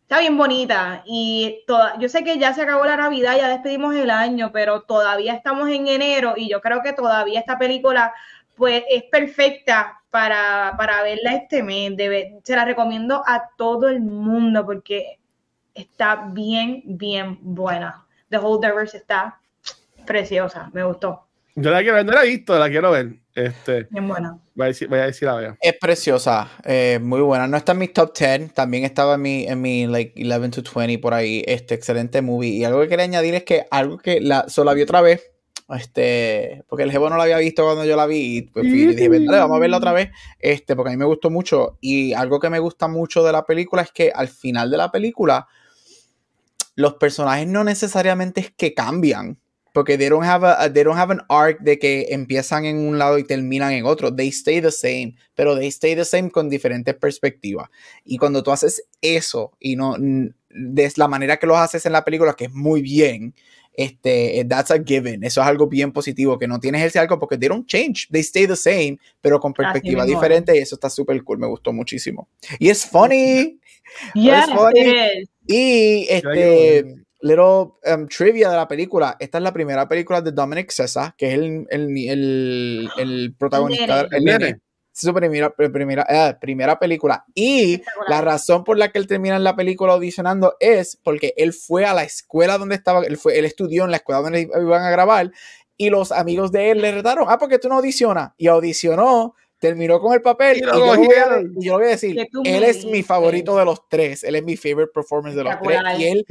está bien bonita y toda, yo sé que ya se acabó la Navidad, ya despedimos el año, pero todavía estamos en enero y yo creo que todavía esta película pues es perfecta para, para verla este mes. se la recomiendo a todo el mundo porque está bien, bien buena. The Whole Diverse está preciosa, me gustó. Yo la quiero ver, no la he visto, la quiero ver. Este, bien buena. Voy a decir, voy a decir la veo. Es preciosa, eh, muy buena. No está en mi top 10, también estaba en mi, en mi like 11 to 20 por ahí. Este excelente movie. Y algo que quería añadir es que algo que la, solo la vi otra vez este, porque el jevo no la había visto cuando yo la vi, y pues dije, vamos a verla otra vez, este, porque a mí me gustó mucho. Y algo que me gusta mucho de la película es que al final de la película, los personajes no necesariamente es que cambian. Porque they don't have a, they don't have an arc de que empiezan en un lado y terminan en otro. They stay the same, pero they stay the same con diferentes perspectivas. Y cuando tú haces eso y no de la manera que lo haces en la película, que es muy bien, este, that's a given. Eso es algo bien positivo, que no tienes ese algo porque they don't change, they stay the same, pero con perspectiva diferente y eso está súper cool, me gustó muchísimo. Y es funny. Yes, funny. Y este, little um, trivia de la película, esta es la primera película de Dominic Sessa, que es el, el, el, el protagonista, el nene su primera, primera, eh, primera película. Y la razón por la que él termina en la película audicionando es porque él fue a la escuela donde estaba, él, fue, él estudió en la escuela donde iban a grabar y los amigos de él le retaron, ah, porque tú no audicionas. Y audicionó, terminó con el papel. Y, yo, voy a, decir, él es mi favorito de los tres, él es mi favorite performance de los tres. Y él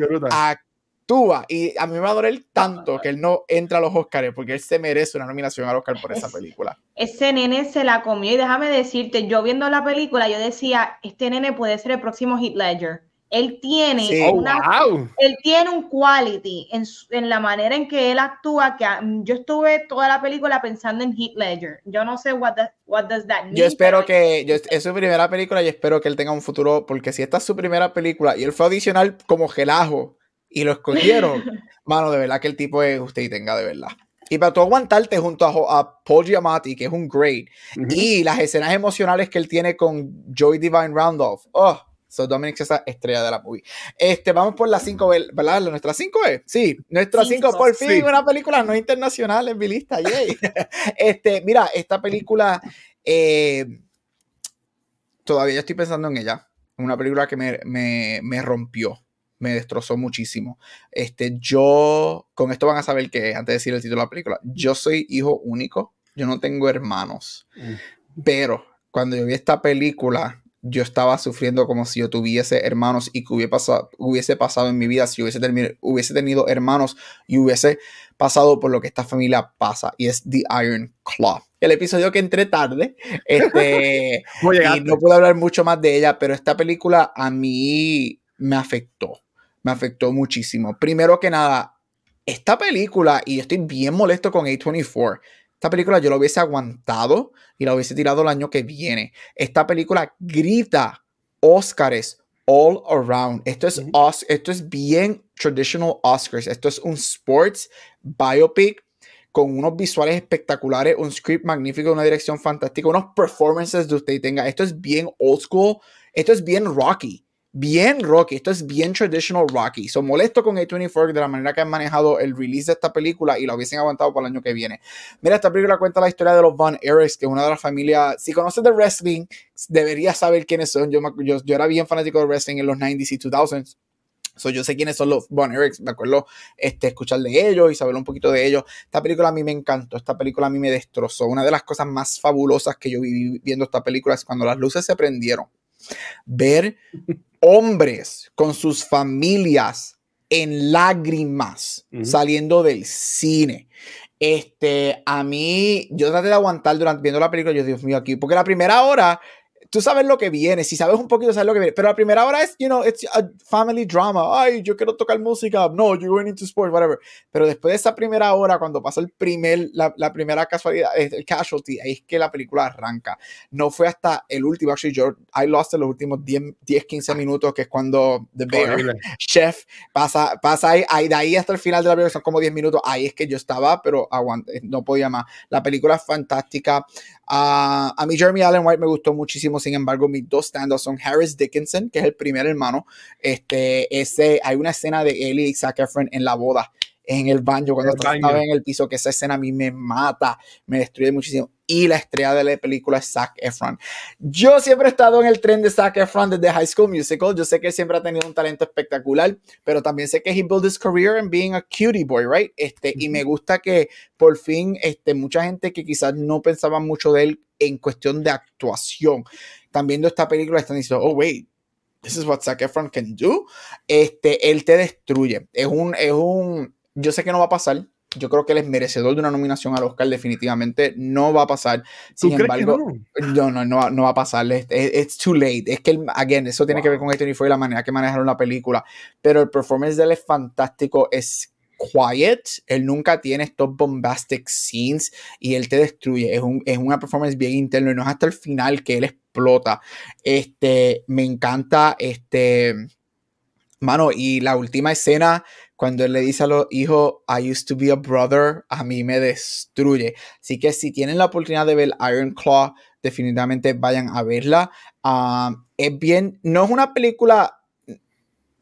actúa. Y a mí me va a doler tanto que él no entra a los Oscars porque él se merece una nominación al Oscar por esa película. Ese nene se la comió y déjame decirte, yo viendo la película, yo decía, este nene puede ser el próximo Heath Ledger. Él tiene, una, oh, él tiene un quality en, en, la manera en que él actúa que yo estuve toda la película pensando en Heath Ledger. Yo no sé what, what does that mean. Yo espero que yo, es su primera película y espero que él tenga un futuro porque si esta es su primera película y él fue adicional como gelajo y lo escogieron. Mano, de verdad que el tipo es usted y tenga de verdad. Y para tú aguantarte junto a, Paul Giamatti, que es un great, y las escenas emocionales que él tiene con Joy Divine Randolph. Oh, so Dominic es esa estrella de la movie. Este, vamos por la 5, ¿verdad? ¿Nuestra 5 es? Sí, nuestra 5, por fin, una película no internacional en mi lista, yay. este, mira, esta película, eh, todavía estoy pensando en ella. Una película que me, me, me rompió me destrozó muchísimo. Este, yo, con esto van a saber que, antes de decir el título de la película, yo soy hijo único, yo no tengo hermanos, mm. pero cuando yo vi esta película, yo estaba sufriendo como si yo tuviese hermanos y que hubiese pasado, hubiese pasado en mi vida si hubiese, hubiese tenido hermanos y hubiese pasado por lo que esta familia pasa, y es The Iron Claw. El episodio que entré tarde, este, y no puedo hablar mucho más de ella, pero esta película a mí me afectó me afectó muchísimo. Primero que nada, esta película, y estoy bien molesto con A24, esta película yo la hubiese aguantado y la hubiese tirado el año que viene. Esta película grita Oscars all around. Esto es, esto es bien traditional Oscars. Esto es un sports biopic con unos visuales espectaculares, un script magnífico, una dirección fantástica, unos performances de usted tenga. Esto es bien old school. Esto es bien rocky bien Rocky. Esto es bien traditional Rocky. Son molesto con A24 de la manera que han manejado el release de esta película y lo hubiesen aguantado para el año que viene. Mira, esta película cuenta la historia de los Von Erichs, que es una de las familias. Si conoces de wrestling, deberías saber quiénes son. Yo, yo, yo era bien fanático de wrestling en los 90s y 2000s. So, yo sé quiénes son los Von Erichs, me acuerdo este, escuchar de ellos y saber un poquito de ellos. Esta película a mí me encantó, esta película a mí me destrozó. Una de las cosas más fabulosas que yo viví viendo esta película es cuando las luces se prendieron. Ver hombres con sus familias en lágrimas saliendo del cine. Este, a mí, yo traté de aguantar durante viendo la película, yo Dios mío, aquí, porque la primera hora tú sabes lo que viene, si sabes un poquito, sabes lo que viene. Pero la primera hora es, you know, it's a family drama. Ay, yo quiero tocar música. No, you're going into sports, whatever. Pero después de esa primera hora, cuando pasa el primer, la, la primera casualidad, el casualty, ahí es que la película arranca. No fue hasta el último, actually, yo, I lost en los últimos 10, 10, 15 minutos, que es cuando The Bear, Chef, pasa, pasa ahí, ahí, de ahí hasta el final de la película, son como 10 minutos. Ahí es que yo estaba, pero aguante, no podía más. La película es fantástica. Uh, a mí Jeremy Allen White me gustó muchísimo, sin embargo, mis dos stand son Harris Dickinson, que es el primer hermano. Este, ese, hay una escena de él y Zac Efron en la boda, en el baño, cuando estaba en el piso, que esa escena a mí me mata, me destruye muchísimo. Y la estrella de la película es Zac Efron. Yo siempre he estado en el tren de Zac Efron desde High School Musical. Yo sé que siempre ha tenido un talento espectacular, pero también sé que he built his career in being a cutie boy, right? Este, Y me gusta que por fin este, mucha gente que quizás no pensaba mucho de él en cuestión de actuación, están viendo esta película y están diciendo, oh, wait, this is what Zac Efron can do. Este, él te destruye. Es un, es un, yo sé que no va a pasar, yo creo que él es merecedor de una nominación al Oscar, definitivamente no va a pasar. Sin embargo, no? no? No, no, va a pasar. Es too late. Es que, again, eso tiene que ver con este y la manera que manejaron la película. Pero el performance de él es fantástico. Es quiet. Él nunca tiene estos bombastic scenes y él te destruye. Es, un, es una performance bien interna y no es hasta el final que él explota. Este, me encanta este. Mano, y la última escena cuando él le dice a los hijos, I used to be a brother, a mí me destruye. Así que si tienen la oportunidad de ver Iron Claw, definitivamente vayan a verla. Ah, es bien, no es una película,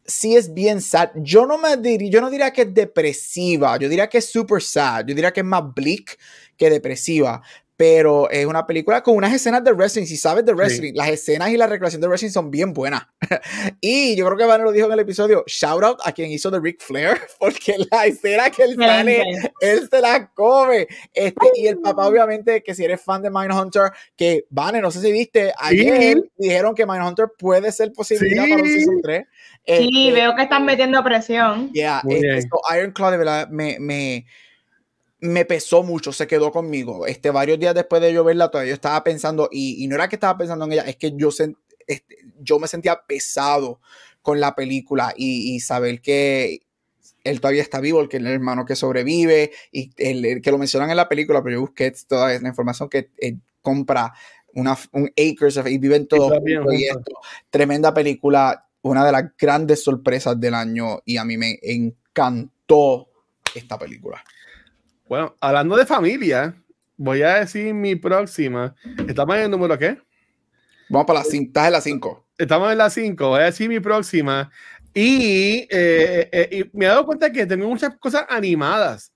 sí es bien sad. Yo no me diría, yo no diría que es depresiva, yo diría que es super sad, yo diría que es más bleak que depresiva, pero es una película con unas escenas de wrestling. Si sabes de wrestling, las escenas y la recreación de wrestling son bien buenas. y yo creo que Van lo dijo en el episodio, shout out a quien hizo de Ric Flair, porque la escena que él sale, él se la come. Este, y el papá, obviamente, que si eres fan de Mindhunter, que Van, no sé si viste, ayer dijeron que Mindhunter puede ser posibilidad para un season 3. sí, este, veo que están metiendo presión. Yeah, este, Iron Claw de verdad me, me me pesó mucho, se quedó conmigo. Este, varios días después de yo verla, todavía yo estaba pensando, y, no era que estaba pensando en ella, es que yo, este, yo me sentía pesado con la película y, saber que él todavía está vivo, el que el hermano que sobrevive, y el, que lo mencionan en la película, pero yo busqué toda la información que compra una, un Acres y viven todos y esto. Tremenda película, una de las grandes sorpresas del año y a mí me encantó esta película. Bueno, hablando de familia, voy a decir mi próxima. ¿Estamos en el número qué? Vamos para la 5. Estás en la 5. Estamos en la 5. Voy a decir mi próxima. Y, eh, eh, y, me he dado cuenta que tengo muchas cosas animadas,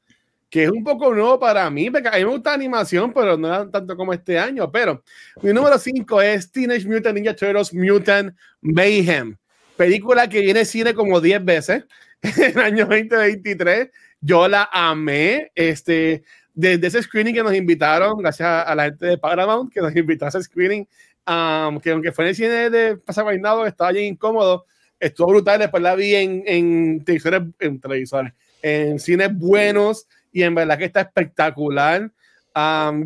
que es un poco nuevo para mí, porque a mí me gusta animación, pero no tanto como este año. Pero mi número 5 es Teenage Mutant Ninja Turtles Mutant Mayhem. Película que viene cine como 10 veces en el año 2023 yo la amé. Este, desde ese screening que nos invitaron, gracias a, la gente de Paramount que nos invitó a ese screening, que aunque fue en el cine de Pasaguainado, estaba bien incómodo, estuvo brutal. Después la vi en, en televisores, en televisores, en cines buenos y en verdad que está espectacular.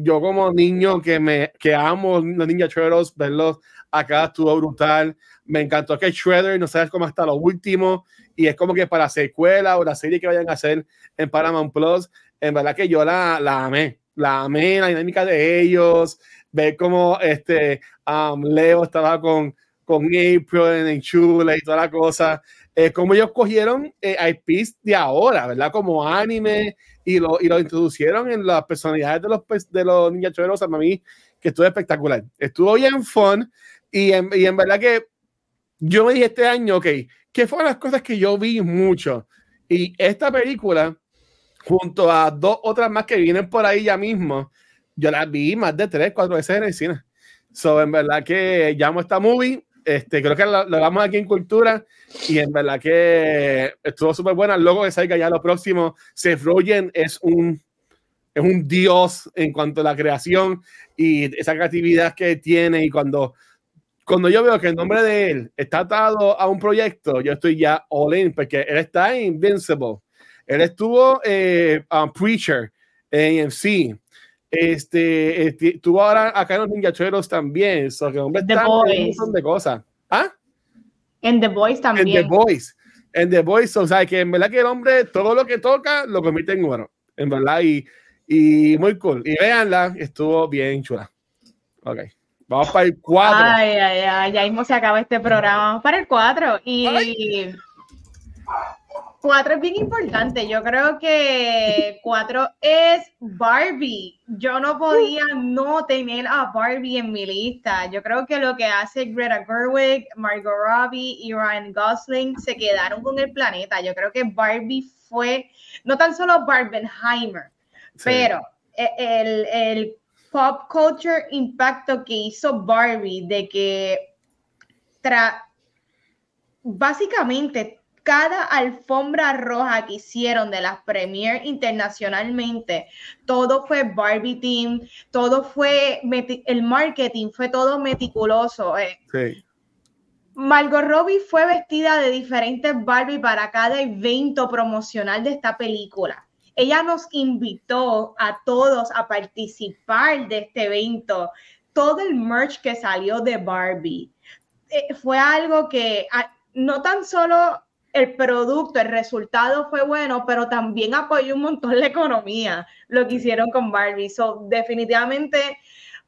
Yo como niño que me que amo los Ninja Turtles, verlos acá estuvo brutal. Me encantó que Shredder no sabes cómo hasta lo último y es como que para secuela o la serie que vayan a hacer en Paramount Plus, en verdad que yo la, la amé, la amé, la dinámica de ellos, ver cómo este, um, Leo estaba con, con April en Chula y toda la cosa, eh, como ellos cogieron eh, IPs de ahora, ¿verdad? Como anime y lo, y lo introducieron en las personalidades de los, de los Ninja Turtles, a mí que estuvo espectacular, estuvo bien fun y en, y en verdad que yo me dije este año, ok, ¿qué fueron las cosas que yo vi mucho? Y esta película, junto a dos otras más que vienen por ahí ya mismo, yo las vi más de tres, cuatro veces en el cine. So, en verdad que llamo esta movie. Este, creo que lo, lo damos aquí en Cultura y en verdad que estuvo súper buena. Luego de salga ya lo próximo, Seth Rogen es un, es un dios en cuanto a la creación y esa creatividad que tiene. Y cuando, cuando yo veo que el nombre de él está atado a un proyecto, yo estoy ya all in porque él está Invincible. Él estuvo eh, um, Preacher en AMC. Este, estuvo ahora acá en los Ninjacheros también. So que hombre The en Boys. un montón de cosas. ¿Ah? En The Voice En también. The Voice. En The Voice. O sea, que en verdad que el hombre todo lo que toca lo convierte en oro. En verdad. Y, y muy cool. Y véanla, estuvo bien chula. Ok. Vamos para el 4. Ay, ay, ay, ya mismo se acaba este programa. Vamos para el 4. Y 4 es bien importante. Yo creo que 4 es Barbie. Yo no podía no tener a Barbie en mi lista. Yo creo que lo que hace Greta Gerwig, Margot Robbie y Ryan Gosling se quedaron con el planeta. Yo creo que Barbie fue no tan solo Barbenheimer, pero e- el, el pop culture impacto que hizo Barbie de que tra- básicamente cada alfombra roja que hicieron de las premier internacionalmente, todo fue Barbie team, todo fue el marketing fue todo meticuloso. eh. Sí. Margot Robbie fue vestida de diferentes Barbie para cada evento promocional de esta película. Ella nos invitó a todos a participar de este evento. Todo el merch que salió de Barbie eh, fue algo que ah, no tan solo el producto, el resultado fue bueno, pero también apoyó un montón la economía, lo que hicieron con Barbie. So, definitivamente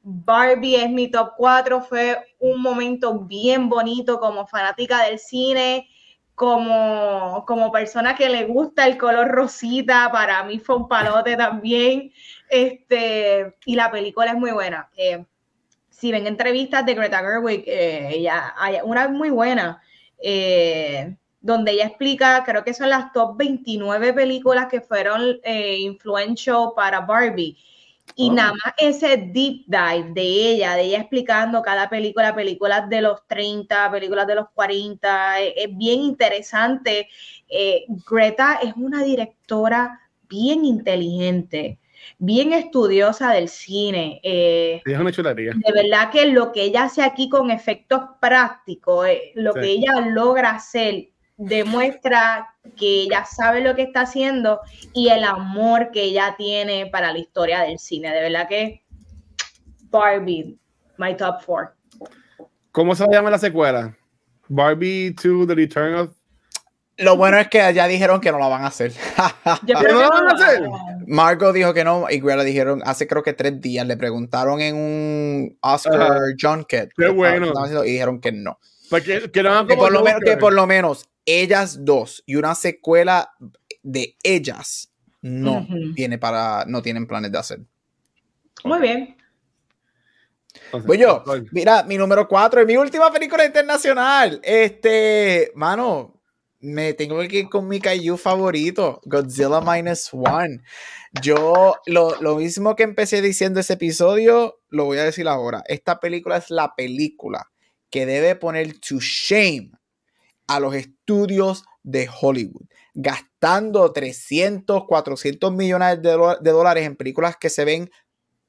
Barbie es mi top 4, fue un momento bien bonito como fanática del cine, como, como persona que le gusta el color rosita, para mí fue un palote también, este, y la película es muy buena. Eh, si ven entrevistas de Greta Gerwig, eh, ella, hay una muy buena, eh, donde ella explica, creo que son las top 29 películas que fueron eh, influential para Barbie. Y Oh. nada más ese deep dive de ella, de ella explicando cada película, películas de los 30, películas de los 40, eh, es bien interesante. Eh, Greta es una directora bien inteligente, bien estudiosa del cine. eh, es una de verdad que lo que ella hace aquí con efectos prácticos, eh, lo Sí. que ella logra hacer, demuestra que ella sabe lo que está haciendo y el amor que ella tiene para la historia del cine. De verdad que Barbie, my top four. ¿Cómo se llama la secuela? Barbie 2, The Return of. Lo bueno es que ya dijeron que no la van a hacer. Yo ¿No que van a hacer? Margot dijo que no y Greta dijeron hace creo que tres días le preguntaron en un Oscar. Junket Qué bueno. haciendo, y dijeron que no. Porque que Que como por, lo menos, que por lo menos ellas dos y una secuela de ellas no Ujú. tiene para no tienen planes de hacer. Muy bien. Voy yo. Gol. Mira, mi número cuatro es mi última película internacional. Este, mano, me tengo que ir con mi kaiju favorito, Godzilla Minus One. Yo, lo, lo mismo que empecé diciendo ese episodio, lo voy a decir ahora. Esta película es la película que debe poner to shame a los estudios de Hollywood, gastando 300, 400 millones de, dólares en películas que se ven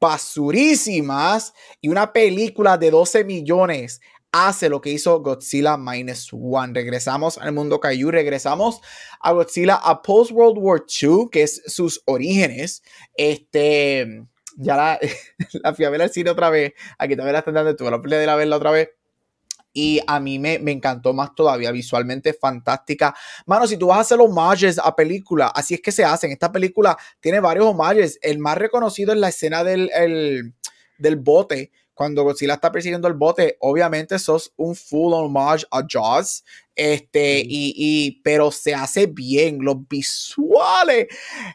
basurísimas y una película de 12 millones hace lo que hizo Godzilla Minus One. Regresamos al mundo Kaiju, regresamos a Godzilla a Post World War II, que es sus orígenes. Este, ya la, la fui cine otra vez. Aquí también la están dando, tuve la de ir a verla otra vez. Y a mí me, me encantó más todavía, visualmente fantástica. Mano, si tú vas a hacer homages a películas, así es que se hacen. Esta película tiene varios homages. El más reconocido es la escena del, el- del bote, cuando Godzilla está persiguiendo el bote, obviamente eso es un full homage a Jaws. Este, y, y, pero se hace bien, los visuales.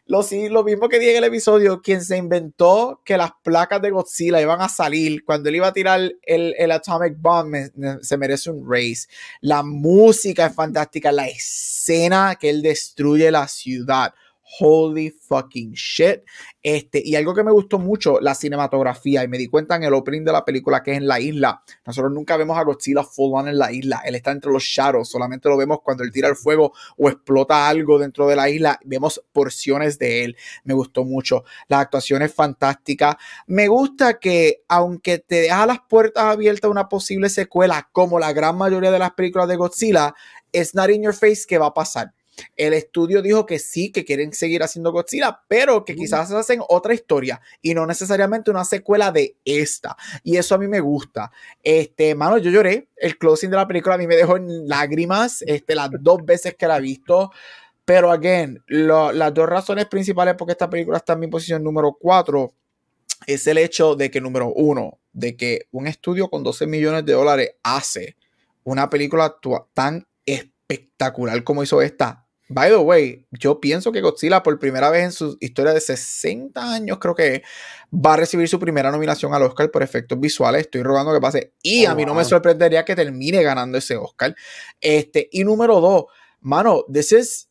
Lo, lo mismo que dije en el episodio, quien se inventó que las placas de Godzilla iban a salir cuando él iba a tirar el, el Atomic Bomb, se merece un race. La música es fantástica, la escena que él destruye la ciudad holy fucking shit. Este, y algo que me gustó mucho, la cinematografía, y me di cuenta en el opening de la película que es en la isla. Nosotros nunca vemos a Godzilla full on en la isla. Él está entre los shadows, solamente lo vemos cuando él tira el fuego o explota algo dentro de la isla. Vemos porciones de él. Me gustó mucho. La actuación es fantástica. Me gusta que, aunque te deja las puertas abiertas a una posible secuela, como la gran mayoría de las películas de Godzilla, es not in your face que va a pasar el estudio dijo que sí, que quieren seguir haciendo Godzilla, pero que quizás hacen otra historia y no necesariamente una secuela de esta. Y eso a mí me gusta. Este, mano, yo lloré. El closing de la película a mí me dejó en lágrimas este, las dos veces que la he visto. Pero, again, las dos razones principales por qué esta película está en mi posición número 4 es el hecho de que, número uno, de que un estudio con 12 millones de dólares hace una película tan espectacular como hizo esta By the way, yo pienso que Godzilla por primera vez en su historia de 60 años creo que va a recibir su primera nominación al Oscar por efectos visuales. Estoy rogando que pase. Y oh, a mí no me sorprendería que termine ganando ese Oscar. Este, y número dos, mano, this is,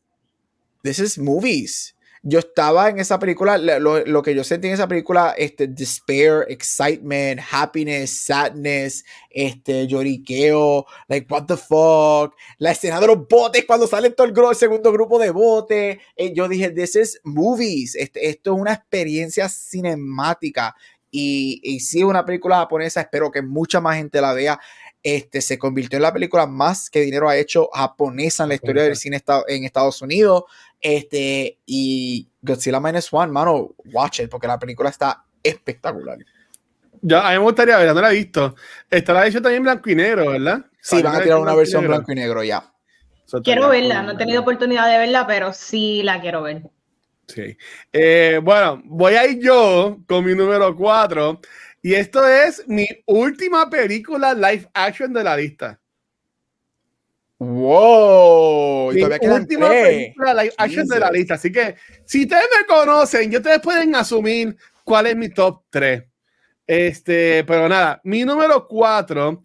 this is movies yo estaba en esa película, lo, que yo sentí en esa película, este, despair, excitement, happiness, sadness, este, lloriqueo, like, what the fuck, la escena de los botes cuando sale todo el, segundo grupo de botes, eh, yo dije, this is movies, este, esto es una experiencia cinemática, y, y si es una película japonesa, espero que mucha más gente la vea, este, se convirtió en la película más que dinero ha hecho japonesa en la historia del cine en Estados Unidos. Este, y Godzilla Minus One, mano, watch it, porque la película está espectacular. Ya, a mí me gustaría verla, no la he visto. Estará hecho también blanco y negro, ¿verdad? Sí, van a tirar una versión blanco y negro ya. Quiero verla, no he tenido oportunidad de verla, pero sí la quiero ver. Sí. Eh, bueno, voy a ir yo con mi número 4. Y esto es mi última película live action de la lista. ¡Wow! Mi última película live action de la lista. Así que, si ustedes me conocen, ya ustedes pueden asumir cuál es mi top 3. Este, pero nada, mi número 4.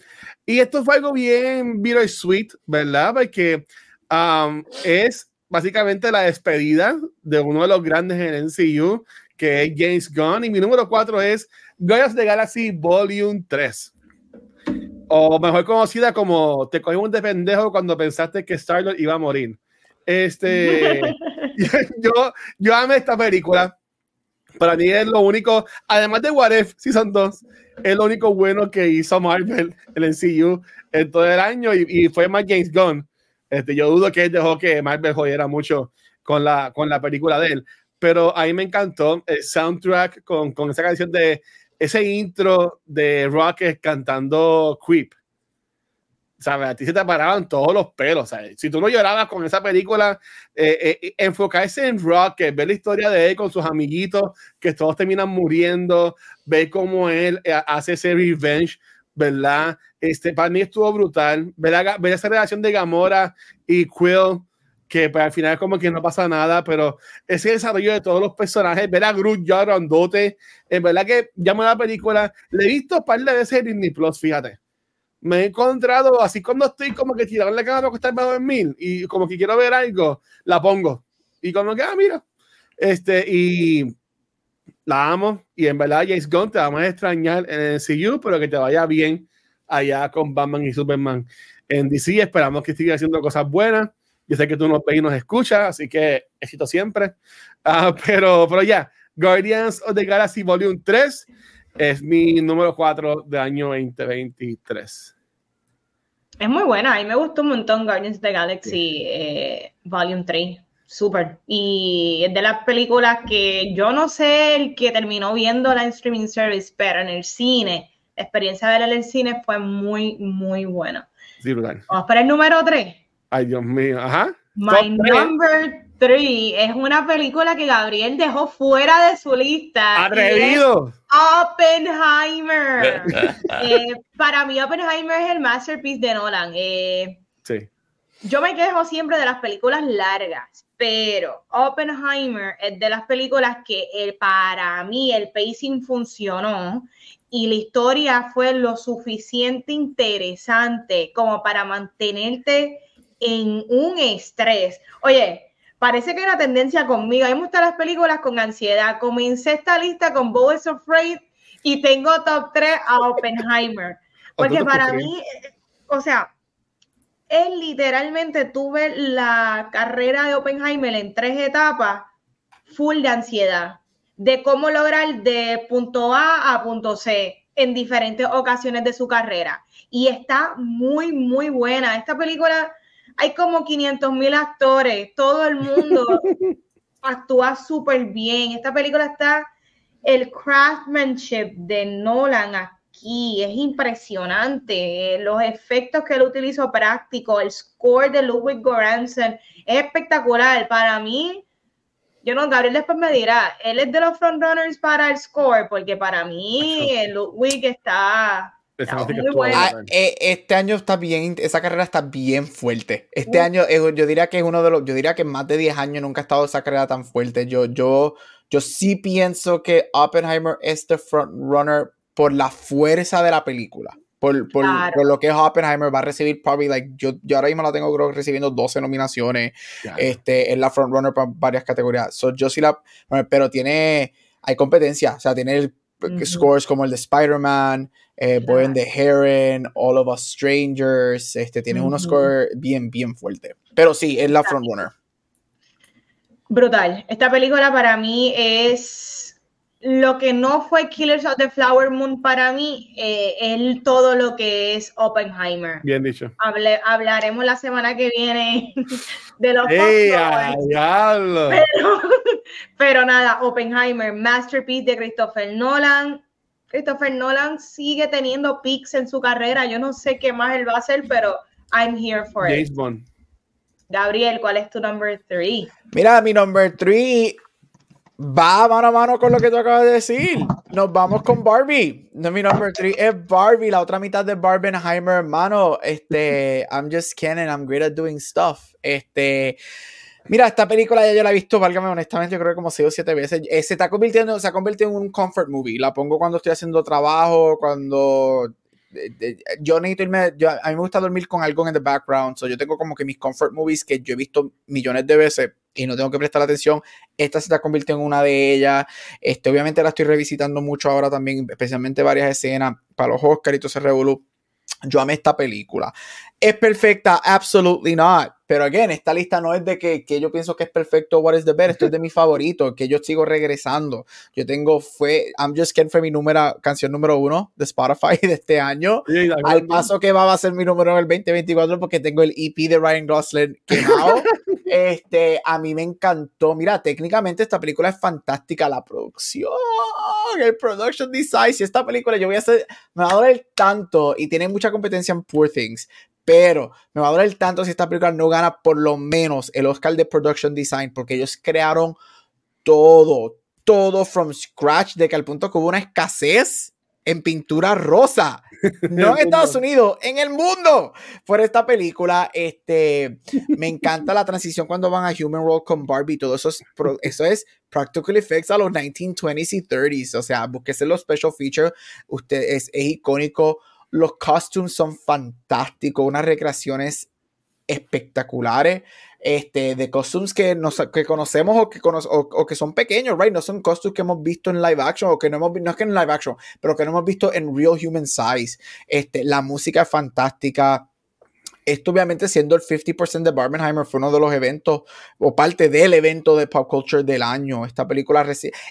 Y esto fue algo bien y sweet, ¿verdad? Porque um, es básicamente la despedida de uno de los grandes en el MCU, que es James Gunn. Y mi número 4 es Guardians of the Galaxy Volume 3. O mejor conocida como Te cogimos de pendejo cuando pensaste que Star-Lord iba a morir. Este, yo, yo amé esta película. Para mí es lo único, además de What If Season 2, es lo único bueno que hizo Marvel, el MCU, en todo el año y, y, fue más James Gunn. Este, yo dudo que él dejó que Marvel jodiera mucho con la, con la película de él. Pero a mí me encantó el soundtrack con, con esa canción de ese intro de Rocket cantando Creep. ¿Sabes? A ti se te paraban todos los pelos. ¿sabes? Si tú no llorabas con esa película, eh, eh, enfocarse en Rocket, ver la historia de él con sus amiguitos, que todos terminan muriendo, ver cómo él eh, hace ese revenge, ¿verdad? Este, para mí estuvo brutal. Ver, ver esa relación de Gamora y Quill que pues, al final como que no pasa nada, pero ese desarrollo de todos los personajes, ver a Groot ya grandote, en verdad que llamo la película, le he visto un par de veces en Disney Plus, fíjate. Me he encontrado, así cuando estoy como que tirando la cámara que está bajo en mil y como que quiero ver algo, la pongo. Y como que, ah, mira, este, y la amo. Y en verdad, James Gunn, te vamos a extrañar en el CU, pero que te vaya bien allá con Batman y Superman en DC. Esperamos que siga haciendo cosas buenas. Yo sé que tú nos ves y nos escuchas, así que éxito siempre. Uh, pero, pero ya, Guardians of the Galaxy Volume 3 es mi número 4 de año 2023. Es muy buena, a mí me gustó un montón Guardians of the Galaxy eh, Volume 3. Súper. Y es de las películas que yo no sé el que terminó viendo la streaming service, pero en el cine, la experiencia de verla en el cine fue muy, muy buena. Sí, Vamos para el número 3. Ay, Dios mío. Ajá. My number 3 es una película que Gabriel dejó fuera de su lista. ¡Atrevido! Oppenheimer. Eh, para mí, Oppenheimer es el masterpiece de Nolan. Eh, sí. Yo me quejo siempre de las películas largas, pero Oppenheimer es de las películas que el, para mí el pacing funcionó y la historia fue lo suficiente interesante como para mantenerte en un estrés. Oye, parece que una tendencia conmigo. A mí me gustan las películas con ansiedad. Comencé esta lista con Bo is Afraid y tengo top 3 a Oppenheimer. Porque para mí, o sea, es literalmente tuve la carrera de Oppenheimer en tres etapas, full de ansiedad, de cómo lograr de punto A a punto C en diferentes ocasiones de su carrera. Y está muy, muy buena. Esta película hay como 500 mil actores, todo el mundo actúa súper bien. Esta película está, el craftsmanship de Nolan aquí es impresionante. Los efectos que él utilizó práctico, el score de Ludwig Göransson es espectacular. Para mí, yo no, Gabriel después me dirá, él es de los frontrunners para el score, porque para mí Ludwig está Ah, eh, este año está bien, esa carrera está bien fuerte. Este año yo diría que es uno de los, yo diría que más de 10 años nunca ha estado esa carrera tan fuerte. Yo, yo, yo sí pienso que Oppenheimer es the frontrunner por la fuerza de la película. Por, por, por, lo que es Oppenheimer va a recibir probably like yo, yo ahora mismo la tengo creo recibiendo 12 nominaciones. Este es la frontrunner para varias categorías. So, yo sí la pero tiene hay competencia o sea tiene el scores como el de Spider-Man, eh, Boy and the Heron, All of Us Strangers, este, tiene unos scores bien, bien fuertes. Pero sí, es la frontrunner. Brutal. Esta película para mí es lo que no fue Killers of the Flower Moon para mí, eh, es todo lo que es Oppenheimer. Bien dicho. hablaremos la semana que viene de los ¡Ey, pero, pero nada, Oppenheimer, Masterpiece de Christopher Nolan. Christopher Nolan sigue teniendo peaks en su carrera. Yo no sé qué más él va a hacer, pero I'm here for it. Bond. Gabriel, ¿cuál es tu number three? Mira, mi number three va mano a mano con lo que tú acabas de decir. Nos vamos con Barbie. No, mi number three es Barbie, la otra mitad de Barbenheimer, hermano. Este, I'm just kidding, I'm great at doing stuff. Este, mira, esta película ya yo la he visto, válgame honestamente, yo creo que como seis o siete veces. Eh, se está convirtiendo, se ha convertido en un comfort movie. La pongo cuando estoy haciendo trabajo, cuando yo necesito irme, yo, a mí me gusta dormir con algo en the background, so yo tengo como que mis comfort movies que yo he visto millones de veces y no tengo que prestar atención. Esta se está convirtiendo en una de ellas. Este, obviamente la estoy revisitando mucho ahora también, especialmente varias escenas para los Oscars y todo ese revolú. Yo amé esta película. ¿Es perfecta? Absolutely not. Pero again, esta lista no es de que, que yo pienso que es perfecto What is the best. Esto es de mi favorito, que yo sigo regresando. Yo tengo, fue, I'm Just Kidding fue mi número, canción número uno de Spotify de este año. Al paso que va a ser mi número en el 2024 porque tengo el EP de Ryan Gosling quemado. este, a mí me encantó. Mira, técnicamente esta película es fantástica. La producción, el production design. Si esta película yo voy a hacer, me va a doler tanto y tiene mucha competencia en Poor Things pero me va a doler tanto si esta película no gana por lo menos el Oscar de Production Design, porque ellos crearon todo, todo from scratch, de que al punto que hubo una escasez en pintura rosa, no en Estados Unidos, en el mundo, por esta película. Este, me encanta la transición cuando van a Human World con Barbie, todo eso es, eso es practical effects a los 1920s y 30s, o sea, búsquese los special features, usted es, es icónico los costumes son fantásticos, unas recreaciones espectaculares este, de costumes que, nos, que conocemos o que, o, que son pequeños, right? No son costumes que hemos visto en live action o que no hemos no es que en live action, pero que no hemos visto en real human size. Este, la música es fantástica. Esto obviamente siendo el 50% de Barbenheimer fue uno de los eventos o parte del evento de pop culture del año. Esta película,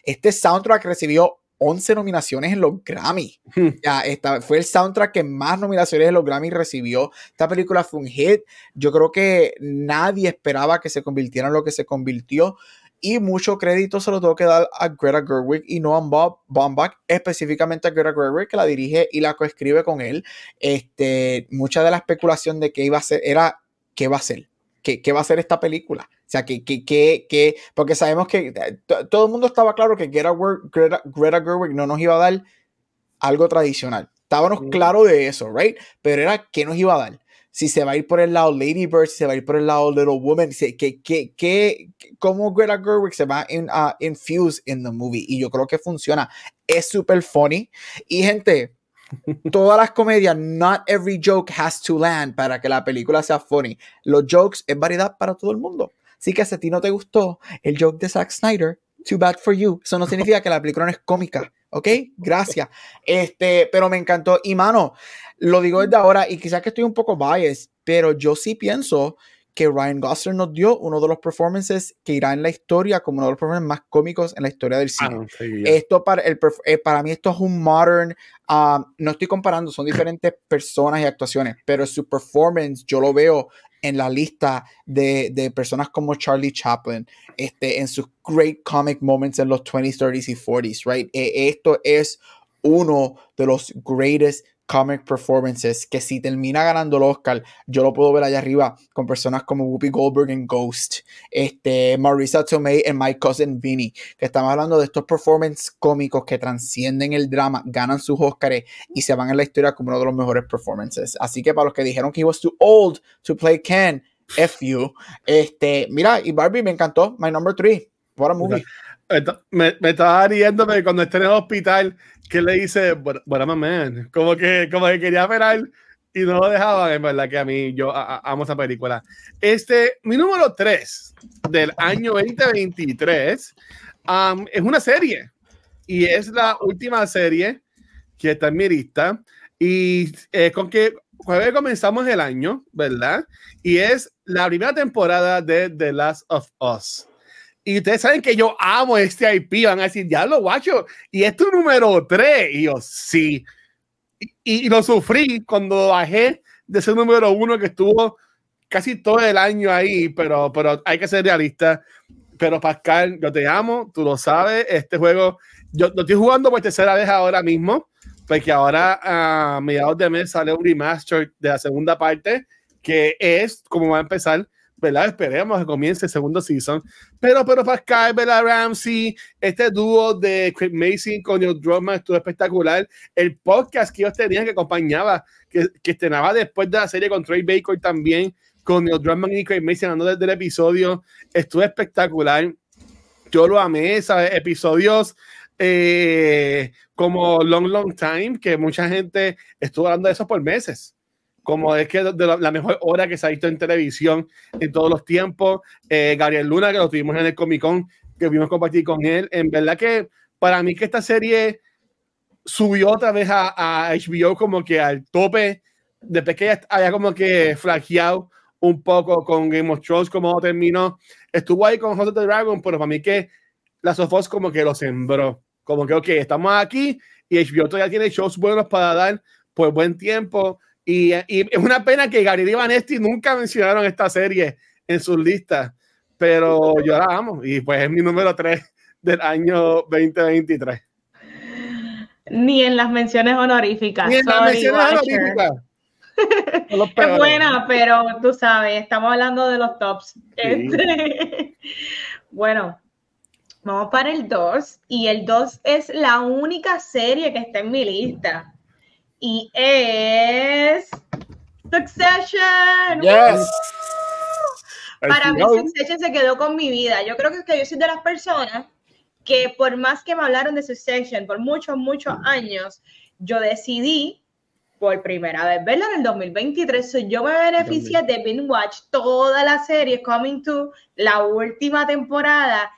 este soundtrack recibió 11 nominaciones en los Grammy. Hmm. Ya, esta, fue el soundtrack que más nominaciones en los Grammy recibió. Esta película fue un hit. Yo creo que nadie esperaba que se convirtiera en lo que se convirtió. Y mucho crédito se lo tengo que dar a Greta Gerwig y Noam Baumbach, específicamente a Greta Gerwig, que la dirige y la coescribe con él. Este, mucha de la especulación de qué iba a ser era qué va a ser qué, va a ser esta película. O sea, que, que, que, porque sabemos que eh, todo el mundo estaba claro que Greta, Greta, Gerwig no nos iba a dar algo tradicional. Estábamos claros de eso, right? Pero era qué nos iba a dar. Si se va a ir por el lado Lady Bird, si se va a ir por el lado Little Woman, que, que, que, cómo Greta Gerwig se va a in, uh, infuse in the movie. Y yo creo que funciona. Es súper funny. Y gente, todas las comedias, not every joke has to land para que la película sea funny. Los jokes es variedad para todo el mundo. Así que si a ti no te gustó el joke de Zack Snyder, too bad for you. Eso no significa que la película no es cómica. ¿Ok? Gracias. Este, pero me encantó. Y mano, lo digo desde ahora, y quizás que estoy un poco biased, pero yo sí pienso que Ryan Gosling nos dio uno de los performances que irá en la historia como uno de los performances más cómicos en la historia del cine. Ah, esto para, el, eh, para mí esto es un modern, um, no estoy comparando, son diferentes personas y actuaciones, pero su performance yo lo veo en la lista de, de personas como Charlie Chaplin, este, en sus great comic moments en los 20s, 30s y 40s, right? Eh, esto es uno de los greatest comic performances que si termina ganando el Oscar, yo lo puedo ver allá arriba con personas como Whoopi Goldberg en Ghost, este, Marisa Tomei en My Cousin Vinny, que estamos hablando de estos performances cómicos que transcienden el drama, ganan sus Oscars y se van en la historia como uno de los mejores performances. Así que para los que dijeron que he was too old to play Ken, F you. Este, mira, y Barbie me encantó, My Number Three. What a movie. Me, me estaba riéndome cuando esté en el hospital que le dice, bueno, man, como que, como que quería esperar y no lo dejaba, en verdad que a mí, yo amo esa película. Este, mi número 3 del año 2023 es una serie y es la última serie que está en mi lista y eh, con que jueves comenzamos el año, ¿verdad? Y es la primera temporada de The Last of Us. Y ustedes saben que yo amo este IP, van a decir, ya lo guacho, y es tu número 3. Y yo, sí. Y, lo sufrí cuando bajé de ese número 1 que estuvo casi todo el año ahí, pero, pero hay que ser realista. Pero Pascal, yo te amo, tú lo sabes, este juego, yo lo estoy jugando por tercera vez ahora mismo, porque ahora a mediados de mes sale un remaster de la segunda parte, que es como va a empezar ¿verdad? Esperemos que comience el segundo season. Pero, pero Pascal, Bella Ramsey, este dúo de Craig Mason con Neil Druckmann estuvo espectacular. El podcast que ellos tenían que acompañaba, que, que estrenaba después de la serie con Trey Baker también, con Neil Druckmann y Craig Mason hablando desde el episodio, estuvo espectacular. Yo lo amé, ¿sabes? Episodios eh, como Long Long Time, que mucha gente estuvo hablando de eso por meses como es que de la, mejor hora que se ha visto en televisión en todos los tiempos. Eh, Gabriel Luna, que lo tuvimos en el Comic Con, que vimos compartir con él. En verdad que para mí que esta serie subió otra vez a, a HBO como que al tope, después que haya como que flaqueado un poco con Game of Thrones, como terminó. Estuvo ahí con House of the Dragon, pero para mí que la Sofos como que lo sembró. Como que, ok, estamos aquí y HBO todavía tiene shows buenos para dar por buen tiempo y, es una pena que Gary y Vanesti nunca mencionaron esta serie en sus listas, pero yo la amo y pues es mi número 3 del año 2023. Ni en las menciones honoríficas. Ni en las menciones honoríficas. es buena, pero tú sabes, estamos hablando de los tops. Este, bueno, vamos para el 2 y el 2 es la única serie que está en mi lista y es Succession. Yes. Para mí Succession se quedó con mi vida. Yo creo que, es que yo soy de las personas que por más que me hablaron de Succession por muchos, muchos años, yo decidí por primera vez verla en el 2023. yo me beneficié de binge watch toda la serie Coming to la última temporada.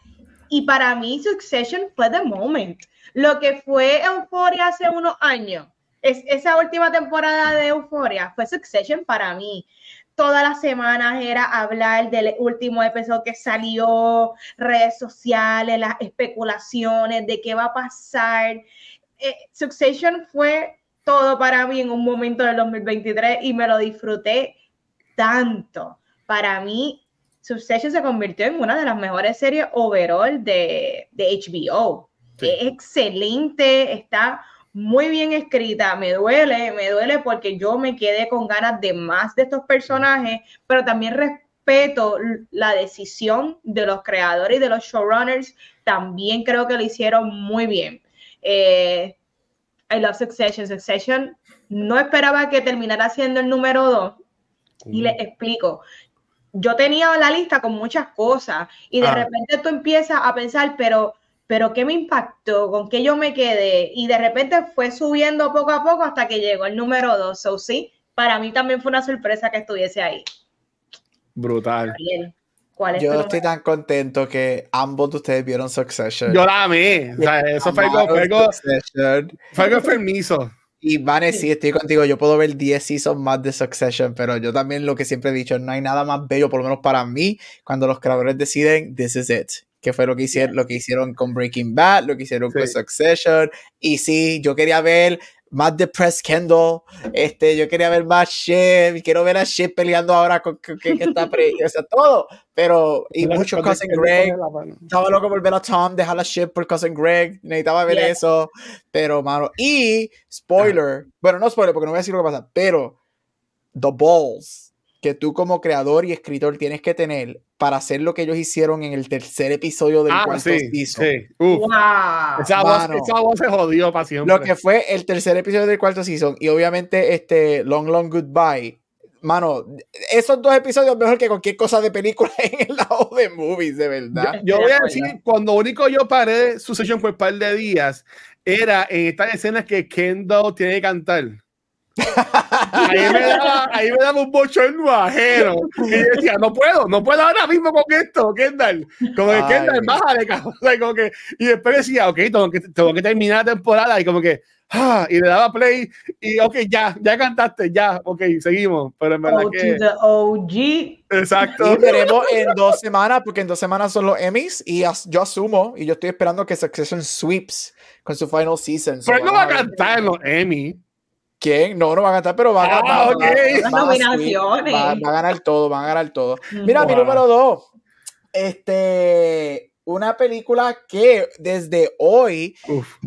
Y para mí Succession fue the moment. Lo que fue Euphoria hace unos años es, esa última temporada de Euforia fue Succession para mí. Todas las semanas era hablar del último episodio que salió, redes sociales, las especulaciones de qué va a pasar. Eh, Succession fue todo para mí en un momento del 2023 y me lo disfruté tanto. Para mí, Succession se convirtió en una de las mejores series overall de, de HBO. Es excelente, está muy bien escrita, me duele, me duele porque yo me quedé con ganas de más de estos personajes, pero también respeto la decisión de los creadores y de los showrunners, también creo que lo hicieron muy bien. Eh, I love Succession. Succession no esperaba que terminara siendo el número dos. Y les explico. Yo tenía la lista con muchas cosas y de ah. repente tú empiezas a pensar, pero, pero ¿qué me impactó? ¿Con qué yo me quedé? Y de repente fue subiendo poco a poco hasta que llegó el número dos. So, sí, para mí también fue una sorpresa que estuviese ahí. Brutal. Yo estoy tan contento que ambos de ustedes vieron Succession. Yo la amé. O sea, eso fue algo, fue algo, fue algo permiso. Y Vane, sí, estoy contigo. Yo puedo ver 10 seasons más de Succession, pero yo también lo que siempre he dicho, no hay nada más bello, por lo menos para mí, cuando los creadores deciden, this is it. Que fue lo que hicieron, lo que hicieron con Breaking Bad, lo que hicieron con Succession. Y sí, yo quería ver más de Press Kendall. Este, yo quería ver más Chef, quiero ver a Chef peleando ahora con que, está pre, o sea, todo. Pero, y mucho Cousin Greg. Estaba loco por ver a Tom dejar la Chef por Cousin Greg. Necesitaba ver eso. Pero, mano. Y, spoiler, bueno, no spoiler porque no voy a decir lo que pasa, pero, The Balls que tú como creador y escritor tienes que tener para hacer lo que ellos hicieron en el tercer episodio del ah, cuarto sí, Sí. Esa, voz, se jodió para siempre. Lo que fue el tercer episodio del cuarto season y obviamente este Long Long Goodbye. Mano, esos dos episodios mejor que cualquier cosa de película en el lado de movies, de verdad. Yo, voy a decir, cuando único yo paré su sesión por un par de días, era en estas escenas que Kendall tiene que cantar ahí, me daba, ahí me daba un bochorno ajeno. Y yo decía, no puedo, no puedo ahora mismo con esto, Kendall. Como que Kendall, bájale, cabrón. Como que, y después decía, ok, tengo que, tengo que terminar la temporada. Y como que, ah, y le daba play. Y ok, ya, ya cantaste, ya, ok, seguimos. Pero en verdad que. The OG. Exacto. Y veremos en dos semanas, porque en dos semanas son los Emmys. Y yo asumo, y yo estoy esperando que Succession sweeps con su final season. Pero él no va a cantar en los Emmys. ¿Quién? No, no va a cantar, pero va a ganar. Ah, okay. va, va, a ganar todo, va a ganar todo. Mira, mi número dos. Este, una película que desde hoy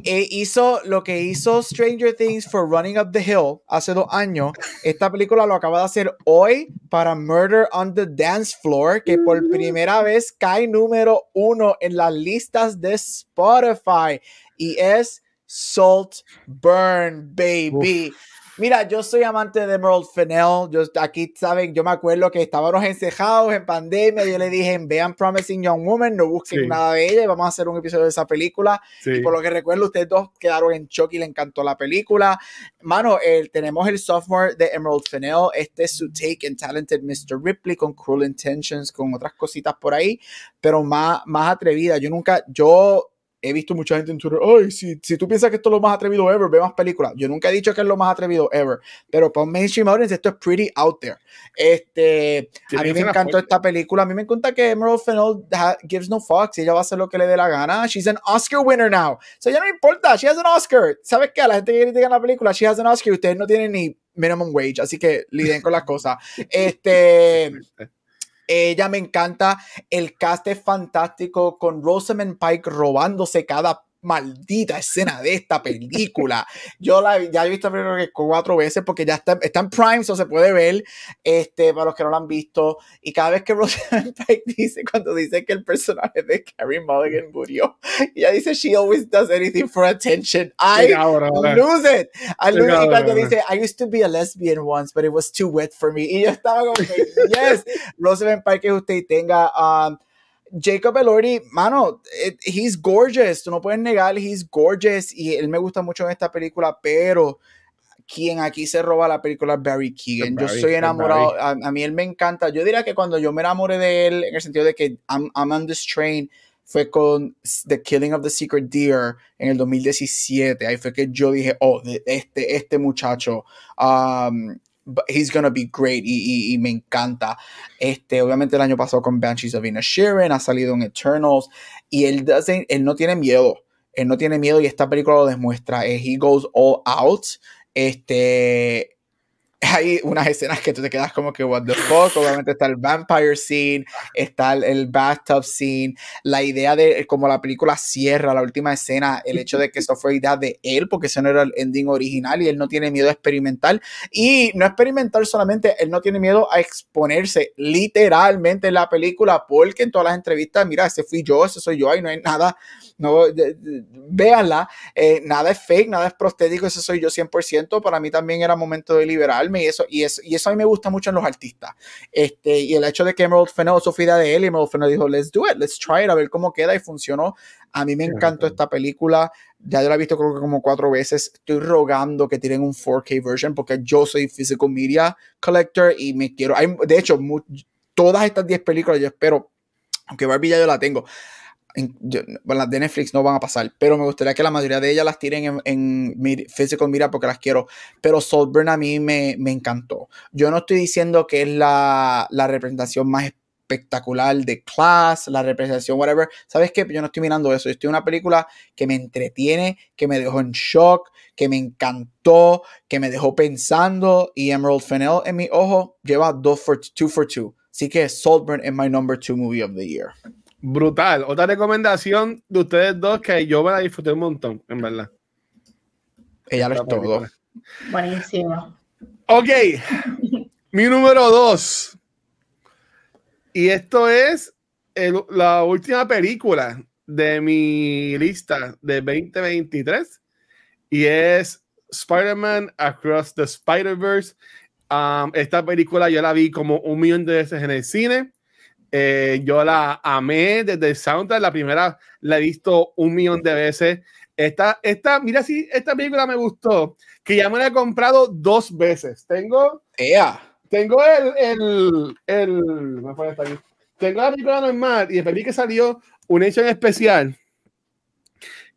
eh, hizo lo que hizo Stranger Things for Running Up the Hill hace dos años. Esta película lo acaba de hacer hoy para Murder on the Dance Floor, que por mm. primera vez cae número uno en las listas de Spotify. Y es Salt Burn, baby. Mira, yo soy amante de Emerald Fennell. Yo, aquí, saben, yo me acuerdo que estábamos encejados en pandemia. Yo le dije, vean Promising Young Woman, no busquen nada de ella y vamos a hacer un episodio de esa película. Y por lo que recuerdo, ustedes dos quedaron en shock y le encantó la película. Mano, el, tenemos el sophomore de Emerald Fennell. Este es su take en Talented Mr. Ripley con Cruel Intentions, con otras cositas por ahí, pero más, más atrevida. Yo nunca, yo he visto mucha gente en Twitter, ay, si, si tú piensas que esto es lo más atrevido ever, ve más películas. Yo nunca he dicho que es lo más atrevido ever, pero para un mainstream audience esto es pretty out there. Este, a mí me encantó esta película, a mí me encanta que Emerald Fennell gives no fucks, ella va a hacer lo que le dé la gana. She's an Oscar winner now. O sea, ya no importa, she has an Oscar. ¿Sabes qué? A la gente que critica la película, she has an Oscar, ustedes no tienen ni minimum wage, así que liden con las cosas. Este... Ella me encanta. El cast es fantástico con Rosamund Pike robándose cada maldita escena de esta película. Yo la ya he visto creo que cuatro veces porque ya está, está en Prime, so se puede ver, este, para los que no lo han visto. Y cada vez que Rosamund Pike dice, cuando dice que el personaje de Carrie Mulligan murió, ella dice, she always does anything for attention. I lose it. I lose it. Y cuando dice, I used to be a lesbian once, but it was too wet for me. Y yo estaba como, yes, Rosamund Pike que usted tenga, um, Jacob Elordi, mano, eh, he's gorgeous, tú no puedes negar, he's gorgeous y él me gusta mucho en esta película, pero quien aquí se roba la película Barry Keegan. yo soy enamorado, a, mí él me encanta. Yo diría que cuando yo me enamoré de él, en el sentido de que I'm, on this train, fue con The Killing of the Secret Deer en el 2017. Ahí fue que yo dije, oh, este, este muchacho. Um, he's gonna be great y, me encanta. Este, obviamente el año pasado con Banshees of Sharon ha salido en Eternals y él, él no tiene miedo. Él no tiene miedo y esta película lo demuestra. Eh, he goes all out. Este, hay unas escenas que tú te quedas como que, what the fuck, obviamente está el vampire scene, está el, bathtub scene, la idea de cómo la película cierra, la última escena, el hecho de que eso fue idea de él, porque ese no era el ending original y él no tiene miedo a experimentar, y no experimentar solamente, él no tiene miedo a exponerse literalmente en la película, porque en todas las entrevistas, mira, ese fui yo, ese soy yo, y no hay nada, no, véanla, eh, nada es fake, nada es prostético, ese soy yo 100%, para mí también era momento de liberar y eso, y eso, y eso a mí me gusta mucho en los artistas. Este, y el hecho de que Emerald Fennell, eso fue idea de él, y Emerald Fennell dijo, let's do it, let's try it, a ver cómo queda, y funcionó. A mí me encantó esta película, ya yo la he visto creo que como cuatro veces, estoy rogando que tienen un 4K version, porque yo soy physical media collector, y me quiero, hay, de hecho, todas estas 10 películas yo espero, aunque Barbie ya yo la tengo, bueno, las de Netflix no van a pasar, pero me gustaría que la mayoría de ellas las tiren en, en Physical Mira porque las quiero. Pero Saltburn a mí me, me encantó. Yo no estoy diciendo que es la, la, representación más espectacular de Class, la representación, whatever. ¿Sabes qué? Yo no estoy mirando eso. Yo estoy en una película que me entretiene, que me dejó en shock, que me encantó, que me dejó pensando. Y Emerald Fennell en mi ojo lleva 2 for 2 for 2. Así que Saltburn es my number 2 movie of the year. Brutal. Otra recomendación de ustedes dos que yo me la disfruté un montón, en verdad. Ella lo es todo. Buenísimo. Ok. Mi número dos. Y esto es la última película de mi lista de 2023. Y es Spider-Man Across the Spider-Verse. Um, esta película yo la vi como un millón de veces en el cine. Eh, yo la amé desde el soundtrack. La primera la he visto un millón de veces. Esta, esta, mira si esta película me gustó, que ya me la he comprado dos veces. Tengo. Tengo el. el, el me Tengo la película normal y después vi que salió una edición especial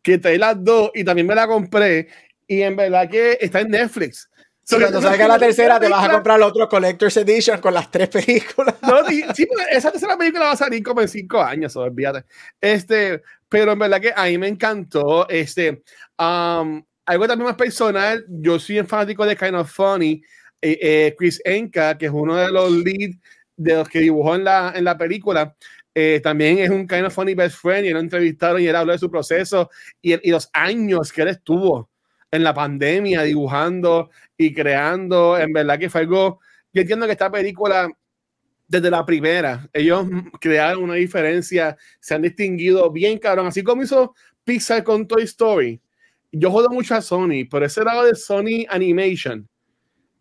que trae las dos y también me la compré. Y en verdad que está en Netflix. Cuando salga la tercera, te vas a comprar el otro Collector's Edition con las tres películas. No, sí, esa tercera película va a salir como en cinco años, olvídate. Este, pero en verdad que a mí me encantó. Este, um, algo también más personal, yo soy un fanático de Kind of Funny. Eh, eh, Chris Enka, que es uno de los leads de los que dibujó en la, en la película, eh, también es un Kind of Funny best friend y lo entrevistaron y él habló de su proceso y, y los años que él estuvo en la pandemia dibujando y creando. En verdad que fue algo. Yo entiendo que esta película, desde la primera, ellos crearon una diferencia, se han distinguido bien, cabrón. Así como hizo Pixar con Toy Story. Yo jodo mucho a Sony, pero ese lado de Sony Animation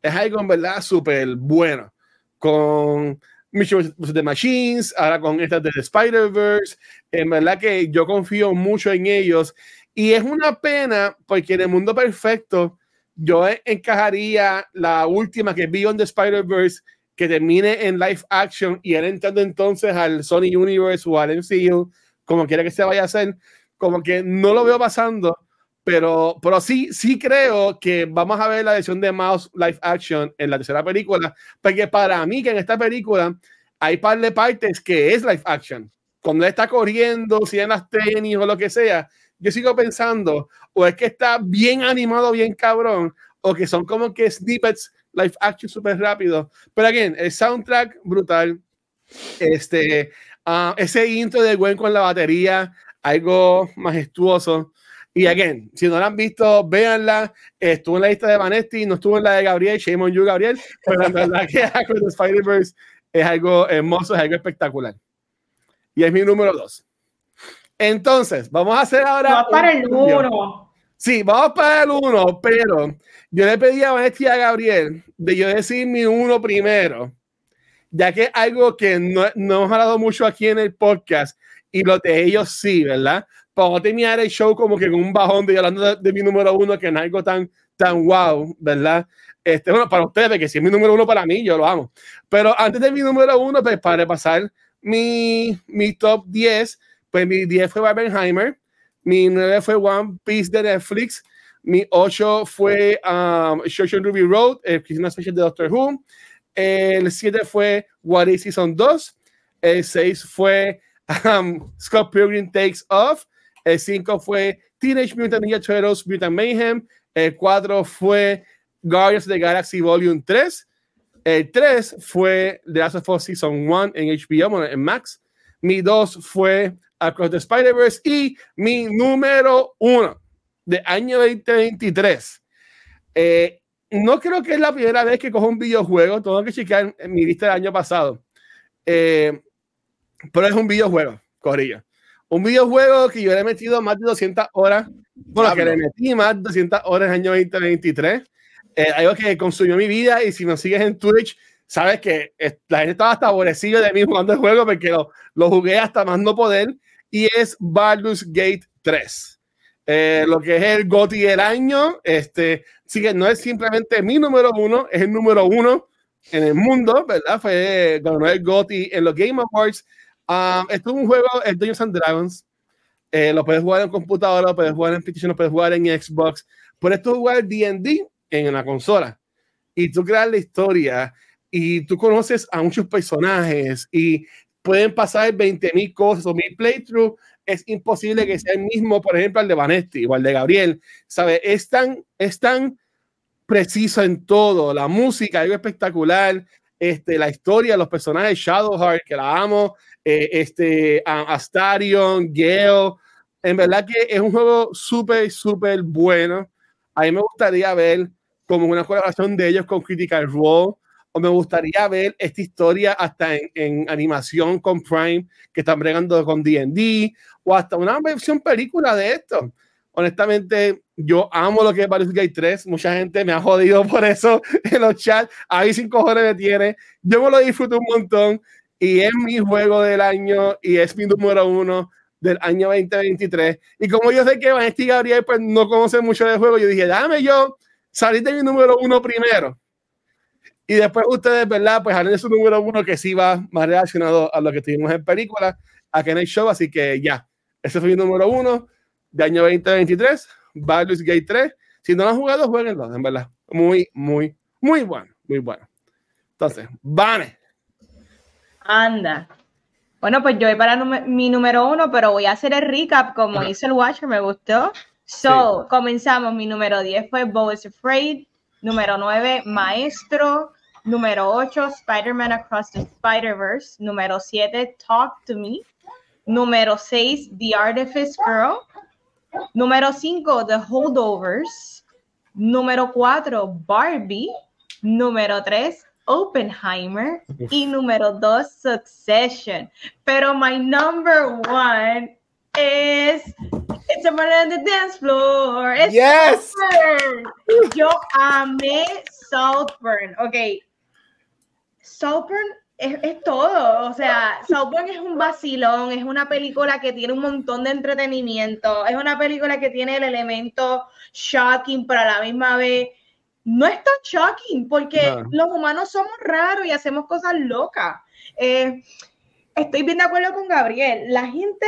es algo en verdad súper bueno. Con Mission the Machines, ahora con estas de Spider-Verse. En verdad que yo confío mucho en ellos y es una pena porque en el mundo perfecto yo encajaría la última que vi on the Spider-Verse que termine en live action y él entrando entonces al Sony Universe o al MCU, como quiera que se vaya a hacer, como que no lo veo pasando, pero, pero sí, sí creo que vamos a ver la versión de Mouse live action en la tercera película, porque para mí que en esta película hay par de partes que es live action. Cuando él está corriendo, si en las tenis o lo que sea, yo sigo pensando, o es que está bien animado, bien cabrón, o que son como que snippets live action súper rápido. Pero again, el soundtrack brutal. Este, uh, ese intro de Gwen con la batería, algo majestuoso. Y again, si no la han visto, véanla. Estuvo en la lista de Vanetti, no estuvo en la de Gabriel, shame on you, Gabriel. Pero la verdad que Spider-Verse es algo hermoso, es algo espectacular. Y es mi número dos. Entonces, vamos a hacer ahora. Vamos para el uno. Sí, vamos para el uno, pero yo le pedí a Vanessa y a Gabriel de yo decir mi uno primero, ya que es algo que no, no hemos hablado mucho aquí en el podcast y lo de ellos sí, ¿verdad? Para terminar el show como que con un bajón de hablando de, mi número uno, que no es algo tan, tan wow, ¿verdad? Este, bueno, para ustedes, que si es mi número uno para mí, yo lo amo. Pero antes de mi número uno, pues para repasar mi, mi top 10, pues mi 10 fue Barbenheimer, mi 9 fue One Piece de Netflix, mi 8 fue um, Ruby Road, eh, que es una especie de Doctor Who, el 7 fue What is Season 2, el 6 fue um, Scott Pilgrim Takes Off, el 5 fue Teenage Mutant Ninja Turtles Mutant Mayhem, el 4 fue Guardians of the Galaxy Volume 3. El 3 fue The Last of Us Season 1 en HBO, en Max. Mi 2 fue Across the Spider-Verse. Y mi número 1 de año 2023. Eh, no creo que es la primera vez que cojo un videojuego. Tengo que checar en mi lista del año pasado. Eh, pero es un videojuego, corrilla. Un videojuego que yo le he metido más de 200 horas. Bueno, que le metí más de 200 horas en el año 2023. Eh, algo que consumió mi vida. Y si me sigues en Twitch, sabes que la gente estaba hasta aborrecida de mí jugando el juego porque lo, lo jugué hasta más no poder. Y es Baldur's Gate 3. Eh, lo que es el GOTY del año. Este, sí que no es simplemente mi número uno, es el número uno en el mundo, ¿verdad? Fue ganó el GOTY en los Game Awards. Um, esto es un juego, el Dungeons and Dragons. Eh, lo puedes jugar en computadora, lo puedes jugar en PlayStation, lo puedes jugar en Xbox. Puedes tú jugar D&D en una consola. Y tú creas la historia y tú conoces a muchos personajes y pueden pasar 20.000 cosas o mil playthroughs es imposible que sea el mismo, por ejemplo, el de Vanetti o el de Gabriel. ¿Sabe? Es tan, es tan preciso en todo. La música, algo espectacular. Este, la historia, los personajes, Shadowheart, que la amo, eh, este, Astarion, Gale. En verdad que es un juego súper, súper bueno. A mí me gustaría ver como una colaboración de ellos con Critical Role o me gustaría ver esta historia hasta en, animación con Prime, que están bregando con D&D, o hasta una versión película de esto. Honestamente, yo amo lo que es Baldur's Gate 3. Mucha gente me ha jodido por eso en los chats. Ahí sin cojones me tiene. Yo me lo disfruto un montón y es mi juego del año y es mi número uno del año 2023. Y como yo sé que Vanessa y Gabriel pues, no conocen mucho del juego, yo dije, dame yo salir de mi número uno primero y después ustedes, ¿verdad? Pues de su número uno que sí va más relacionado a lo que tuvimos en película, a Kenneth Show. Así que ya, ese fue mi número uno de año 2023, Baldur's Gate 3. Si no lo han jugado, jueguenlo, en verdad. Muy, muy, muy bueno, muy bueno. Entonces, Vane. Anda. Bueno, pues yo voy para mi número uno, pero voy a hacer el recap como hizo el Watcher, me gustó. So, comenzamos. Mi número 10 fue Bo is Afraid. Número 9, Maestro. Número 8, Spider-Man Across the Spider-Verse. Número 7, Talk to Me. Número 6, The Artifice Girl. Número 5, The Holdovers. Número 4, Barbie. Número 3, Oppenheimer. Y número 2, Succession. Pero my number one is It's a on the dance floor. yes. Yo amé Saltburn. Ok. Saltburn es, es, todo. O sea, Saltburn es un vacilón. Es una película que tiene un montón de entretenimiento. Es una película que tiene el elemento shocking, pero a la misma vez no es tan shocking porque los humanos somos raros y hacemos cosas locas. Eh, estoy bien de acuerdo con Gabriel. La gente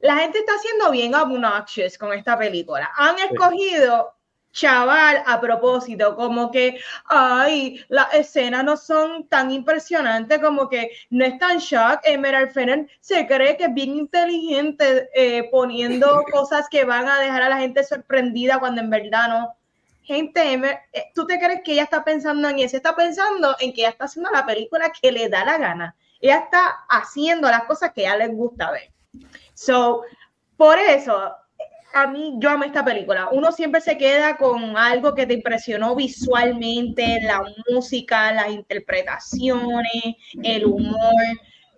la gente está haciendo bien obnoxious con esta película. Han escogido chaval a propósito, como que, ay, las escenas no son tan impresionantes, como que no es tan shock. Emerald Fennel se cree que es bien inteligente eh, poniendo cosas que van a dejar a la gente sorprendida cuando en verdad no. Gente, eh, ¿tú te crees que ella está pensando en eso? Está pensando en que ella está haciendo la película que le da la gana. Ella está haciendo las cosas que a ella les gusta ver. So, por eso, a mí, yo amo esta película. Uno siempre se queda con algo que te impresionó visualmente, la música, las interpretaciones, el humor.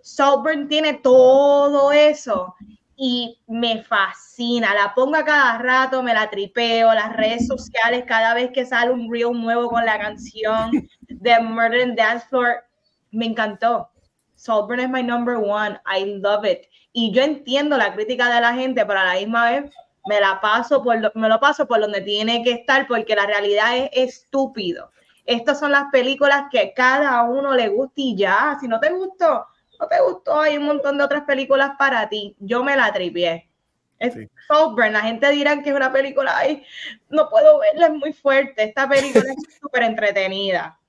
Saltburn tiene todo eso y me fascina. La pongo a cada rato, me la tripeo, las redes sociales, cada vez que sale un reel nuevo con la canción de Murder and Dance Floor, me encantó. Saltburn es my number one. I love it y yo entiendo la crítica de la gente, pero a la misma vez me la paso por me lo paso por donde tiene que estar porque la realidad es estúpido. Estas son las películas que cada uno le gusta y ya, si no te gustó, no te gustó, hay un montón de otras películas para ti. Yo me la tripié. Es Sober, la gente dirá que es una película, ay, no puedo verla, es muy fuerte. Esta película es súper entretenida.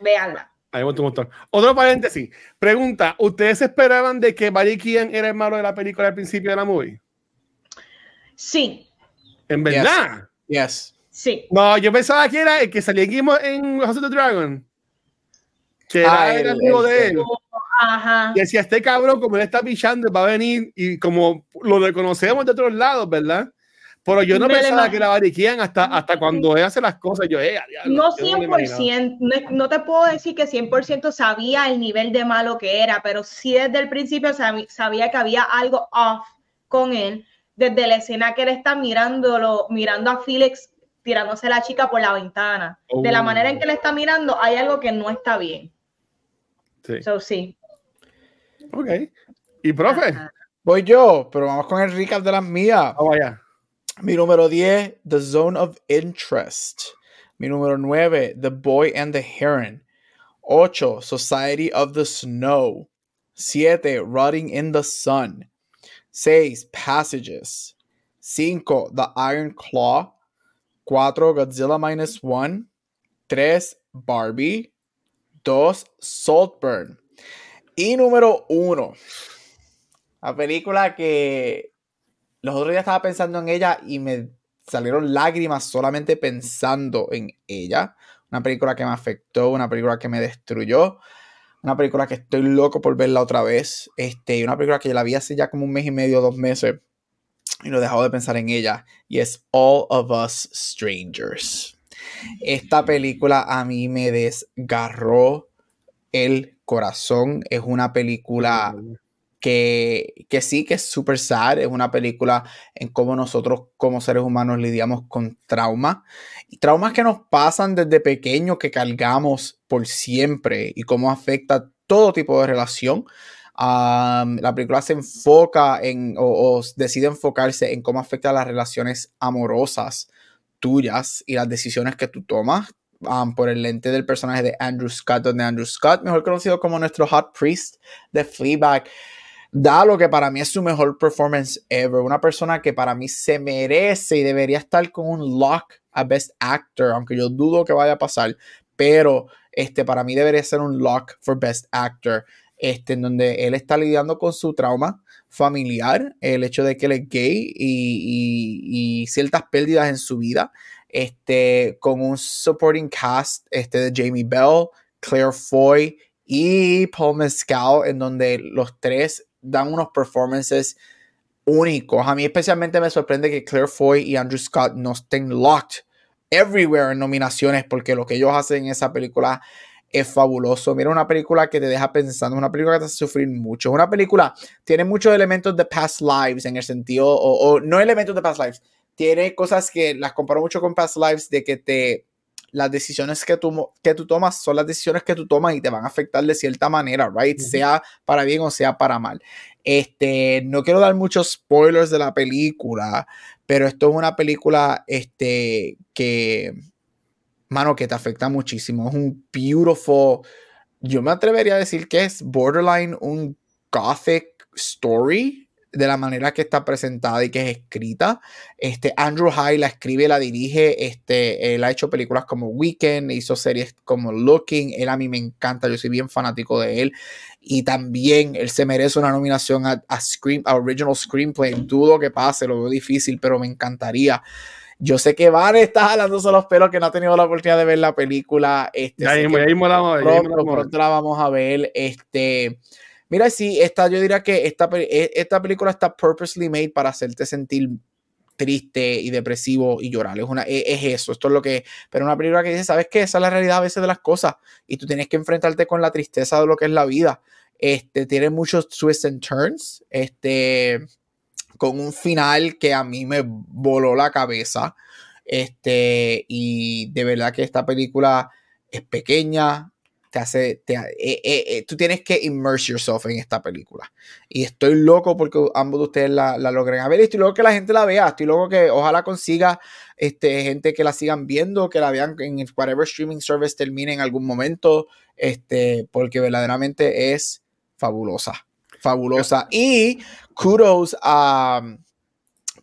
Véanla. Ahí un montón. Otro paréntesis. Pregunta: ¿Ustedes esperaban de que Barry Keegan era el malo de la película al principio de la movie? Sí. ¿En verdad? Yes. Sí. No, yo pensaba que era el que salía en House of the Dragon. Que era Ah, el, el- amigo el- de él. Ajá. Y decía, este cabrón, como él está pichando, va a venir y como lo reconocemos de otros lados, ¿verdad? Pero yo no Me pensaba que la bariquían hasta, hasta cuando él hace las cosas. Yo, eh, No yo me lo imaginaba. 100%, no, no te puedo decir que 100% sabía el nivel de malo que era, pero sí desde el principio sabía que había algo off con él, desde la escena que él está mirándolo, mirando a Felix tirándose la chica por la ventana. De la Oh. manera en que le está mirando, hay algo que no está bien. Sí. So, sí. Ok. Y profe, Ajá. Voy yo, pero vamos con el recap de las mías. vamos allá. Mi número 10, The Zone of Interest. Mi número 9, The Boy and the Heron. 8, Society of the Snow. 7, Rotting in the Sun. 6, Passages. 5, The Iron Claw. 4, Godzilla Minus 1. 3, Barbie. 2, Saltburn. Y número 1, la película que los otros días estaba pensando en ella y me salieron lágrimas solamente pensando en ella. Una película que me afectó, una película que me destruyó, una película que estoy loco por verla otra vez. Este, una película que la vi hace ya como un mes y medio, dos meses, y no he dejado de pensar en ella. Y es All of Us Strangers. Esta película a mí me desgarró el corazón. Es una película que, que sí que es súper sad, es una película en cómo nosotros como seres humanos lidiamos con trauma y traumas que nos pasan desde pequeños que cargamos por siempre y cómo afecta todo tipo de relación. Am, la película se enfoca en o, o decide enfocarse en cómo afecta las relaciones amorosas tuyas y las decisiones que tú tomas um, por el lente del personaje de Andrew Scott, donde Andrew Scott, mejor conocido como nuestro Hot Priest de Fleabag, da lo que para mí es su mejor performance ever. Una persona que para mí se merece y debería estar con un lock a Best Actor, aunque yo dudo que vaya a pasar, pero este, para mí debería ser un lock for Best Actor, este, en donde él está lidiando con su trauma familiar, el hecho de que él es gay y, y- ciertas pérdidas en su vida, este, con un supporting cast este, de Jamie Bell, Claire Foy y Paul Mescal, en donde los tres dan unos performances únicos. A mí especialmente me sorprende que Claire Foy y Andrew Scott no estén locked everywhere en nominaciones, porque lo que ellos hacen en esa película es fabuloso. Mira, una película que te deja pensando, una película que te hace sufrir mucho. Una película tiene muchos elementos de past lives en el sentido, o, o no elementos de past lives, tiene cosas que las comparo mucho con past lives, de que te las decisiones que tú, que tú tomas son las decisiones que tú tomas y te van a afectar de cierta manera, right? Sea para bien o sea para mal. Este, no quiero dar muchos spoilers de la película, pero esto es una película este, que, mano, que te afecta muchísimo. Es un beautiful, yo me atrevería a decir que es borderline un gothic story de la manera que está presentada y que es escrita. Este, Andrew High la escribe, la dirige, este, él ha hecho películas como Weekend, hizo series como Looking, él a mí me encanta, yo soy bien fanático de él y también él se merece una nominación a, a Screen, a Original Screenplay, dudo que pase, lo veo difícil, pero me encantaría. Yo sé que Van está jalándose los pelos que no ha tenido la oportunidad de ver la película. Este, Ya mismo, que ya mismo la ya mismo pronto, pronto la vamos a ver. Este, mira, sí, esta, yo diría que esta, e- esta película está purposely made para hacerte sentir triste y depresivo y llorar. Es, una, e- es, eso, esto es lo que. Pero una película que dice, ¿sabes qué? Esa es la realidad a veces de las cosas y tú tienes que enfrentarte con la tristeza de lo que es la vida. Este, tiene muchos twists and turns. Este, con un final que a mí me voló la cabeza. Este, y de verdad que esta película es pequeña, te hace, te, eh, eh, eh, tú tienes que immerse yourself en esta película. Y estoy loco porque ambos de ustedes la, la logren a ver. Y estoy loco que la gente la vea. Estoy loco que ojalá consiga este, gente que la sigan viendo, que la vean en whatever streaming service termine en algún momento. Este, porque verdaderamente es fabulosa. Fabulosa. Y kudos a um,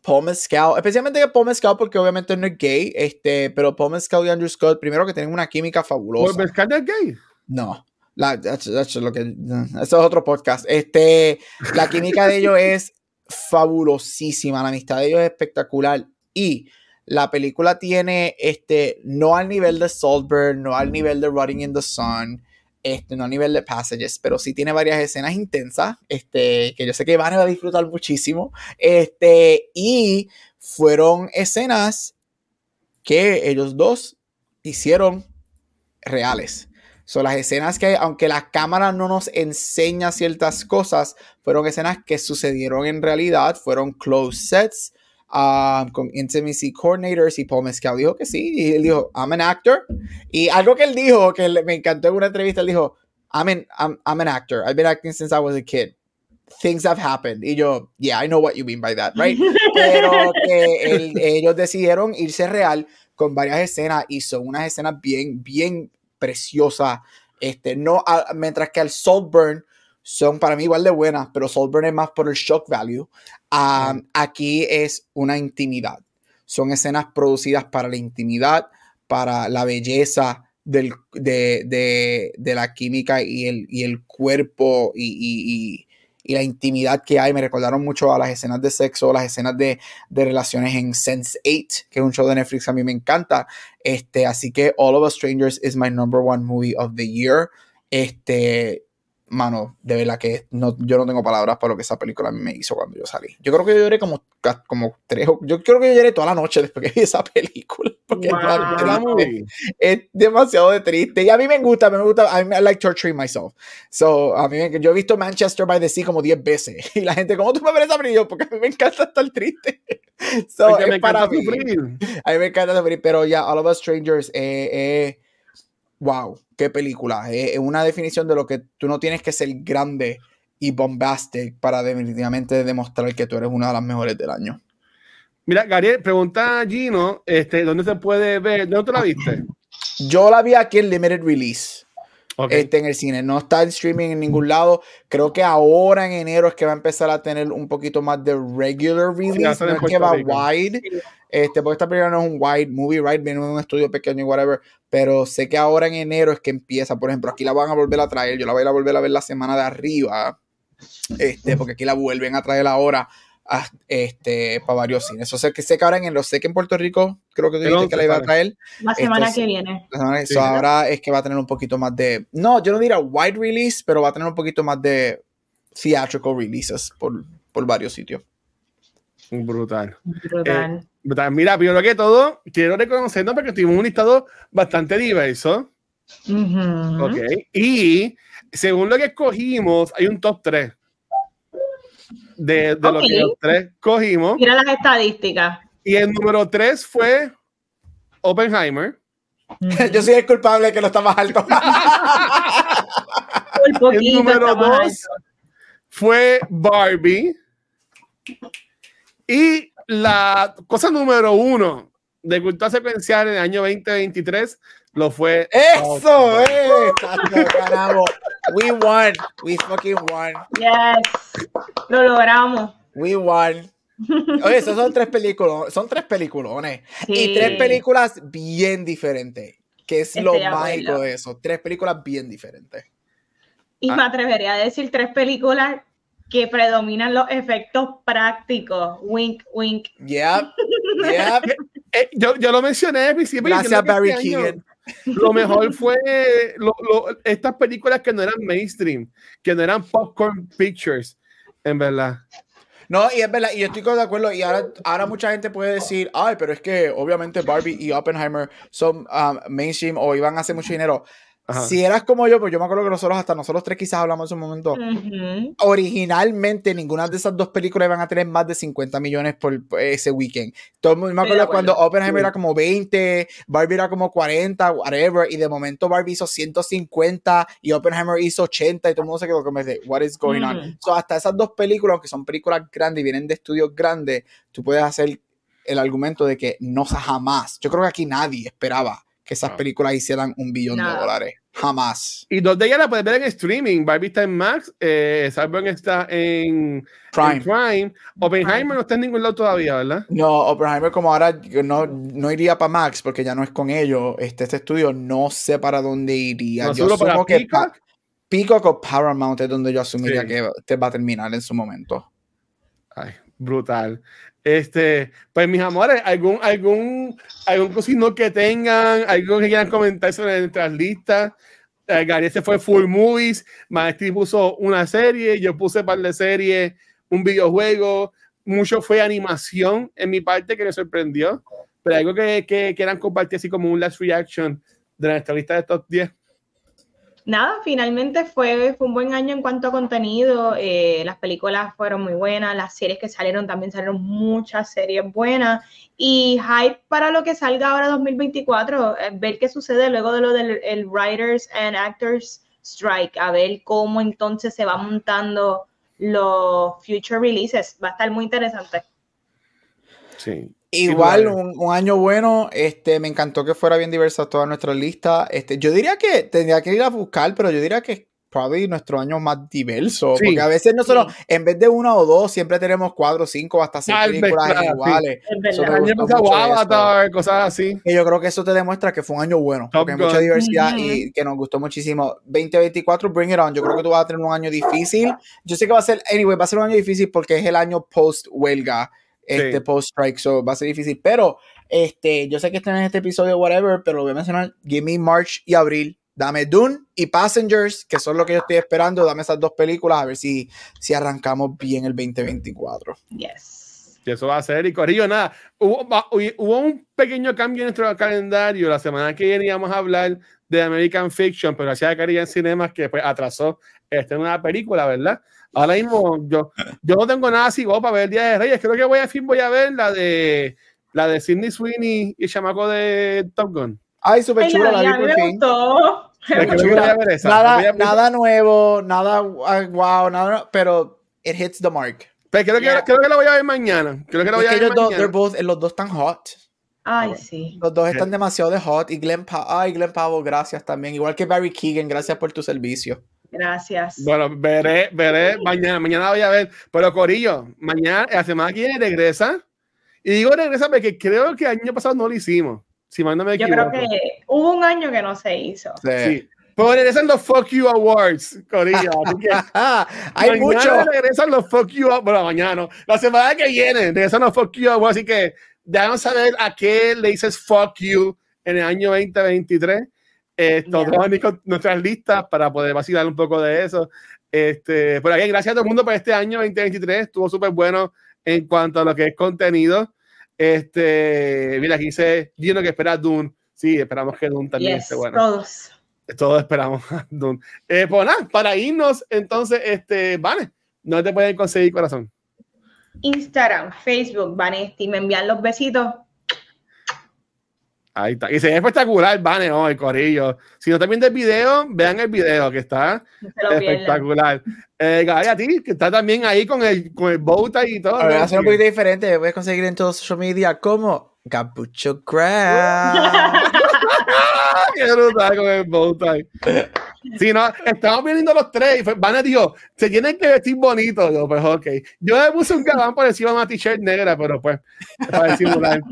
Paul Mescal, especialmente que Paul Mescal, porque obviamente no es gay, este, pero Paul Mescal y Andrew Scott, primero que tienen una química fabulosa. ¿Por pescar del gay? No. La, that's- that's lo que, eso es otro podcast. Este, la química de ellos es fabulosísima. La amistad de ellos es espectacular. Y la película tiene, este, no al nivel de Saltburn, no al nivel de Rotting in the Sun, este, no a nivel de Passages, pero sí tiene varias escenas intensas, este, que yo sé que van a disfrutar muchísimo, este, y fueron escenas que ellos dos hicieron reales. Son las escenas que, aunque la cámara no nos enseña ciertas cosas, fueron escenas que sucedieron en realidad, fueron close sets, um, con intimacy coordinators y Paul Mescal dijo que sí, y él dijo, I'm an actor. Y algo que él dijo, que me encantó en una entrevista, él dijo, I'm an, I'm, I'm an actor. I've been acting since I was a kid. Things have happened. Y yo, yeah, I know what you mean by that, right? Pero que ellos decidieron irse real con varias escenas y son unas escenas bien, bien preciosas. Este, no, mientras que al Saltburn son para mí igual de buenas, pero Saltburn es más por el shock value. Aquí es una intimidad. Son escenas producidas para la intimidad, para la belleza del, de, la química y el, y el cuerpo y, la intimidad que hay. Me recordaron mucho a las escenas de sexo, las escenas de, relaciones en Sense 8, que es un show de Netflix a mí me encanta. Este, así que All of Us Strangers is my number one movie of the year. Este, mano, de verdad que no, yo no tengo palabras para lo que esa película a mí me hizo cuando yo salí. Yo creo que yo lloré como, como tres, yo creo que yo lloré toda la noche después que vi esa película. Porque es, demasiado de triste. Y a mí me gusta, me gusta, I, I like torturing myself. So, a mí yo he visto Manchester by the Sea como 10 veces. Y la gente, ¿cómo tú me ves esa película? Porque a mí me encanta estar triste. So, es para mí. A mí me encanta sufrir, pero ya, All of Us Strangers, eh, eh wow, qué película. Es una definición de lo que tú no tienes que ser grande y bombastic para definitivamente demostrar que tú eres una de las mejores del año. Mira, Gabriel, pregunta a Gino, este, ¿dónde se puede ver? ¿Dónde tú la viste? Yo la vi aquí en Limited Release. Este, en el cine. No está en streaming en ningún lado. Creo que ahora en enero es que va a empezar a tener un poquito más de regular release. no es que va wide. Este, porque esta película no es un wide movie, right? Viene de un estudio pequeño y whatever. Pero sé que ahora en enero es que empieza. Por ejemplo, aquí la van a volver a traer. Yo la voy a volver a ver la semana de arriba. Este, porque aquí la vuelven a traer ahora este, para varios cines. Eso sé que sé que ahora en lo sé que en Puerto Rico creo que tú que la iba a traer. La semana que viene. Ahora es que va a tener un poquito más de, no, yo no diría wide release, pero va a tener un poquito más de theatrical releases por, por varios sitios. Brutal. Brutal. Eh, mira, primero que todo, quiero reconocernos porque tuvimos un listado bastante diverso. Ok. Y según lo que escogimos, hay un top 3 de, de lo que los tres cogimos. Mira las estadísticas. Y el número tres fue Oppenheimer. Yo soy el culpable que no está más alto. el número dos fue Barbie. Y la cosa número uno de cultura secuencial en el año 2023 lo fue. ¡Eso! ¡Eh! Ganamos. We won. We fucking won. Yes. Lo logramos. We won. Oye, esos son tres películas, son tres peliculones. Y tres películas bien diferentes. Que es lo mágico de eso. Tres películas bien diferentes. Y me ah. atrevería a decir tres películas que predominan los efectos prácticos. Wink, wink. Yep. Yep. Eh, yo, yo, lo mencioné al principio. Gracias, Barry este Keegan. Lo mejor fue estas películas que no eran mainstream, que no eran popcorn pictures, en verdad. No, y es verdad, y yo estoy de acuerdo, y ahora, ahora mucha gente puede decir, ay, pero es que obviamente Barbie y Oppenheimer son um, mainstream o iban a hacer mucho dinero. Si eras como yo, pues yo me acuerdo que nosotros, hasta nosotros tres quizás hablamos en un momento. Originalmente, ninguna de esas dos películas iban a tener más de 50 millones por, ese weekend. Todo me acuerdo cuando Oppenheimer era como 20, Barbie era como 40, whatever, y de momento Barbie hizo 150 y Oppenheimer hizo 80 y todo el mundo se quedó como de, what is going on? So, hasta esas dos películas, aunque son películas grandes y vienen de estudios grandes, tú puedes hacer el argumento de que no jamás. Yo creo que aquí nadie esperaba que esas películas hicieran un billón de dólares. Jamás. Y dos de ellas las puedes ver en streaming. Barbie está en Max, eh, está en Prime. Prime. Oppenheimer no está en ningún lado todavía, ¿verdad? No, Oppenheimer como ahora no, no iría para Max porque ya no es con ellos. Este, este estudio no sé para dónde iría. yo asumo que Peacock? o Paramount es donde yo asumiría que te va a terminar en su momento. Ay, brutal. Este, pues mis amores, algún, algún, algún cocino que tengan, algo que quieran comentar sobre nuestras listas. Eh, Gary se fue full movies, Maestri puso una serie, yo puse par de series, un videojuego, mucho fue animación en mi parte que me sorprendió, pero algo que, que quieran compartir así como un last reaction de nuestra lista de top 10 nada, finalmente fue, fue un buen año en cuanto a contenido. Eh, las películas fueron muy buenas, las series que salieron también salieron muchas series buenas. Y hype para lo que salga ahora 2024, eh, ver qué sucede luego de lo del el Writers and Actors Strike, a ver cómo entonces se va montando los future releases. Va a estar muy interesante. Sí, Igual, un, año bueno. Este, me encantó que fuera bien diversa toda nuestra lista. Este, yo diría que tendría que ir a buscar, pero yo diría que es probablemente nuestro año más diverso. Porque a veces nosotros, en vez de una o dos, siempre tenemos cuatro, cinco, hasta seis películas iguales. cosas así. Y yo creo que eso te demuestra que fue un año bueno. porque hay mucha diversidad y que nos gustó muchísimo. 2024, bring it on. Yo creo que tú vas a tener un año difícil. Yo sé que va a ser, anyway, va a ser un año difícil porque es el año post huelga este post-strike, so va a ser difícil. Pero este, yo sé que están en este episodio, whatever, pero lo voy a mencionar. Give me March y Abril. Dame Dune y Passengers, que son lo que yo estoy esperando. Dame esas dos películas a ver si, si arrancamos bien el 2024. Yes. Y eso va a ser. Y Corillo, nada. Hubo, hubo un pequeño cambio en nuestro calendario. La semana que viene íbamos a hablar de American Fiction, pero hacía en Cinemas que pues, atrasó esta una película, ¿verdad? Ahora mismo yo, yo no tengo nada así para ver el Día de Reyes. Creo que voy a fin voy a ver la de la de Sidney Sweeney y el chamaco de Top Gun. Ay, súper chula la, vi por fin. Nada, nada nuevo, nada wow, nada, pero it hits the mark. Pero creo, que, creo que la voy a ver mañana. Creo que la voy a ver mañana. Both, los dos están hot. Ay, sí. Los dos están demasiado de hot. Y Glenn, Ay, Glenn Pavo, gracias también. Igual que Barry Keegan, gracias por tu servicio. Gracias. Bueno, veré, veré mañana, mañana voy a ver. Pero Corillo, mañana, la semana que viene regresa. Y digo regresa porque creo que el año pasado no lo hicimos. Si mal no me Yo creo que hubo un año que no se hizo. Sí. sí. Pero regresan los Fuck You Awards, Corillo. Hay mucho. regresan los Fuck You Awards. Bueno, mañana no. La semana que viene regresan los Fuck You Awards. Así que déjanos saber a qué le dices Fuck You en el año 2023. Esto, yeah. nuestras listas para poder vacilar un poco de eso. Este, por aquí, gracias a todo el mundo por este año 2023. Estuvo súper bueno en cuanto a lo que es contenido. Este, mira, aquí dice Gino que espera Dune. Sí, esperamos que Dune también esté bueno. Todos. Todos esperamos Dune. Eh, pues nada, para irnos, entonces, este, vale, no te pueden conseguir corazón. Instagram, Facebook, Vanesti, me envían los besitos Ahí está. Y se ve espectacular, Vane, hoy, el corillo. Si no están viendo el video, vean el video que está espectacular. Eh, a ti, que está también ahí con el, con el bow y todo. Voy a hacer un poquito diferente. Voy a conseguir en todos los social media como Capucho Crab. Qué brutal con el bow Sí, no, estamos viendo los tres. Y Van a dijo, se tienen que vestir bonito. Yo, pues, ok. Yo le puse un gabán por encima de una t-shirt negra, pero pues, para simular.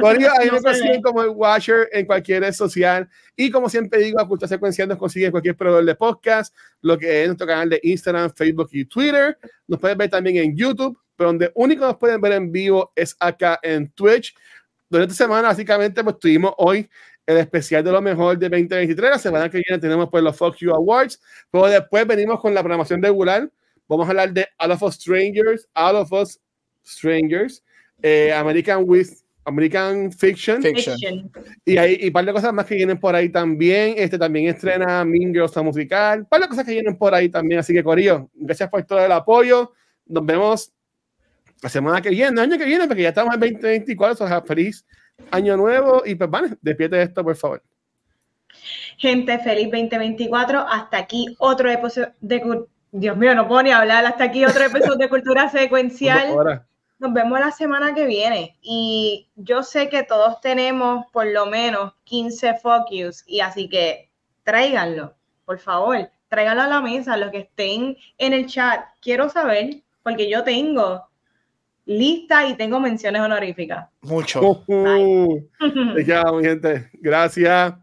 Por ello, ahí me consiguen como el Watcher en cualquier red social. Y como siempre digo, a Cultura Secuencial nos consiguen cualquier proveedor de podcast, lo que es nuestro canal de Instagram, Facebook y Twitter. Nos pueden ver también en YouTube, pero donde único nos pueden ver en vivo es acá en Twitch. Durante esta semana, básicamente, pues tuvimos hoy el especial de lo mejor de 2023. La semana que viene tenemos pues los Fuck You Awards. Pero después venimos con la programación regular. Vamos a hablar de All of Us Strangers, All of Us Strangers, eh, American with American Fiction. Fiction. Y hay y un par de cosas más que vienen por ahí también. Este también estrena Mean Girls musical. Un par de cosas que vienen por ahí también. Así que, Corillo, gracias por todo el apoyo. Nos vemos la semana que viene, el año que viene, porque ya estamos en 2024. O sea, feliz año nuevo y pues vale, despierte esto, por favor. Gente, feliz 2024. Hasta aquí otro episodio de... Dios mío, no puedo ni hablar. Hasta aquí otro episodio de Cultura Secuencial. Nos vemos la semana que viene. Y yo sé que todos tenemos por lo menos 15 focus. Y así que tráiganlo, por favor. Tráiganlo a la mesa, los que estén en el chat. Quiero saber, porque yo tengo lista y tengo menciones honoríficas. Mucho. ya, mi gente. Gracias.